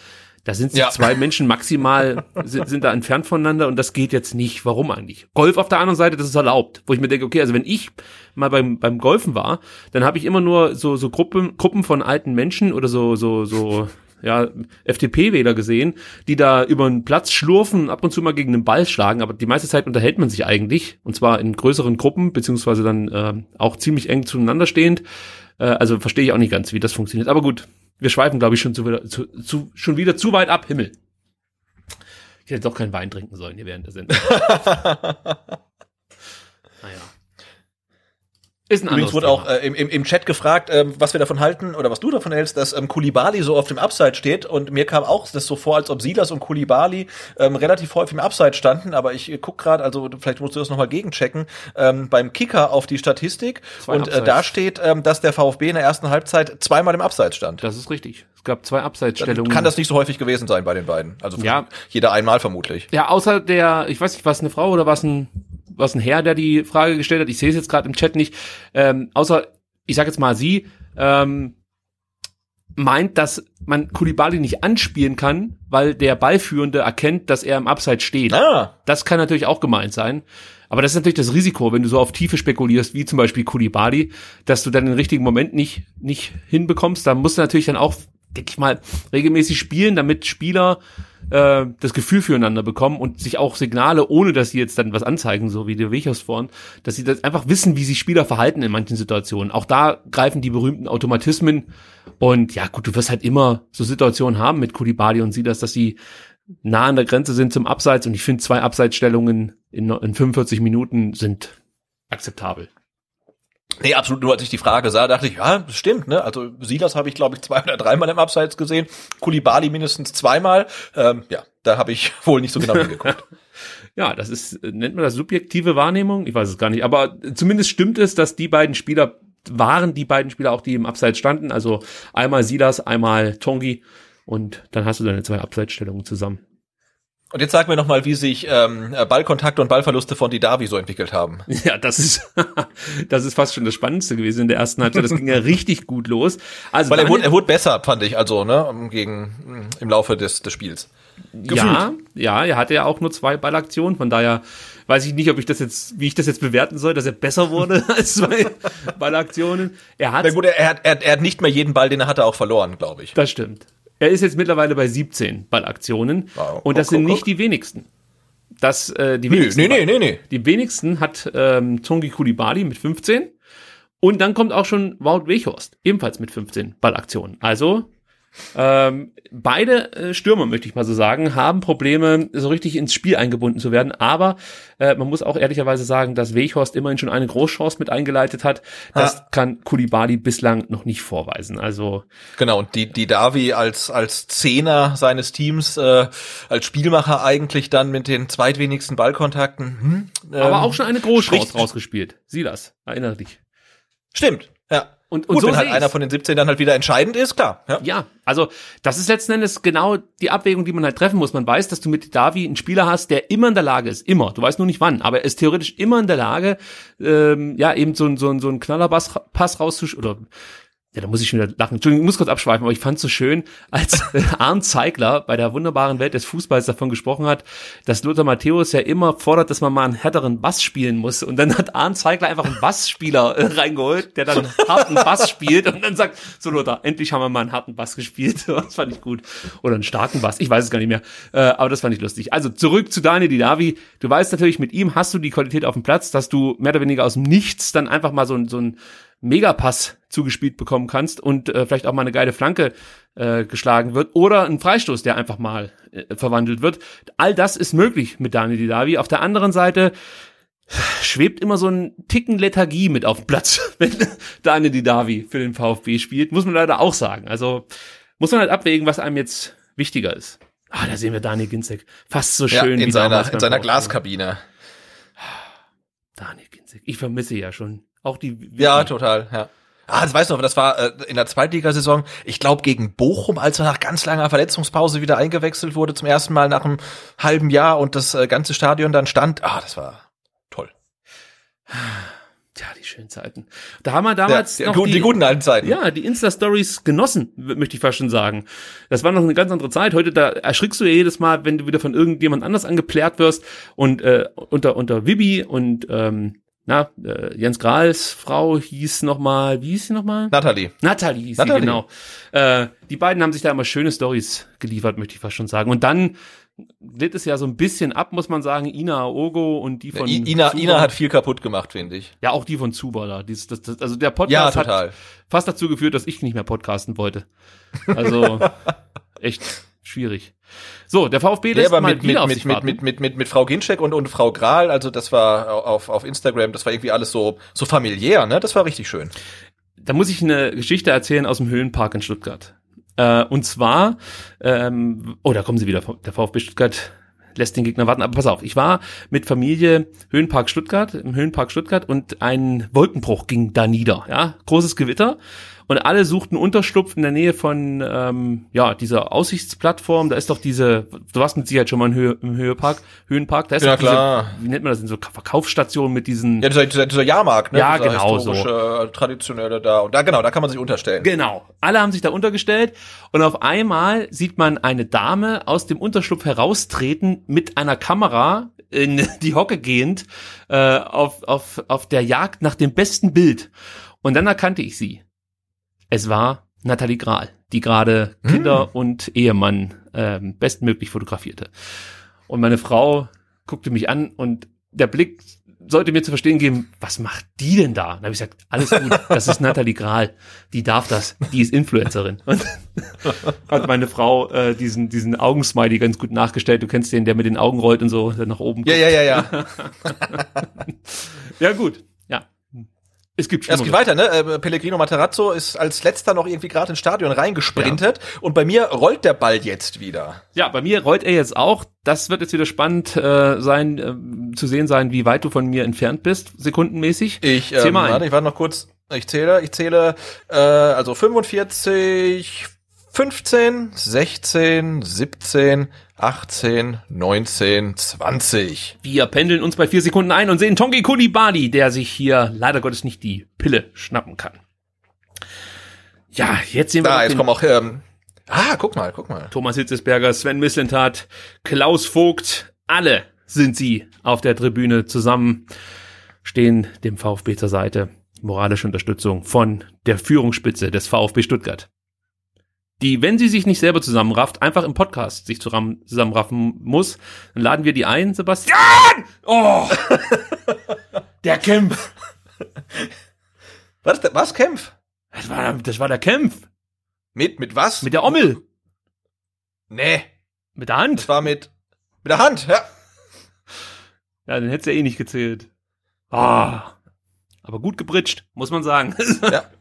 da sind sich ja. zwei Menschen maximal, sind, sind da entfernt voneinander und das geht jetzt nicht. Warum eigentlich? Golf auf der anderen Seite, das ist erlaubt. Wo ich mir denke, okay, also wenn ich mal beim, beim Golfen war, dann habe ich immer nur so, so Gruppen, Gruppen von alten Menschen oder so, so, so, ja, FDP-Wähler gesehen, die da über den Platz schlurfen, ab und zu mal gegen den Ball schlagen, aber die meiste Zeit unterhält man sich eigentlich, und zwar in größeren Gruppen, beziehungsweise dann äh, auch ziemlich eng zueinander stehend. Äh, also verstehe ich auch nicht ganz, wie das funktioniert. Aber gut, wir schweifen, glaube ich, schon, zu, zu, zu, schon wieder zu weit ab. Himmel. Ich hätte doch keinen Wein trinken sollen hier während der Sendung. naja. Ist ein Übrigens wurde auch äh, im, im, Chat gefragt, ähm, was wir davon halten oder was du davon hältst, dass ähm, Kulibali so auf dem Upside steht. Und mir kam auch das so vor, als ob Silas und Kulibali ähm, relativ häufig im Upside standen. Aber ich äh, guck gerade, also vielleicht musst du das nochmal gegenchecken, ähm, beim Kicker auf die Statistik. Zwei und äh, da steht, ähm, dass der VfB in der ersten Halbzeit zweimal im Upside stand. Das ist richtig. Es gab zwei Upside-Stellungen. Kann das nicht so häufig gewesen sein bei den beiden? Also ja. jeder einmal vermutlich. Ja, außer der, ich weiß nicht, was eine Frau oder was ein was ein Herr, der die Frage gestellt hat. Ich sehe es jetzt gerade im Chat nicht. Ähm, außer, ich sage jetzt mal sie, ähm, meint, dass man Kulibali nicht anspielen kann, weil der Ballführende erkennt, dass er im Upside steht. Ah. Das kann natürlich auch gemeint sein. Aber das ist natürlich das Risiko, wenn du so auf Tiefe spekulierst, wie zum Beispiel Kulibali, dass du dann den richtigen Moment nicht, nicht hinbekommst. Da musst du natürlich dann auch denke ich mal, regelmäßig spielen, damit Spieler äh, das Gefühl füreinander bekommen und sich auch Signale, ohne dass sie jetzt dann was anzeigen, so wie der Wechos vorhin, dass sie das einfach wissen, wie sich Spieler verhalten in manchen Situationen. Auch da greifen die berühmten Automatismen und ja gut, du wirst halt immer so Situationen haben mit Kulibali und Silas, dass sie nah an der Grenze sind zum Abseits und ich finde zwei Abseitsstellungen in, in 45 Minuten sind akzeptabel. Nee, absolut. Nur als ich die Frage sah, dachte ich, ja, das stimmt, ne? Also Silas habe ich, glaube ich, zwei oder dreimal im Abseits gesehen. Kulibali mindestens zweimal. Ähm, ja, da habe ich wohl nicht so genau hingeguckt. ja, das ist, nennt man das subjektive Wahrnehmung? Ich weiß es gar nicht. Aber zumindest stimmt es, dass die beiden Spieler waren die beiden Spieler auch, die im Abseits standen. Also einmal Silas, einmal Tongi. Und dann hast du deine zwei Abseitsstellungen zusammen. Und jetzt sag mir noch mal, wie sich ähm, Ballkontakte und Ballverluste von Didavi so entwickelt haben. Ja, das ist das ist fast schon das Spannendste gewesen in der ersten Halbzeit. Das ging ja richtig gut los. Also Weil er wurde, er wurde besser, fand ich, also ne, gegen im Laufe des, des Spiels. Gefühlt. Ja, ja, er hatte ja auch nur zwei Ballaktionen, von daher weiß ich nicht, ob ich das jetzt, wie ich das jetzt bewerten soll, dass er besser wurde als zwei Ballaktionen. Er hat. Na gut, er hat, er, er hat nicht mehr jeden Ball, den er hatte, auch verloren, glaube ich. Das stimmt. Er ist jetzt mittlerweile bei 17 Ballaktionen wow. und das guck, sind guck, nicht guck. die wenigsten. Das, äh, die wenigsten. Nee, nee, nee, nee. Die wenigsten hat ähm, Tongi Kulibali mit 15 und dann kommt auch schon Wout Weghorst, ebenfalls mit 15 Ballaktionen. Also ähm, beide äh, Stürmer, möchte ich mal so sagen, haben Probleme, so richtig ins Spiel eingebunden zu werden. Aber äh, man muss auch ehrlicherweise sagen, dass Weghorst immerhin schon eine Großchance mit eingeleitet hat. Das ja. kann Kulibali bislang noch nicht vorweisen. Also genau. Und die die Davi als als Zehner seines Teams äh, als Spielmacher eigentlich dann mit den zweitwenigsten Ballkontakten. Hm, ähm, aber auch schon eine Großchance rausgespielt. Sieh erinnere dich. Stimmt. Ja. Und, und Gut, so wenn halt einer von den 17 dann halt wieder entscheidend ist, klar. Ja. ja, also das ist letzten Endes genau die Abwägung, die man halt treffen muss. Man weiß, dass du mit Davi einen Spieler hast, der immer in der Lage ist, immer, du weißt nur nicht wann, aber er ist theoretisch immer in der Lage, ähm, ja, eben so, so, so einen Knallerpass Pass rauszusch oder ja, da muss ich schon wieder lachen. Entschuldigung, ich muss kurz abschweifen, aber ich fand es so schön, als Arndt Zeigler bei der wunderbaren Welt des Fußballs davon gesprochen hat, dass Lothar Matthäus ja immer fordert, dass man mal einen härteren Bass spielen muss. Und dann hat Arndt Zeigler einfach einen Bassspieler äh, reingeholt, der dann einen harten Bass spielt und dann sagt, so Lothar, endlich haben wir mal einen harten Bass gespielt. Das fand ich gut. Oder einen starken Bass, ich weiß es gar nicht mehr. Äh, aber das fand ich lustig. Also zurück zu Daniel Didavi. Du weißt natürlich, mit ihm hast du die Qualität auf dem Platz, dass du mehr oder weniger aus dem Nichts dann einfach mal so, so ein Megapass zugespielt bekommen kannst und äh, vielleicht auch mal eine geile Flanke äh, geschlagen wird oder ein Freistoß, der einfach mal äh, verwandelt wird. All das ist möglich mit Daniel Didavi. Auf der anderen Seite schwebt immer so ein Ticken Lethargie mit auf dem Platz, wenn Daniel Didavi für den VfB spielt, muss man leider auch sagen. Also muss man halt abwägen, was einem jetzt wichtiger ist. Ah, da sehen wir Daniel Ginzek. Fast so schön ja, in wie seiner, in seiner Glaskabine. Daniel Ginzek. Ich vermisse ja schon auch die. Ja, total, ja. Ah, das weißt du noch, das war äh, in der Zweitligasaison, ich glaube gegen Bochum, als er nach ganz langer Verletzungspause wieder eingewechselt wurde, zum ersten Mal nach einem halben Jahr und das äh, ganze Stadion dann stand. Ah, das war toll. Tja, die schönen Zeiten. Da haben wir damals ja, noch die, die, guten alten Zeiten. Ja, die Insta-Stories genossen, möchte ich fast schon sagen. Das war noch eine ganz andere Zeit. Heute, da erschrickst du ja jedes Mal, wenn du wieder von irgendjemand anders angeplärt wirst und äh, unter, unter Vibi und ähm, na, äh, Jens Grahls Frau hieß noch mal, wie hieß sie noch mal? Nathalie. Nathalie hieß Nathalie. sie, genau. Äh, die beiden haben sich da immer schöne Stories geliefert, möchte ich fast schon sagen. Und dann glitt es ja so ein bisschen ab, muss man sagen, Ina Ogo und die von ja, Ina, Zuber. Ina hat viel kaputt gemacht, finde ich. Ja, auch die von Zuber da. Dies, das, das, also der Podcast ja, hat fast dazu geführt, dass ich nicht mehr podcasten wollte. Also echt schwierig. So, der VfB lässt ja, mal mit, wieder mit, mit, mit, mit, mit, mit Frau Ginczek und, und Frau Grahl, also das war auf, auf Instagram, das war irgendwie alles so, so familiär, ne? Das war richtig schön. Da muss ich eine Geschichte erzählen aus dem Höhenpark in Stuttgart. Äh, und zwar, ähm, oh, da kommen sie wieder, der VfB Stuttgart lässt den Gegner warten. Aber pass auf, ich war mit Familie Höhenpark Stuttgart, im Höhenpark Stuttgart und ein Wolkenbruch ging da nieder. Ja, großes Gewitter und alle suchten Unterschlupf in der Nähe von ähm, ja dieser Aussichtsplattform. Da ist doch diese, du warst mit Sicherheit schon mal im, Höhe, im Höhepark, Höhenpark. Da ist ja doch klar. Diese, wie nennt man das? In so Verkaufsstationen mit diesen. Ja, dieser, dieser, dieser Jahrmarkt, ne? Ja, dieser genau so. Traditionelle da und da genau, da kann man sich unterstellen. Genau. Alle haben sich da untergestellt und auf einmal sieht man eine Dame aus dem Unterschlupf heraustreten mit einer Kamera in die Hocke gehend äh, auf, auf, auf der Jagd nach dem besten Bild. Und dann erkannte ich sie. Es war Nathalie Grahl. die gerade Kinder und Ehemann ähm, bestmöglich fotografierte. Und meine Frau guckte mich an und der Blick sollte mir zu verstehen geben, was macht die denn da? Dann habe ich gesagt, alles gut, das ist Nathalie Grahl, die darf das, die ist Influencerin. Und hat meine Frau äh, diesen diesen Augensmiley ganz gut nachgestellt. Du kennst den, der mit den Augen rollt und so der nach oben. Ja, guckt. ja, ja, ja. ja gut, ja. Es gibt Ja, es geht weiter, ne? Äh, Pellegrino Materazzo ist als letzter noch irgendwie gerade ins Stadion reingesprintet und bei mir rollt der Ball jetzt wieder. Ja, bei mir rollt er jetzt auch. Das wird jetzt wieder spannend äh, sein, äh, zu sehen sein, wie weit du von mir entfernt bist, sekundenmäßig. Ich, ähm, warte, ich warte noch kurz. Ich zähle, ich zähle, äh, also 45, 15, 16, 17, 18, 19, 20. Wir pendeln uns bei vier Sekunden ein und sehen Tongi Kulibali, der sich hier leider Gottes nicht die Pille schnappen kann. Ja, jetzt sehen wir Da, jetzt kommen auch, ähm, ah, guck mal, guck mal. Thomas Hitzesberger, Sven Mislintat, Klaus Vogt, alle sind sie auf der Tribüne zusammen, stehen dem VfB zur Seite. Moralische Unterstützung von der Führungsspitze des VfB Stuttgart. Die, wenn sie sich nicht selber zusammenrafft, einfach im Podcast sich zusammen- zusammenraffen muss, dann laden wir die ein, Sebastian! Oh! der Kämpf! Was, was, Kämpf? Das war, das war der Kämpf! Mit, mit was? Mit der Ommel! Nee, Mit der Hand! das war mit, mit der Hand, ja. Ja, dann hätt's ja eh nicht gezählt. Ah. Aber gut gebritscht, muss man sagen. Ja.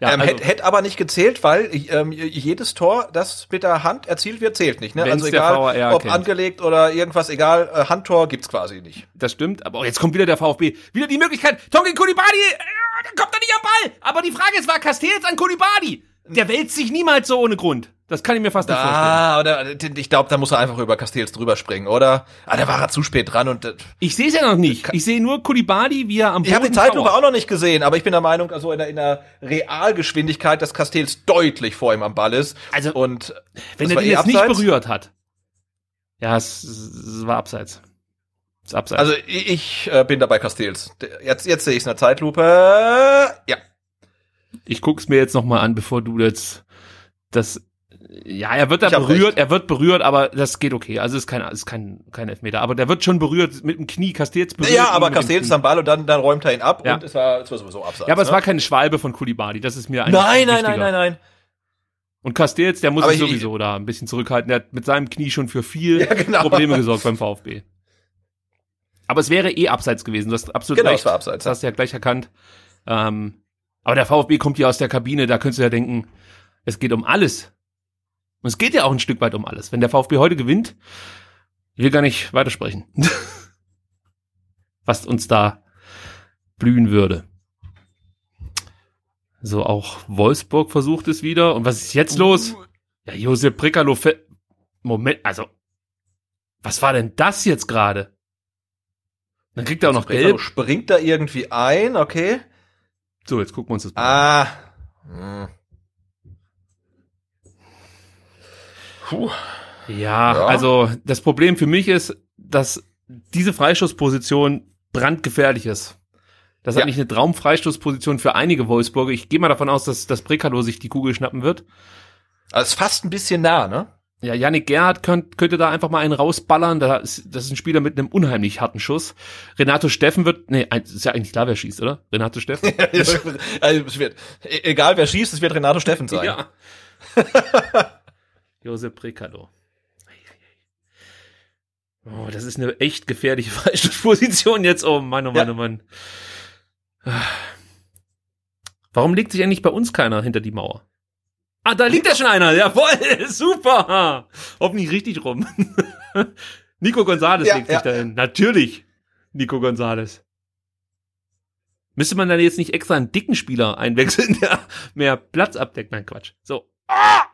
ja ähm, also, hätte hätt aber nicht gezählt, weil ähm, jedes Tor, das mit der Hand erzielt wird, zählt nicht. Ne? Also der egal, ob kennt. angelegt oder irgendwas, egal, äh, Handtor gibt's quasi nicht. das stimmt. Aber jetzt kommt wieder der VfB. Wieder die Möglichkeit. Tongi Kulibadi, äh, da kommt er nicht am Ball. Aber die Frage ist, war Castells an Kulibadi? Der wälzt sich niemals so ohne Grund. Das kann ich mir fast nicht vorstellen. Ah, oder ich glaube, da muss er einfach über Castells drüber springen, oder? Ah, da war er zu spät dran und äh, Ich sehe es ja noch nicht. Ich sehe nur Kulibadi, wie er am Boden ich habe die Zeitlupe auch noch nicht gesehen, aber ich bin der Meinung, also in der, in der Realgeschwindigkeit, dass Castells deutlich vor ihm am Ball ist. Also, und Wenn er den eh jetzt nicht abseits. berührt hat. Ja, es, es war abseits. Es ist abseits. Also ich, äh, bin dabei Castells. Jetzt, jetzt sehe ich es in der Zeitlupe. Ja. ich guck's mir jetzt noch mal an, bevor du jetzt das ja, er wird da Ich berührt, recht. er wird berührt, aber das geht okay. Also es ist kein ist kein kein Elfmeter, aber der wird schon berührt mit dem Knie, Castells berührt. Ja, aber Castells am Ball und dann, dann räumt er ihn ab Ja. und es war, es war sowieso abseits. Ja, aber es ne? war keine Schwalbe von Kulibadi, das ist mir eigentlich Nein, nein, nein, nein, nein. Und Castells, der muss sich ich- sowieso da ein bisschen zurückhalten. Der hat mit seinem Knie schon für viel Ja, genau. Probleme gesorgt beim VfB. Aber es wäre eh abseits gewesen. Du hast absolut Genau, recht. es war abseits, Das hast du ja gleich erkannt. Ähm, aber der VfB kommt hier aus der Kabine, da könntest du ja denken, es geht um alles. Und es geht ja auch ein Stück weit um alles. Wenn der VfB heute gewinnt, ich will gar nicht weitersprechen. Was uns da blühen würde. So, auch Wolfsburg versucht es wieder. Und was ist jetzt los? Ja, Josep Brekalo, fe- Moment, also, was war denn das jetzt gerade? Dann kriegt er auch noch Brekalo gelb. springt da irgendwie ein, okay. So, jetzt gucken wir uns das mal an. Ah. Hm. Puh. Ja, Ja. also das Problem für mich ist, dass diese Freischussposition brandgefährlich ist. Das ist Ja. eigentlich eine Traumfreistoßposition für einige Wolfsburger. Ich gehe mal davon aus, dass das Brekalo sich die Kugel schnappen wird. Also ist fast ein bisschen nah, ne? Ja, Yannick Gerhardt könnt, könnte da einfach mal einen rausballern. Da ist, das ist ein Spieler mit einem unheimlich harten Schuss. Renato Steffen wird, nee, ist ja eigentlich klar, wer schießt, oder? Renato Steffen? also es wird, e- egal wer schießt, es wird Renato Steffen sein. Ja. Josep Brekalo. Oh, das ist eine echt gefährliche Freistoßposition jetzt. Oh Mann, oh Mann, Ja. oh Mann. Warum legt sich eigentlich bei uns keiner hinter die Mauer? Ah, da liegt ja schon einer. Jawohl, super. Hoffentlich richtig rum. Nico Gonzalez Ja, legt ja, sich dahin. Natürlich. Nico Gonzalez. Müsste man dann jetzt nicht extra einen dicken Spieler einwechseln, der mehr Platz abdeckt? Nein, Quatsch. So. Ah!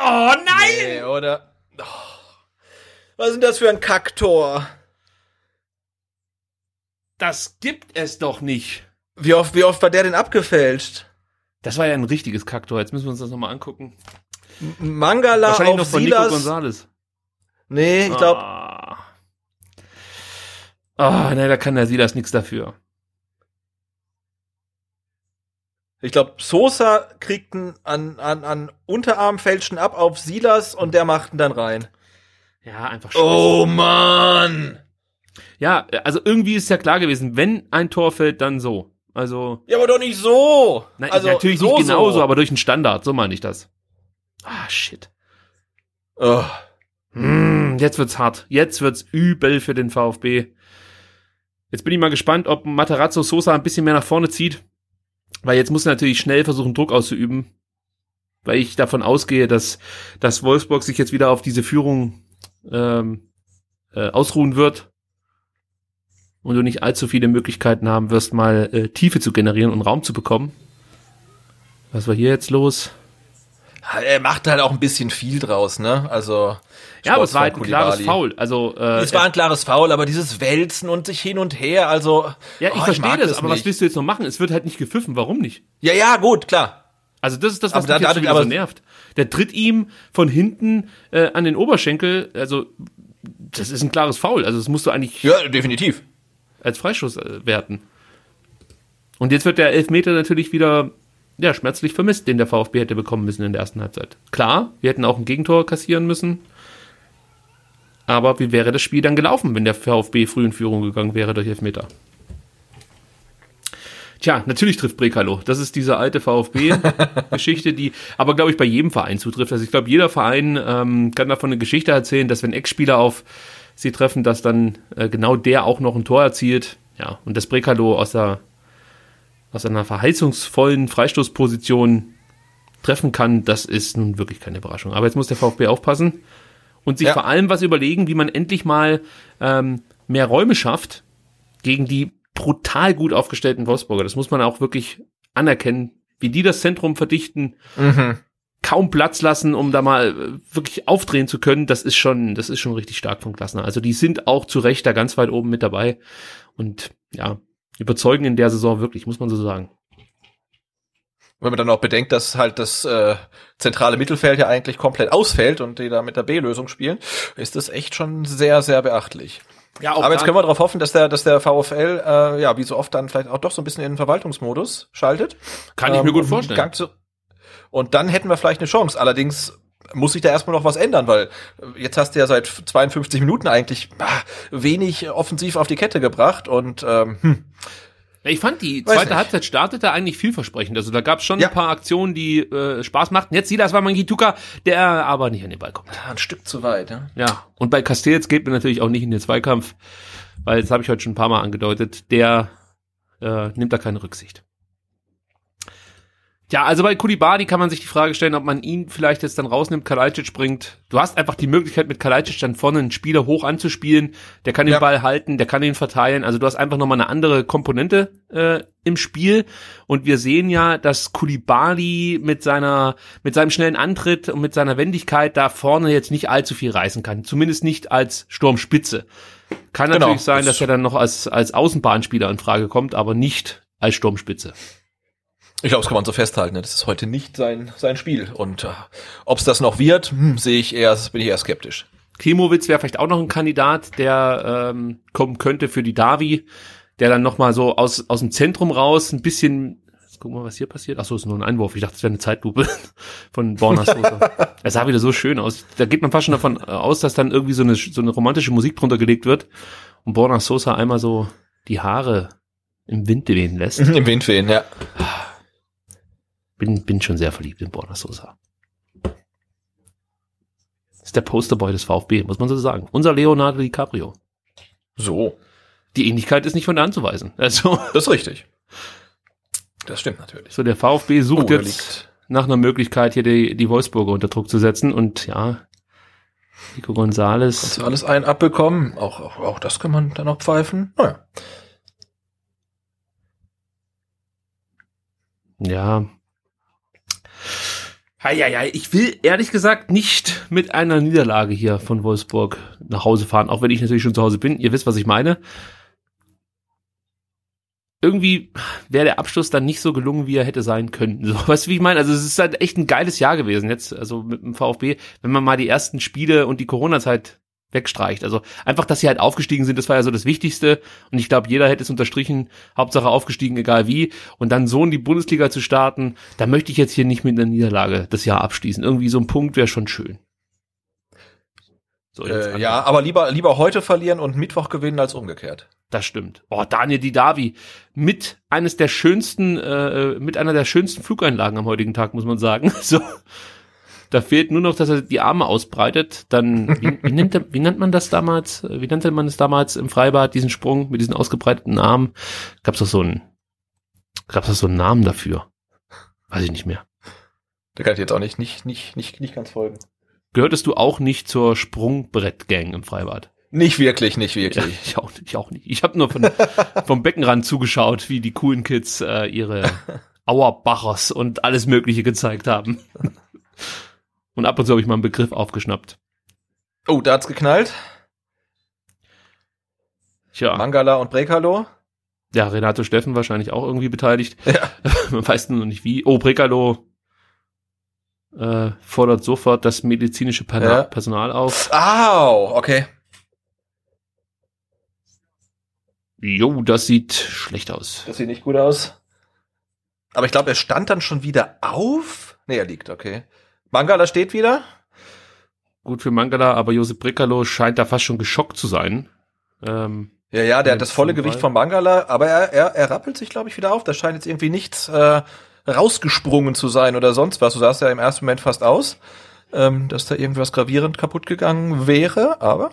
Oh nein! Nee, oder? Oh. Was ist das für ein Kacktor? Das gibt es doch nicht. Wie oft, wie oft war der denn abgefälscht? Das war ja ein richtiges Kaktor. Jetzt müssen wir uns das nochmal angucken. Mangala Wahrscheinlich auf noch von Nico Silas. Gonzalez. Nee, ich glaube, Ah, Ah, ne, da kann der Silas nichts dafür. Ich glaube, Sosa kriegt einen an, an, an Unterarmfälschen ab auf Silas und der macht ihn dann rein. Ja, einfach Oh Mann! Ja, also irgendwie ist ja klar gewesen, wenn ein Tor fällt, dann so. Also, Ja, aber doch nicht so. na, also natürlich so, nicht genauso, so. aber durch einen Standard, so meine ich das. Ah, shit. Oh. Hm, jetzt wird's hart. Jetzt wird's übel für den VfB. Jetzt bin ich mal gespannt, ob Materazzo Sosa ein bisschen mehr nach vorne zieht. Weil jetzt muss natürlich schnell versuchen, Druck auszuüben. Weil ich davon ausgehe, dass, dass Wolfsburg sich jetzt wieder auf diese Führung ähm, äh, ausruhen wird. Und du nicht allzu viele Möglichkeiten haben wirst, mal äh, Tiefe zu generieren und Raum zu bekommen. Was war hier jetzt los? Er macht halt auch ein bisschen viel draus, ne? Also. Ja, aber es war halt ein Sportsmann klares. Foul. Also, äh, Es war ein klares Foul, aber dieses Wälzen und sich hin und her, also. Ja, ich oh, verstehe mag das, aber was willst du jetzt noch machen? Es wird halt nicht gepfiffen, warum nicht? Ja, ja, gut, klar. Also das ist das, was Aber mich dadurch- wieder so aber- nervt. Der tritt ihm von hinten äh, an den Oberschenkel, also das ist ein klares Foul, also das musst du eigentlich Ja, definitiv. als Freischuss äh, werten. Und jetzt wird der Elfmeter natürlich wieder ja, schmerzlich vermisst, den der VfB hätte bekommen müssen in der ersten Halbzeit. Klar, wir hätten auch ein Gegentor kassieren müssen. Aber wie wäre das Spiel dann gelaufen, wenn der VfB früh in Führung gegangen wäre durch Elfmeter? Tja, natürlich trifft Brekalo. Das ist diese alte VfB-Geschichte, die aber, glaube ich, bei jedem Verein zutrifft. Also ich glaube, jeder Verein ähm, kann davon eine Geschichte erzählen, dass wenn Ex-Spieler auf sie treffen, dass dann äh, genau der auch noch ein Tor erzielt. Ja, und das Brekalo aus der aus einer verheißungsvollen Freistoßposition treffen kann, das ist nun wirklich keine Überraschung. Aber jetzt muss der VfB aufpassen und sich Ja. vor allem was überlegen, wie man endlich mal ähm, mehr Räume schafft gegen die brutal gut aufgestellten Wolfsburger. Das muss man auch wirklich anerkennen, wie die das Zentrum verdichten, kaum Platz lassen, um da mal äh, wirklich aufdrehen zu können. Das ist schon, das ist schon richtig stark von Klassner. Also die sind auch zu Recht da ganz weit oben mit dabei und ja, überzeugen in der Saison wirklich, muss man so sagen. Wenn man dann auch bedenkt, dass halt das äh, zentrale Mittelfeld ja eigentlich komplett ausfällt und die da mit der B-Lösung spielen, ist das echt schon sehr, sehr beachtlich. Ja, Aber jetzt können wir darauf hoffen, dass der, dass der VfL, äh, ja, wie so oft dann vielleicht auch doch so ein bisschen in den Verwaltungsmodus schaltet. Kann ich mir gut um vorstellen. Zu und dann hätten wir vielleicht eine Chance. Allerdings muss sich da erstmal noch was ändern, weil äh, jetzt hast du ja seit 52 Minuten eigentlich ah, wenig offensiv auf die Kette gebracht und ähm, hm, Ich fand die zweite. Halbzeit startete eigentlich vielversprechend. Also da gab es schon Ja. ein paar Aktionen, die äh, Spaß machten. Jetzt sieht das war Mangituka, der aber nicht an den Ball kommt. ein Stück zu weit. Ja? Ja, und bei Castells geht mir natürlich auch nicht in den Zweikampf, weil das habe ich heute schon ein paar Mal angedeutet, der äh, nimmt da keine Rücksicht. Ja, also bei Kulibadi kann man sich die Frage stellen, ob man ihn vielleicht jetzt dann rausnimmt, Kalajdzic bringt. Du hast einfach die Möglichkeit, mit Kalajdzic dann vorne einen Spieler hoch anzuspielen. Der kann den Ja. Ball halten, der kann ihn verteilen. Also du hast einfach nochmal eine andere Komponente äh, im Spiel. Und wir sehen ja, dass Kulibali mit seiner, mit seinem schnellen Antritt und mit seiner Wendigkeit da vorne jetzt nicht allzu viel reißen kann. Zumindest nicht als Sturmspitze. Kann Genau. natürlich sein, Das- dass er dann noch als, als Außenbahnspieler in Frage kommt, aber nicht als Sturmspitze. Ich glaube, das kann man so festhalten. Ne? Das ist heute nicht sein sein Spiel und äh, ob es das noch wird, hm, sehe ich eher, bin ich eher skeptisch. Klimowitz wäre vielleicht auch noch ein Kandidat, der ähm, kommen könnte für die Davi, der dann noch mal so aus, aus dem Zentrum raus ein bisschen, jetzt gucken wir mal, was hier passiert. Ach so, ist nur ein Einwurf. Ich dachte, es wäre eine Zeitlupe von Borna Sosa. er sah wieder so schön aus. Da geht man fast schon davon äh, aus, dass dann irgendwie so eine, so eine romantische Musik drunter gelegt wird und Borna Sosa einmal so die Haare im Wind wehen lässt. Im Wind wehen, ja. Bin, bin schon sehr verliebt in Borna Sosa. Ist der Posterboy des VfB, muss man so sagen. Unser Leonardo DiCaprio. So, Die Ähnlichkeit ist nicht von der Hand zu weisen. Also, das ist richtig. Das stimmt natürlich. so der VfB sucht Oh, jetzt nach einer Möglichkeit, hier die, die Wolfsburger unter Druck zu setzen. Und ja, Nico Gonzales. Hast du alles ein abbekommen? Auch, auch, auch das kann man dann noch pfeifen. Naja. Ja. Heieiei, ich will ehrlich gesagt nicht mit einer Niederlage hier von Wolfsburg nach Hause fahren, auch wenn ich natürlich schon zu Hause bin. Ihr wisst, was ich meine. Irgendwie wäre der Abschluss dann nicht so gelungen, wie er hätte sein können. So, weißt du, wie ich meine? Also es ist halt echt ein geiles Jahr gewesen jetzt, also mit dem VfB, wenn man mal die ersten Spiele und die Corona-Zeit wegstreicht. Also einfach, dass sie halt aufgestiegen sind, das war ja so das Wichtigste. Und ich glaube, jeder hätte es unterstrichen, Hauptsache aufgestiegen, egal wie. Und dann so in die Bundesliga zu starten, da möchte ich jetzt hier nicht mit einer Niederlage das Jahr abschließen. Irgendwie so ein Punkt wäre schon schön. So, äh, ja, aber lieber, lieber heute verlieren und Mittwoch gewinnen als umgekehrt. Das stimmt. Oh, Daniel Didavi mit eines der schönsten, äh, mit einer der schönsten Flugeinlagen am heutigen Tag, muss man sagen. So. Da fehlt nur noch, dass er die Arme ausbreitet. Dann, wie, wie, nennt, wie nennt man das damals? Wie nannte man es damals im Freibad, diesen Sprung mit diesen ausgebreiteten Armen? Gab's doch so einen, gab's doch so einen Namen dafür? Weiß ich nicht mehr. Da kann ich jetzt auch nicht, nicht, nicht, nicht, nicht ganz folgen. Gehörtest du auch nicht zur Sprungbrettgang im Freibad? Nicht wirklich, nicht wirklich. Ja, ich, auch, ich auch nicht. Ich habe nur von, vom Beckenrand zugeschaut, wie die coolen Kids äh, ihre Auerbachers und alles Mögliche gezeigt haben. Und ab und zu habe ich mal einen Begriff aufgeschnappt. Oh, da hat's geknallt. Tja. Mangala und Brekalo. Ja, Renato Steffen wahrscheinlich auch irgendwie beteiligt. Ja. Man weiß nur noch nicht wie. Oh, Brekalo äh, fordert sofort das medizinische Pan Ja. Personal auf. Au, okay. Jo, das sieht schlecht aus. Das sieht nicht gut aus. Aber ich glaube, er stand dann schon wieder auf. Nee, er liegt, okay. Mangala steht wieder. Gut für Mangala, aber Josep Brekalo scheint da fast schon geschockt zu sein. Ähm, Ja, ja, der hat das volle Gewicht von Mangala, aber er, er, er rappelt sich, glaube ich, wieder auf. Da scheint jetzt irgendwie nichts äh, rausgesprungen zu sein oder sonst was. Du sahst ja im ersten Moment fast aus, ähm, dass da irgendwas gravierend kaputt gegangen wäre, aber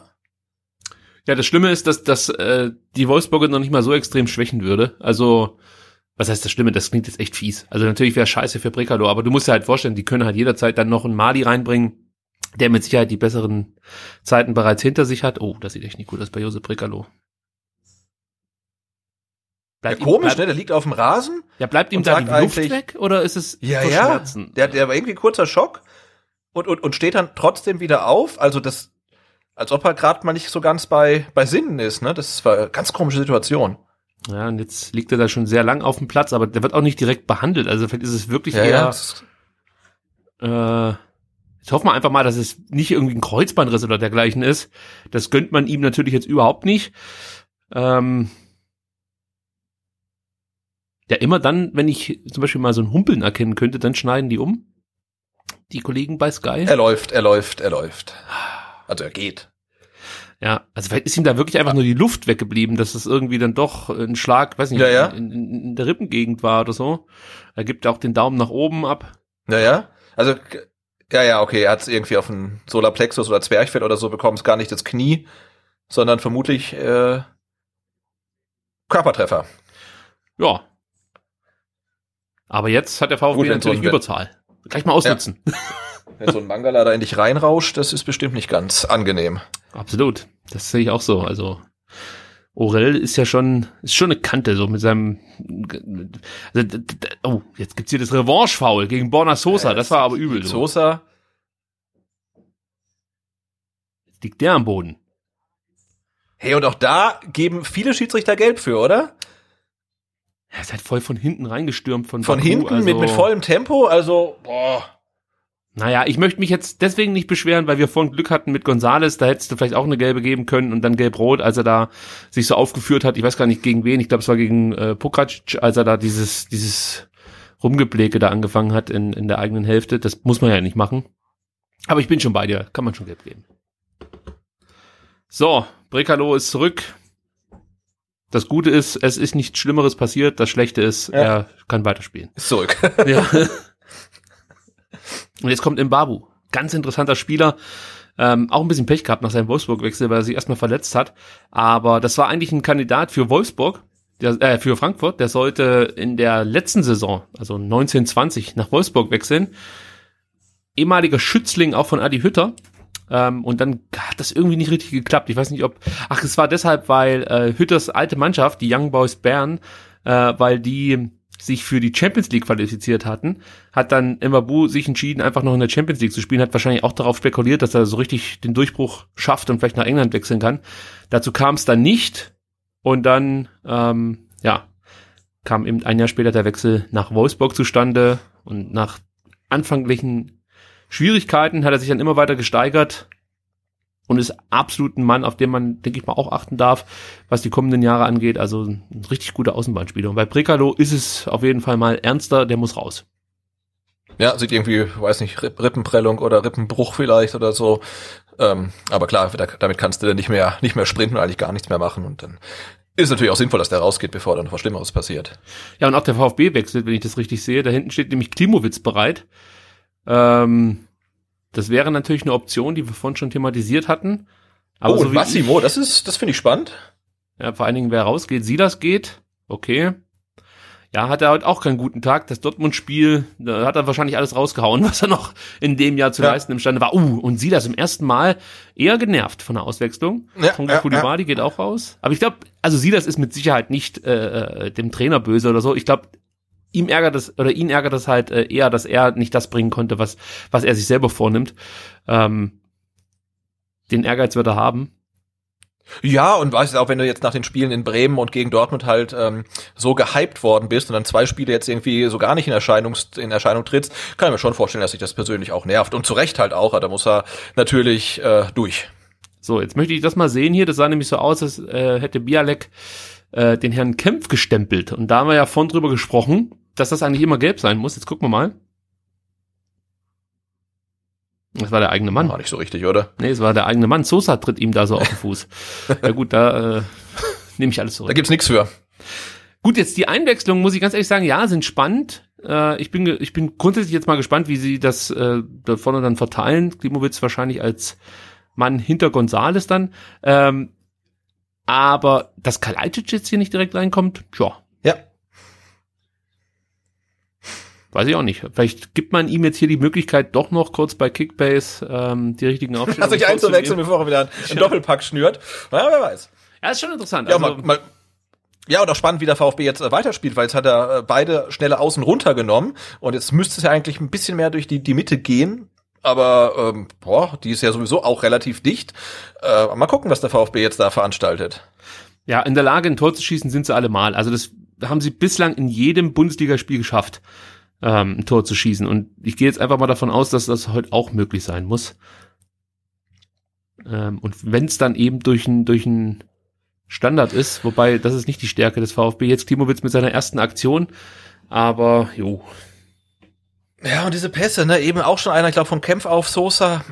Ja, das Schlimme ist, dass, dass äh, die Wolfsburger noch nicht mal so extrem schwächen würde. Also, was heißt das Schlimme? Das klingt jetzt echt fies. Also natürlich wäre scheiße für Brekalo, aber du musst dir halt vorstellen, die können halt jederzeit dann noch einen Mali reinbringen, der mit Sicherheit die besseren Zeiten bereits hinter sich hat. Oh, das sieht echt nicht gut aus bei Josep Brekalo. ja, Bleibt komisch, ne? Der liegt auf dem Rasen. Ja, bleibt ihm da die Luft weg oder ist es Ja, ja. Der, der war irgendwie kurzer Schock und, und, und steht dann trotzdem wieder auf. Also das, als ob er gerade mal nicht so ganz bei, bei Sinnen ist, ne? Das war eine ganz komische Situation. Ja, und jetzt liegt er da schon sehr lang auf dem Platz, aber der wird auch nicht direkt behandelt. Also vielleicht ist es wirklich Ja, eher ja. Äh, ich hoffe mal einfach mal, dass es nicht irgendwie ein Kreuzbandriss oder dergleichen ist. Das gönnt man ihm natürlich jetzt überhaupt nicht. Ähm, ja, immer dann, wenn ich zum Beispiel mal so ein Humpeln erkennen könnte, dann schneiden die um. Die Kollegen bei Sky. Er läuft, er läuft, er läuft. Also er geht. Ja, also vielleicht ist ihm da wirklich einfach nur die Luft weggeblieben, dass es irgendwie dann doch ein Schlag, weiß nicht, Ja, ja. In, in, in der Rippengegend war oder so. Er gibt auch den Daumen nach oben ab. Ja, ja. Also, ja, ja, okay, er hat es irgendwie auf den Solarplexus oder Zwerchfell oder so bekommen, ist gar nicht das Knie, sondern vermutlich äh, Körpertreffer. Ja. Aber jetzt hat der VfB Gut, so natürlich Überzahl. Gleich mal ausnutzen. Wenn so ein Mangala da in dich reinrauscht, das ist bestimmt nicht ganz angenehm. Absolut. Das sehe ich auch so. Also Orel ist ja schon, ist schon eine Kante, so mit seinem also, Oh, jetzt gibt's hier das Revanche-Foul gegen Borna Sosa. das war aber übel. So. Sosa, Jetzt liegt der am Boden. hey, und auch da geben viele Schiedsrichter gelb für, oder? Er ist halt voll von hinten reingestürmt von Von Baku, hinten also, mit, mit vollem Tempo, also, boah. Naja, ich möchte mich jetzt deswegen nicht beschweren, weil wir vorhin Glück hatten mit Gonzales. Da hättest du vielleicht auch eine gelbe geben können und dann gelb-rot, als er da sich so aufgeführt hat. Ich weiß gar nicht gegen wen. Ich glaube, es war gegen äh, Pukac, als er da dieses, dieses Rumgebläke da angefangen hat in, in der eigenen Hälfte. Das muss man ja nicht machen. Aber ich bin schon bei dir. Kann man schon gelb geben. So, Brekalo ist zurück. Das Gute ist, es ist nichts Schlimmeres passiert. Das Schlechte ist, Ja. er kann weiterspielen. Ist zurück. Ja. Und jetzt kommt Mbabu. Ganz interessanter Spieler. Ähm, auch ein bisschen Pech gehabt nach seinem Wolfsburg-Wechsel, weil er sich erstmal verletzt hat. Aber das war eigentlich ein Kandidat für Wolfsburg, der, äh, für Frankfurt. Der sollte in der letzten Saison, also 1920, nach Wolfsburg wechseln. Ehemaliger Schützling auch von Adi Hütter. Ähm, und dann hat das irgendwie nicht richtig geklappt. Ich weiß nicht, ob. Ach, es war deshalb, weil äh, Hütters alte Mannschaft, die Young Boys Bern, äh, weil die sich für die Champions League qualifiziert hatten, hat dann Mbabu sich entschieden, einfach noch in der Champions League zu spielen, hat wahrscheinlich auch darauf spekuliert, dass er so richtig den Durchbruch schafft und vielleicht nach England wechseln kann. Dazu kam es dann nicht und dann, ähm, ja, kam eben ein Jahr später der Wechsel nach Wolfsburg zustande und nach anfänglichen Schwierigkeiten hat er sich dann immer weiter gesteigert und ist absolut ein Mann, auf den man, denke ich mal, auch achten darf, was die kommenden Jahre angeht. Also ein richtig guter Außenbahnspieler. Und bei Brekalo ist es auf jeden Fall mal ernster, der muss raus. Ja, sieht irgendwie, weiß nicht, Rippenprellung oder Rippenbruch vielleicht oder so. Ähm, aber klar, damit kannst du dann nicht mehr, nicht mehr sprinten und eigentlich gar nichts mehr machen und dann ist natürlich auch sinnvoll, dass der rausgeht, bevor dann was Schlimmeres passiert. Ja, und auch der VfB wechselt, wenn ich das richtig sehe. Da hinten steht nämlich Klimowitz bereit. Ähm, das wäre natürlich eine Option, die wir vorhin schon thematisiert hatten. Aber oh, so Massimo, ich, das ist, das finde ich spannend. Ja, vor allen Dingen, wer rausgeht, Silas geht. Okay ja, hat er heute auch keinen guten Tag. Das Dortmund-Spiel, da hat er wahrscheinlich alles rausgehauen, was er noch in dem Jahr zu ja. leisten imstande war. Uh, und sie das im ersten Mal eher genervt von der Auswechslung. Ja, Tonga ja, Kulibadi ja. geht auch raus. Aber ich glaube, also sie das ist mit Sicherheit nicht äh, äh, dem Trainer böse oder so. Ich glaube, ihm ärgert das oder ihn ärgert das halt äh, eher, dass er nicht das bringen konnte, was was er sich selber vornimmt. Ähm, den Ehrgeiz wird er haben. Ja, und weißt du auch, wenn du jetzt nach den Spielen in Bremen und gegen Dortmund halt ähm, so gehypt worden bist und dann zwei Spiele jetzt irgendwie so gar nicht in Erscheinung, in Erscheinung trittst, kann ich mir schon vorstellen, dass sich das persönlich auch nervt. Und zu Recht halt auch, da muss er natürlich äh, durch. So, jetzt möchte ich das mal sehen hier. Das sah nämlich so aus, als äh, hätte Bialek äh, den Herrn Kempf gestempelt. Und da haben wir ja vorhin drüber gesprochen, dass das eigentlich immer gelb sein muss. Jetzt gucken wir mal. Das war der eigene Mann. War nicht so richtig, oder? Nee, es war der eigene Mann. Sosa tritt ihm da so auf den Fuß. ja gut, da äh, nehme ich alles zurück. Da gibt's nichts für. Gut, jetzt die Einwechslung, muss ich ganz ehrlich sagen, ja, sind spannend. Äh, ich, bin, ich bin grundsätzlich jetzt mal gespannt, wie sie das äh, da vorne dann verteilen. Klimowitz wahrscheinlich als Mann hinter Gonzales dann. Ähm, aber dass Kalajdzic jetzt hier nicht direkt reinkommt, ja, Weiß ich auch nicht. Vielleicht gibt man ihm jetzt hier die Möglichkeit, doch noch kurz bei Kickbase ähm, die richtigen Aufstellungen zu sich einzuwechseln, bevor er wieder einen ja. Doppelpack schnürt. Ja, wer weiß. Ja, ist schon interessant. Ja, also, mal, mal, ja, und auch spannend, wie der VfB jetzt äh, weiterspielt, weil jetzt hat er äh, beide schnelle Außen runtergenommen und jetzt müsste es ja eigentlich ein bisschen mehr durch die, die Mitte gehen. Aber ähm, boah, die ist ja sowieso auch relativ dicht. Äh, mal gucken, was der VfB jetzt da veranstaltet. Ja, in der Lage, ein Tor zu schießen, sind sie alle mal. Also das haben sie bislang in jedem Bundesligaspiel geschafft ähm, ein Tor zu schießen. Und ich gehe jetzt einfach mal davon aus, dass das heute auch möglich sein muss. Ähm, und wenn es dann eben durch ein, durch Standard ist, wobei das ist nicht die Stärke des VfB. Jetzt Klimowitz mit seiner ersten Aktion, aber jo. Ja, und diese Pässe, ne, eben auch schon einer, ich glaube, vom Kämpf auf Sosa,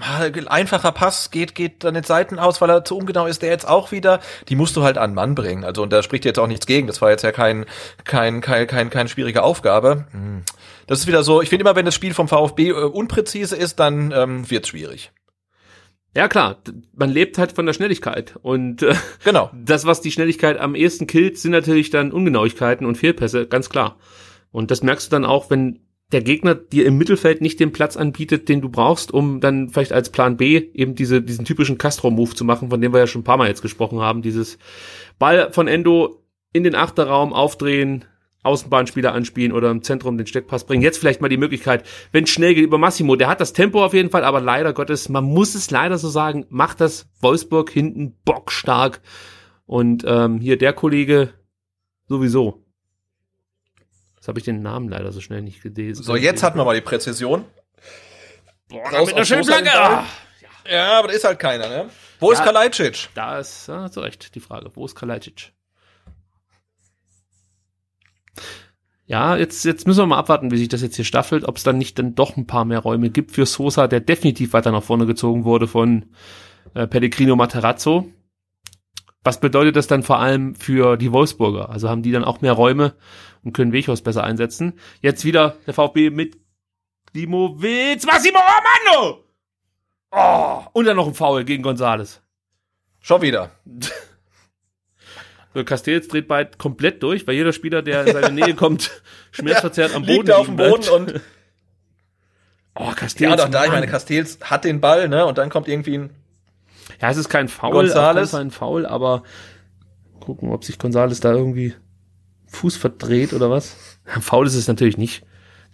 einfacher Pass, geht, geht dann den Seiten aus, weil er zu ungenau ist, der jetzt auch wieder, die musst du halt an Mann bringen. Also, und da spricht jetzt auch nichts gegen, das war jetzt ja kein, kein, kein, kein, keine schwierige Aufgabe. Hm. Das ist wieder so, ich finde immer, wenn das Spiel vom VfB äh, unpräzise ist, dann ähm, wird schwierig. Ja klar, man lebt halt von der Schnelligkeit und äh, genau. das, was die Schnelligkeit am ehesten killt, sind natürlich dann Ungenauigkeiten und Fehlpässe, ganz klar. Und das merkst du dann auch, wenn der Gegner dir im Mittelfeld nicht den Platz anbietet, den du brauchst, um dann vielleicht als Plan B eben diese, diesen typischen Castro-Move zu machen, von dem wir ja schon ein paar Mal jetzt gesprochen haben, dieses Ball von Endo in den Achterraum aufdrehen, Außenbahnspieler anspielen oder im Zentrum den Steckpass bringen. Jetzt vielleicht mal die Möglichkeit, wenn es schnell geht über Massimo. Der hat das Tempo auf jeden Fall, aber leider Gottes, man muss es leider so sagen, macht das Wolfsburg hinten bockstark. Und ähm, hier der Kollege sowieso. Jetzt habe ich den Namen leider so schnell nicht gelesen. So, jetzt hatten wir mal die Präzision. Boah, Raus mit einer schönen Flanke. Ah. Ja, aber da ist halt keiner, ne? Wo ja, ist Kalajdzic? Da ist, ja, zu Recht, die Frage. Wo ist Kalajdzic? Ja, jetzt, jetzt müssen wir mal abwarten, wie sich das jetzt hier staffelt, ob es dann nicht dann doch ein paar mehr Räume gibt für Sosa, der definitiv weiter nach vorne gezogen wurde von äh, Pellegrino Materazzo. Was bedeutet das dann vor allem für die Wolfsburger? Also haben die dann auch mehr Räume und können Wechhaus besser einsetzen. Jetzt wieder der VfB mit Klimowitz, Massimo Romano! Oh, und dann noch ein Foul gegen Gonzales. Schon wieder. So, Castells dreht bald komplett durch, weil jeder Spieler, der in seine Nähe kommt, schmerzverzerrt am Boden liegt auf dem Boden und Oh, Castells. Ja, doch da, ich meine, Castells hat den Ball, ne, und dann kommt irgendwie ein Ja, es ist kein Foul, Gonzales. ein Foul, aber gucken, ob sich Gonzales da irgendwie Fuß verdreht oder was. Foul ist es natürlich nicht.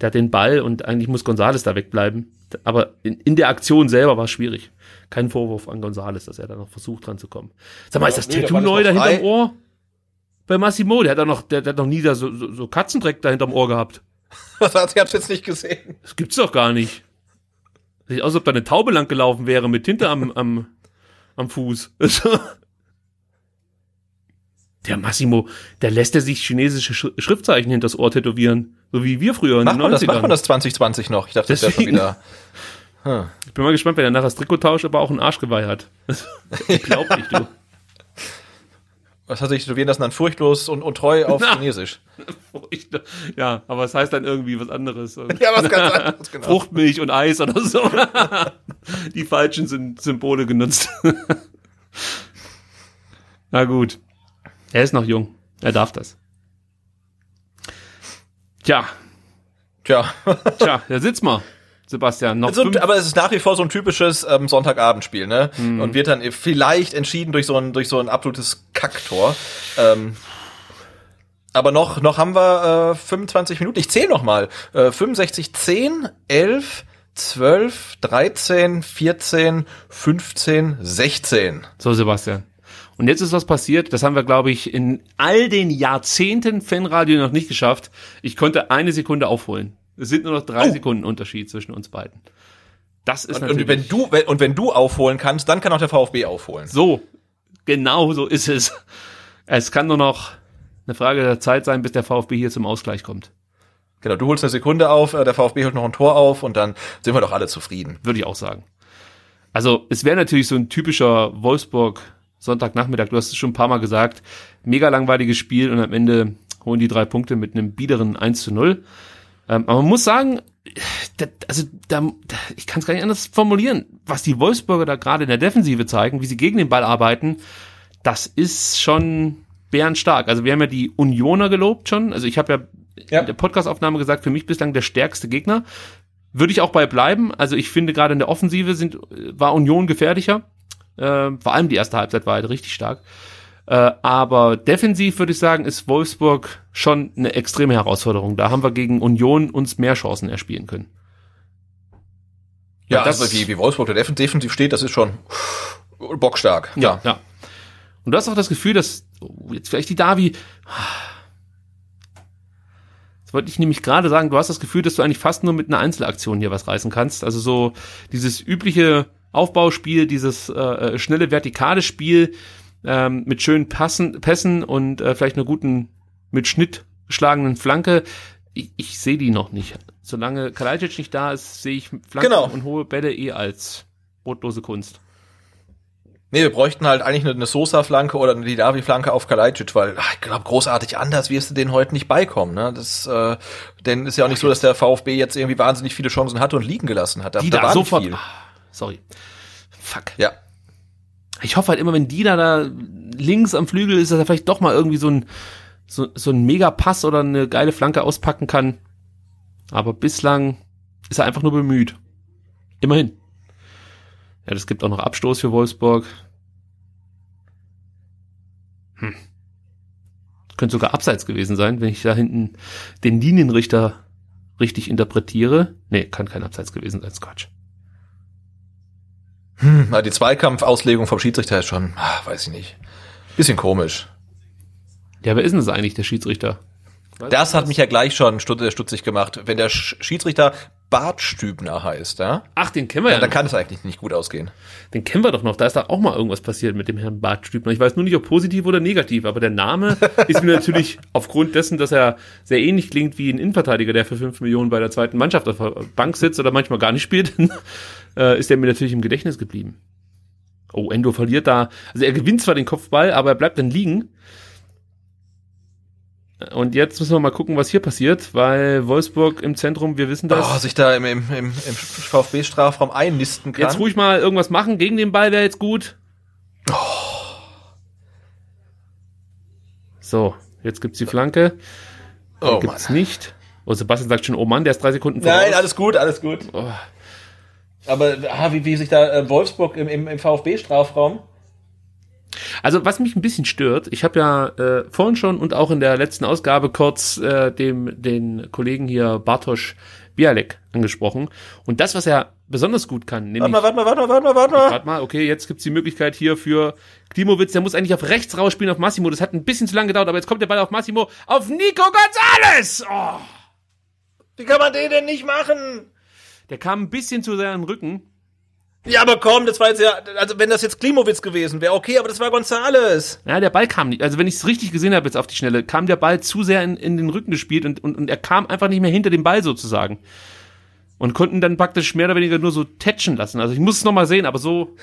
Der hat den Ball und eigentlich muss Gonzales da wegbleiben. Aber in, in der Aktion selber war es schwierig. Kein Vorwurf an Gonzales, dass er da noch versucht dran zu kommen. Sag mal, ja, ist das nee, Tattoo neu da hinterm Ohr? Bei Massimo. Der hat noch, der, der hat noch nie da so, so, so Katzendreck da hinterm Ohr gehabt. Was hat ich hab's jetzt nicht gesehen. Das gibt's doch gar nicht. Sieht aus, als ob da eine Taube lang gelaufen wäre mit Tinte am, am, am Fuß. Der Massimo, der lässt er sich chinesische Sch Schriftzeichen hinters Ohr tätowieren. So wie wir früher in Macht den man das, 90ern. macht man das 2020 noch? Ich dachte, das wäre schon wieder. Ich bin mal gespannt, wenn er nachher das Trikot tauscht, aber auch ein Arschgeweih hat. Unglaublich, du. Was hat sich tätowieren lassen dann furchtlos und, und treu auf Na. Chinesisch? Ja, aber es heißt dann irgendwie was anderes. Ja, was ganz anderes, genau. Fruchtmilch und Eis oder so. Die falschen sind Symbole genutzt. Na gut. Er ist noch jung. Er darf das. Tja, Tja. tja, da sitzt mal, Sebastian. Noch So, fünf, aber es ist nach wie vor so ein typisches ähm, Sonntagabendspiel, ne? Mhm. Und wird dann vielleicht entschieden durch so ein, durch so ein absolutes Kacktor. Ähm, aber noch, noch haben wir äh, 25 Minuten. Ich zähle noch mal. Äh, 65, 10, 11, 12, 13, 14, 15, 16. So, Sebastian. Und jetzt ist was passiert, das haben wir, glaube ich, in all den Jahrzehnten Fanradio noch nicht geschafft. Ich konnte eine Sekunde aufholen. Es sind nur noch drei Sekunden Unterschied zwischen uns beiden. Das ist Und, natürlich und wenn du, wenn, und wenn du aufholen kannst, dann kann auch der VfB aufholen. so. Genau so ist es. Es kann nur noch eine Frage der Zeit sein, bis der VfB hier zum Ausgleich kommt. Genau, du holst eine Sekunde auf, äh, der VfB holt noch ein Tor auf und dann sind wir doch alle zufrieden. Würde ich auch sagen. Also, es wäre natürlich so ein typischer Wolfsburg Sonntagnachmittag. Du hast es schon ein paar Mal gesagt. Mega langweiliges Spiel und am Ende holen die drei Punkte mit einem biederen 1 zu 0. Ähm, aber man muss sagen, da, also da, da, ich kann es gar nicht anders formulieren. Was die Wolfsburger da gerade in der Defensive zeigen, wie sie gegen den Ball arbeiten, das ist schon bärenstark. Also wir haben ja die Unioner gelobt schon. Also ich habe ja, Ja. in der Podcastaufnahme gesagt, für mich bislang der stärkste Gegner. Würde ich auch bei bleiben. Also ich finde gerade in der Offensive sind, war Union gefährlicher. Äh, vor allem die erste Halbzeit war halt richtig stark. Äh, aber defensiv würde ich sagen, ist Wolfsburg schon eine extreme Herausforderung. Da haben wir gegen Union uns mehr Chancen erspielen können. Ja, das- also wie, wie Wolfsburg da defen- defensiv steht, das ist schon bockstark. Ja, ja. Und du hast auch das Gefühl, dass oh, jetzt vielleicht die Davi. Das wollte ich nämlich gerade sagen, du hast das Gefühl, dass du eigentlich fast nur mit einer Einzelaktion hier was reißen kannst. Also so dieses übliche Aufbauspiel, dieses äh, äh, schnelle vertikale Spiel ähm, mit schönen Passen, Pässen und äh, vielleicht einer guten mit Schnitt geschlagenen Flanke. Ich, ich sehe die noch nicht. Solange Kalajdzic nicht da ist, sehe ich Flanken Genau. und hohe Bälle eh als brotlose Kunst. Nee, wir bräuchten halt eigentlich eine, eine Sosa-Flanke oder eine Didavi-Flanke auf Kalajdzic, weil ach, ich glaube, großartig anders wirst du den heute nicht beikommen. Ne? Das, äh, denn ist ja auch nicht so, dass der VfB jetzt irgendwie wahnsinnig viele Chancen hatte und liegen gelassen hat. Da, die da da war nicht sofort. viel. Ah, sorry. Fuck. Ja. Ich hoffe halt immer, wenn die da, links am Flügel ist, dass er vielleicht doch mal irgendwie so ein, so, so ein Mega-Pass oder eine geile Flanke auspacken kann. Aber bislang ist er einfach nur bemüht. Immerhin. Ja, das gibt auch noch Abstoß für Wolfsburg. Hm. Könnte sogar abseits gewesen sein, wenn ich da hinten den Linienrichter richtig interpretiere. Nee, kann kein Abseits gewesen sein, Quatsch. Hm, na, die Zweikampfauslegung vom Schiedsrichter ist schon, ah, weiß ich nicht. Bisschen komisch. Ja, wer ist denn das eigentlich, der Schiedsrichter? Das hat mich ja gleich schon stut- stutzig gemacht. Wenn der Sch Schiedsrichter Bart Stübner heißt, ja, Ach, den kennen wir ja. dann noch. kann es eigentlich nicht gut ausgehen. Den kennen wir doch noch. Da ist da auch mal irgendwas passiert mit dem Herrn Bart Stübner. Ich weiß nur nicht, ob positiv oder negativ, aber der Name ist mir natürlich aufgrund dessen, dass er sehr ähnlich klingt wie ein Innenverteidiger, der für 5 Millionen bei der zweiten Mannschaft auf der Bank sitzt oder manchmal gar nicht spielt, äh, ist der mir natürlich im Gedächtnis geblieben. Oh, Endo verliert da. Also er gewinnt zwar den Kopfball, aber er bleibt dann liegen. Und jetzt müssen wir mal gucken, was hier passiert, weil Wolfsburg im Zentrum, wir wissen das. Oh, sich da im, im, im, im VfB-Strafraum einnisten kann. Jetzt ruhig mal irgendwas machen gegen den Ball wäre jetzt gut. So, jetzt gibt's die Flanke. oh, Mann. gibt's nicht. Oh, Sebastian sagt schon, oh Mann, der ist drei Sekunden voraus. Nein, alles gut, alles gut. Oh. Aber ah, wie, wie sich da äh, Wolfsburg im, im, im VfB-Strafraum. Also was mich ein bisschen stört, ich habe ja äh, vorhin schon und auch in der letzten Ausgabe kurz äh, dem den Kollegen hier Bartosz Bialek angesprochen. Und das, was er besonders gut kann, nämlich Warte mal, warte mal, warte mal, warte mal, warte mal. Warte mal, okay, jetzt gibt's die Möglichkeit hier für Klimowitz, der muss eigentlich auf rechts rausspielen auf Massimo. Das hat ein bisschen zu lange gedauert, aber jetzt kommt der Ball auf Massimo, auf Nico Gonzalez! Oh, Wie kann man den denn nicht machen? Der kam ein bisschen zu den Rücken. Ja, aber komm, das war jetzt ja, also wenn das jetzt Klimowitz gewesen wäre, okay, aber das war Gonzales. Ja, der Ball kam nicht. Also wenn ich es richtig gesehen habe jetzt auf die Schnelle, kam der Ball zu sehr in, in den Rücken gespielt und, und, und er kam einfach nicht mehr hinter dem Ball sozusagen. Und konnten dann praktisch mehr oder weniger nur so tätschen lassen. Also ich muss es nochmal sehen, aber so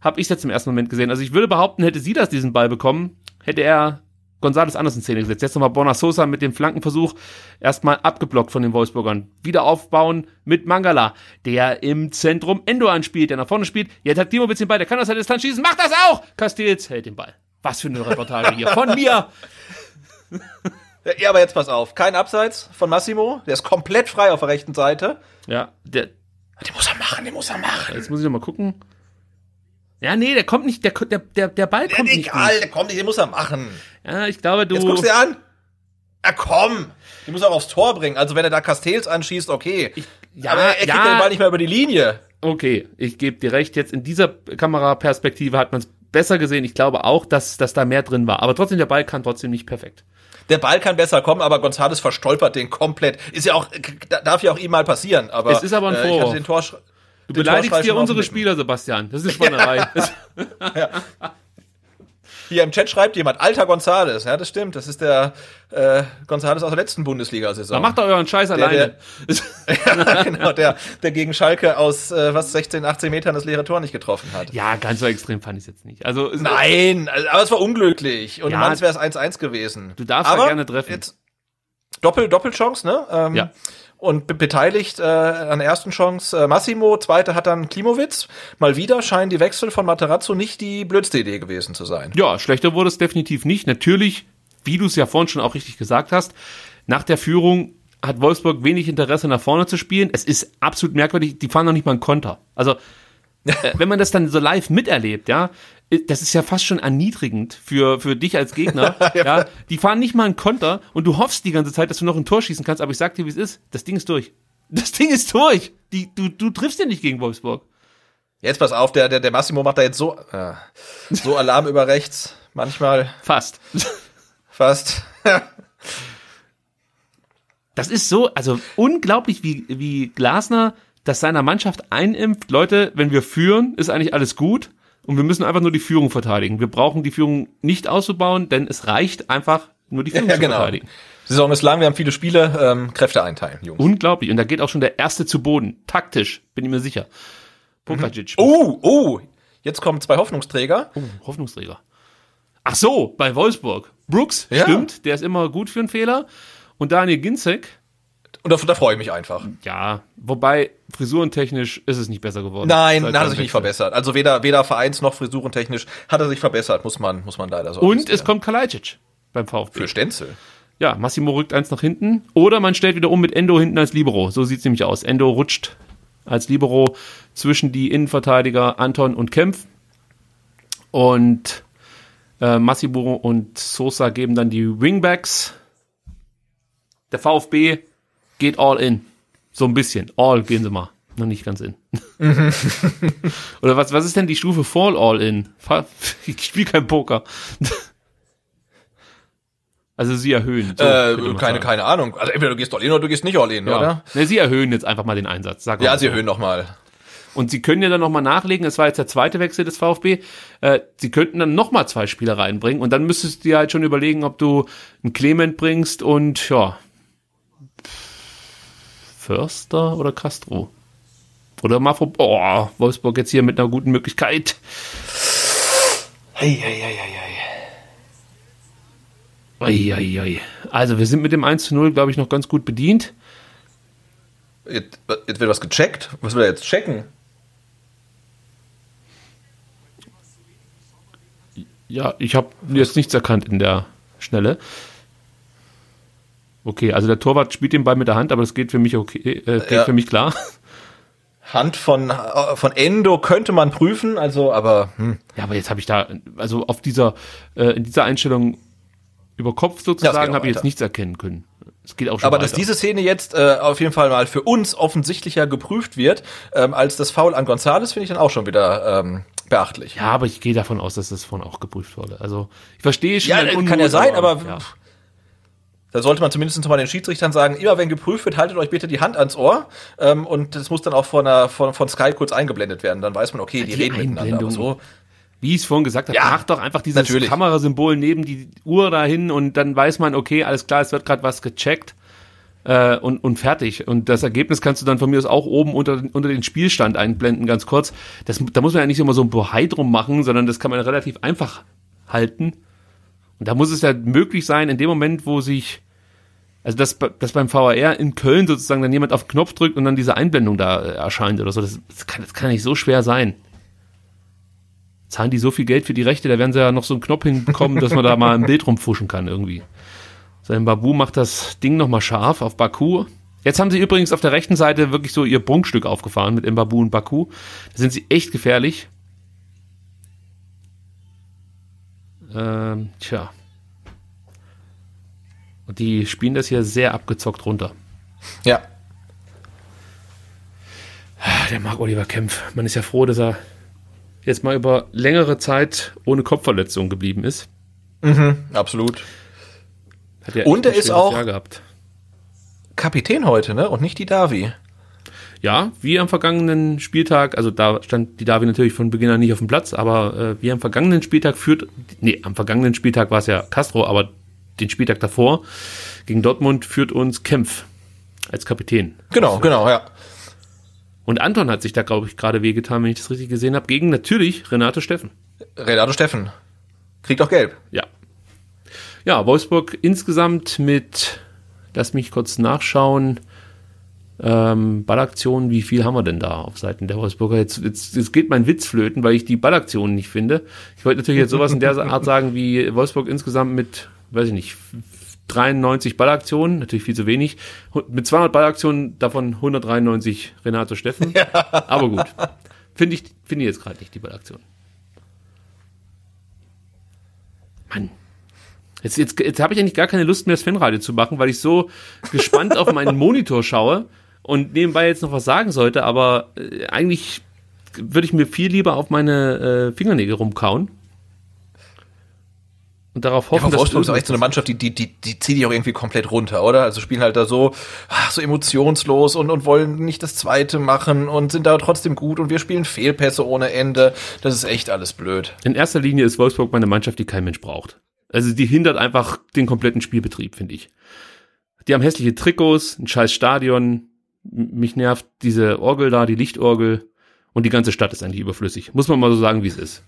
habe ich es jetzt im ersten Moment gesehen. Also ich würde behaupten, hätte sie das diesen Ball bekommen, hätte er González anders in Szene gesetzt. Jetzt nochmal Borna Sosa mit dem Flankenversuch erstmal abgeblockt von den Wolfsburgern. Wieder aufbauen mit Mangala, der im Zentrum Endo anspielt, der nach vorne spielt. Jetzt hat Klimowitz den Ball, der kann aus der Distanz schießen, macht das auch! Castells hält den Ball. Was für eine Reportage hier von mir. Ja, aber jetzt pass auf, kein Abseits von Massimo, der ist komplett frei auf der rechten Seite. Ja, der, Den muss er machen, den muss er machen. jetzt muss ich nochmal gucken. Ja, nee, der kommt nicht, der, der, der, der Ball kommt nicht. egal, gut. der kommt nicht, den muss er machen. Ja, ich glaube, du. Jetzt guckst du dir an. Ja, komm. Den muss er auch aufs Tor bringen. Also wenn er da Castells anschießt, okay. ja, aber er kriegt ja. den Ball nicht mehr über die Linie. Okay, ich gebe dir recht. Jetzt in dieser Kameraperspektive hat man es besser gesehen. Ich glaube auch, dass, dass da mehr drin war. Aber trotzdem, der Ball kann trotzdem nicht perfekt. Der Ball kann besser kommen, aber González verstolpert den komplett. Ist ja auch, darf ja auch ihm mal passieren. Aber Es ist aber ein äh, ich Vorwurf. hatte den Tor, Du beleidigst hier unsere Spieler, Sebastian. Das ist eine Schweinerei. Das- Hier im Chat schreibt jemand, alter González. Ja, das stimmt. Das ist der äh, González aus der letzten Bundesliga-Saison. Dann macht doch euren Scheiß alleine. ja, genau, der, der gegen Schalke aus äh, was 16, 18 Metern das leere Tor nicht getroffen hat. ja, ganz so extrem fand ich es jetzt nicht. Also, Nein, also, aber es war unglücklich. Und Ja. ja, wäre es 1-1 gewesen. Du darfst da aber gerne treffen. Jetzt Doppel, Doppelchance, ne? Ähm, Ja. Und be beteiligt äh, an der ersten Chance äh, Massimo, zweite hat dann Klimowitz. Mal wieder scheinen die Wechsel von Materazzo nicht die blödste Idee gewesen zu sein. Ja, schlechter wurde es definitiv nicht. Natürlich, wie du es ja vorhin schon auch richtig gesagt hast, nach der Führung hat Wolfsburg wenig Interesse nach vorne zu spielen. Es ist absolut merkwürdig, die fahren noch nicht mal einen Konter. Also, äh, wenn man das dann so live miterlebt, ja, das ist ja fast schon erniedrigend für, für dich als Gegner. ja, die fahren nicht mal einen Konter und du hoffst die ganze Zeit, dass du noch ein Tor schießen kannst, aber ich sag dir, wie es ist, das Ding ist durch. Das Ding ist durch. Die, du, du triffst ja nicht gegen Wolfsburg. Jetzt pass auf, der, der, der Massimo macht da jetzt so, äh, so Alarm über rechts. Manchmal Fast. fast. Das ist so, also unglaublich, wie, wie Glasner das seiner Mannschaft einimpft. Leute, wenn wir führen, ist eigentlich alles gut und wir müssen einfach nur die Führung verteidigen. Wir brauchen die Führung nicht auszubauen, denn es reicht einfach nur die Führung ja, zu genau. verteidigen. Saison ist lang, wir haben viele Spiele, ähm, Kräfte einteilen, Jungs. Unglaublich. Und da geht auch schon der erste zu Boden. Taktisch, bin ich mir sicher. Pokacic. Oh, oh, jetzt kommen zwei Hoffnungsträger. Oh, Hoffnungsträger. Ach so, bei Wolfsburg. Brooks, Ja. stimmt, der ist immer gut für einen Fehler. Und Daniel Ginzek, Und da, da freue ich mich einfach. ja, wobei frisurentechnisch ist es nicht besser geworden. Nein, hat er sich nicht Wechsel. verbessert. Also weder, weder vereins- noch frisurentechnisch hat er sich verbessert, muss man, muss man leider so Und es kommt Kalajdzic beim VfB. für Stenzel. Ja, Massimo rückt eins nach hinten. Oder man stellt wieder um mit Endo hinten als Libero. So sieht's nämlich aus. Endo rutscht als Libero zwischen die Innenverteidiger Anton und Kempf. Und äh, Massimo und Sosa geben dann die Wingbacks. Der VfB geht all in. So ein bisschen. All gehen sie mal. Noch nicht ganz in. Oder was, was ist denn die Stufe Fall All in? Ich spiele kein Poker. Also sie erhöhen. So Äh, keine, sagen. keine Ahnung. Also entweder du gehst all in oder du gehst nicht all in, Ja. oder? Ne, sie erhöhen jetzt einfach mal den Einsatz. Sag Ja, sie so. erhöhen nochmal. Und sie können ja dann nochmal nachlegen, es war jetzt der zweite Wechsel des VfB, äh, sie könnten dann nochmal zwei Spieler reinbringen und dann müsstest du dir halt schon überlegen, ob du einen Clement bringst und ja, Förster oder Castro. Oder Mafro, oh, Wolfsburg jetzt hier mit einer guten Möglichkeit. Eieiei. Also wir sind mit dem 1 zu 0, glaube ich, noch ganz gut bedient. Jetzt, jetzt wird was gecheckt. Was will er jetzt checken? Ja, ich habe jetzt nichts erkannt in der Schnelle. Okay, also der Torwart spielt den Ball mit der Hand, aber das geht für mich okay, äh, geht Ja. für mich klar. Hand von, äh, von Endo könnte man prüfen, also, aber, hm. Ja, aber jetzt habe ich da, also auf dieser, äh, in dieser Einstellung über Kopf Ja, sozusagen, auch habe ich jetzt nichts erkennen können. Es geht auch schon Aber weiter. dass diese Szene jetzt äh, auf jeden Fall mal für uns offensichtlicher geprüft wird, ähm, als das Foul an Gonzales, finde ich dann auch schon wieder ähm, beachtlich. ja, aber ich gehe davon aus, dass das vorhin auch geprüft wurde. Also ich verstehe schon. Ja, kann Unmut, ja sein, aber ja. Da sollte man zumindest mal den Schiedsrichtern sagen, immer wenn geprüft wird, haltet euch bitte die Hand ans Ohr. Ähm, und das muss dann auch von, einer, von, von Sky kurz eingeblendet werden. Dann weiß man, okay, die, Die reden miteinander. Aber so, Wie ich es vorhin gesagt habe, Ja, macht doch einfach dieses natürlich. Kamerasymbol neben die Uhr dahin und dann weiß man, okay, alles klar, es wird gerade was gecheckt äh, und, und fertig. Und das Ergebnis kannst du dann von mir aus auch oben unter, unter den Spielstand einblenden, ganz kurz. Das, da muss man ja nicht immer so ein Bohai drum machen, sondern das kann man relativ einfach halten. Und da muss es ja möglich sein, in dem Moment, wo sich, also dass, dass beim VAR in Köln sozusagen dann jemand auf den Knopf drückt und dann diese Einblendung da äh, erscheint oder so, das, das, kann, das kann nicht so schwer sein zahlen die so viel Geld für die Rechte, da werden sie ja noch so einen Knopf hinbekommen, dass man da mal ein Bild rumfuschen kann irgendwie. Sein Babu macht das Ding nochmal scharf auf Baku. Jetzt haben sie übrigens auf der rechten Seite wirklich so ihr Prunkstück aufgefahren mit Mbabu und Baku. Da sind sie echt gefährlich. Ähm, tja. Und die spielen das hier sehr abgezockt runter. ja. Ah, Der mag Oliver Kempf. Man ist ja froh, dass er jetzt mal über längere Zeit ohne Kopfverletzung geblieben ist. Absolut. Hat ja Und er ist auch-. Kapitän heute, ne? Und nicht die Davi. Ja, wie am vergangenen Spieltag, also da stand die Davi natürlich von Beginn an nicht auf dem Platz, aber äh, wie am vergangenen Spieltag führt, nee, am vergangenen Spieltag war es ja Castro, aber den Spieltag davor gegen Dortmund führt uns Kempf als Kapitän. Genau, genau, ja. Und Anton hat sich da, glaube ich, gerade wehgetan, wenn ich das richtig gesehen habe, gegen natürlich Renato Steffen. Renato Steffen. Kriegt auch gelb. Ja. Ja, Wolfsburg insgesamt mit, lass mich kurz nachschauen, ähm, Ballaktionen, wie viel haben wir denn da auf Seiten der Wolfsburger? Jetzt, jetzt, jetzt geht mein Witz flöten, weil ich die Ballaktionen nicht finde. Ich wollte natürlich jetzt sowas in der Art sagen, wie Wolfsburg insgesamt mit, weiß ich nicht, 93 Ballaktionen, natürlich viel zu wenig. Mit 200 Ballaktionen, davon 193 Renato Steffen. Aber gut. Finde ich, finde ich jetzt gerade nicht die Ballaktion. Mann. Jetzt, jetzt, jetzt habe ich eigentlich gar keine Lust mehr, das Fanradio zu machen, weil ich so gespannt auf meinen Monitor schaue und nebenbei jetzt noch was sagen sollte, aber äh, eigentlich würde ich mir viel lieber auf meine äh, Fingernägel rumkauen. Und darauf hoffen, Ja, dass Wolfsburg ist auch echt so eine Mannschaft, die, die, die, die zieht dich auch irgendwie komplett runter, oder? Also spielen halt da so, ach, so emotionslos und, und wollen nicht das zweite machen und sind da trotzdem gut und wir spielen Fehlpässe ohne Ende. Das ist echt alles blöd. In erster Linie ist Wolfsburg meine Mannschaft, die kein Mensch braucht. Also die hindert einfach den kompletten Spielbetrieb, finde ich. Die haben hässliche Trikots, ein scheiß Stadion. Mich nervt diese Orgel da, die Lichtorgel. Und die ganze Stadt ist eigentlich überflüssig. Muss man mal so sagen, wie es ist.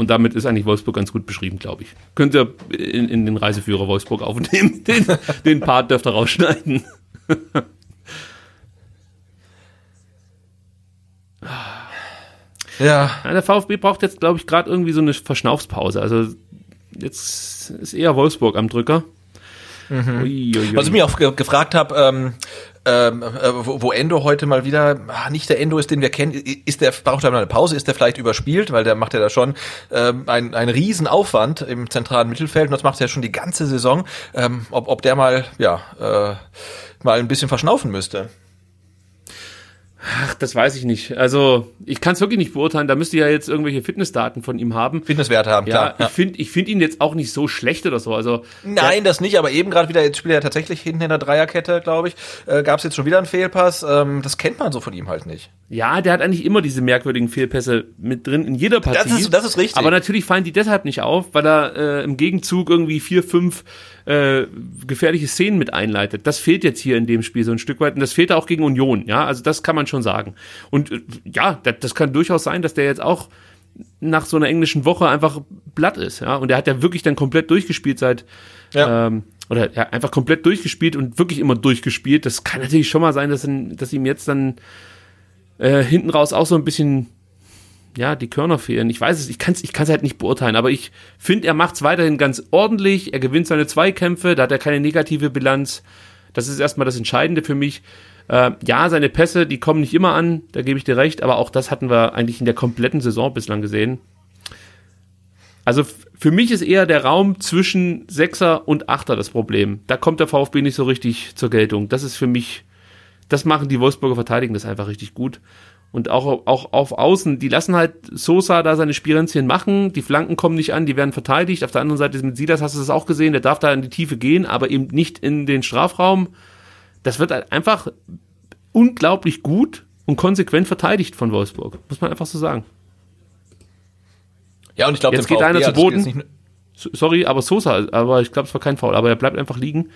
Und damit ist eigentlich Wolfsburg ganz gut beschrieben, glaube ich. Könnt ihr in, in den Reiseführer Wolfsburg aufnehmen. Den, den Part dürft ihr rausschneiden. Ja. Ja, der VfB braucht jetzt, glaube ich, gerade irgendwie so eine Verschnaufspause. Also jetzt ist eher Wolfsburg am Drücker. Ui, ui, ui. Was ich mich auch ge gefragt habe, ähm, ähm, äh, wo, wo Endo heute mal wieder ah, nicht der Endo ist, den wir kennen, ist der braucht er mal eine Pause, ist der vielleicht überspielt, weil der macht ja da schon ähm, einen einen riesen Aufwand im zentralen Mittelfeld und das macht er ja schon die ganze Saison, ähm, ob, ob der mal ja äh, mal ein bisschen verschnaufen müsste. Ach, das weiß ich nicht. Also ich kann es wirklich nicht beurteilen. Da müsste ja jetzt irgendwelche Fitnessdaten von ihm haben. Fitnesswerte haben, Ja, klar. ich finde ich find ihn jetzt auch nicht so schlecht oder so. Also Nein, das nicht, aber eben gerade wieder, jetzt spielt er tatsächlich hinten in der Dreierkette, glaube ich, äh, gab es jetzt schon wieder einen Fehlpass. Ähm, das kennt man so von ihm halt nicht. Ja, der hat eigentlich immer diese merkwürdigen Fehlpässe mit drin in jeder Partie. Das ist, das ist richtig. Aber natürlich fallen die deshalb nicht auf, weil er äh, im Gegenzug irgendwie vier, fünf äh, gefährliche Szenen mit einleitet. Das fehlt jetzt hier in dem Spiel so ein Stück weit und das fehlt auch gegen Union. Ja, also das kann man schon sagen. Und äh, ja, das, kann durchaus sein, dass der jetzt auch nach so einer englischen Woche einfach blatt ist. Ja, und der hat ja wirklich dann komplett durchgespielt seit Ja. ähm, oder ja, einfach komplett durchgespielt und wirklich immer durchgespielt. Das kann natürlich schon mal sein, dass, dass ihm jetzt dann äh, hinten raus auch so ein bisschen ja, die Körner fehlen. Ich weiß es, ich kann es ich kann's halt nicht beurteilen, aber ich finde, er macht es weiterhin ganz ordentlich. Er gewinnt seine Zweikämpfe, da hat er keine negative Bilanz. Das ist erstmal das Entscheidende für mich. Äh, ja, seine Pässe, die kommen nicht immer an, da gebe ich dir recht, aber auch das hatten wir eigentlich in der kompletten Saison bislang gesehen. Also für mich ist eher der Raum zwischen Sechser und Achter das Problem. Da kommt der VfB nicht so richtig zur Geltung. Das ist für mich das machen die Wolfsburger verteidigen das einfach richtig gut. Und auch, auch auf Außen, die lassen halt Sosa da seine Spirenzchen machen, die Flanken kommen nicht an, die werden verteidigt. Auf der anderen Seite mit Silas hast du das auch gesehen, der darf da in die Tiefe gehen, aber eben nicht in den Strafraum. Das wird halt einfach unglaublich gut und konsequent verteidigt von Wolfsburg, muss man einfach so sagen. Ja, und ich glaube, Jetzt geht einer zu Boden. Sorry, aber Sosa, aber ich glaube, es war kein Foul, aber er bleibt einfach liegen.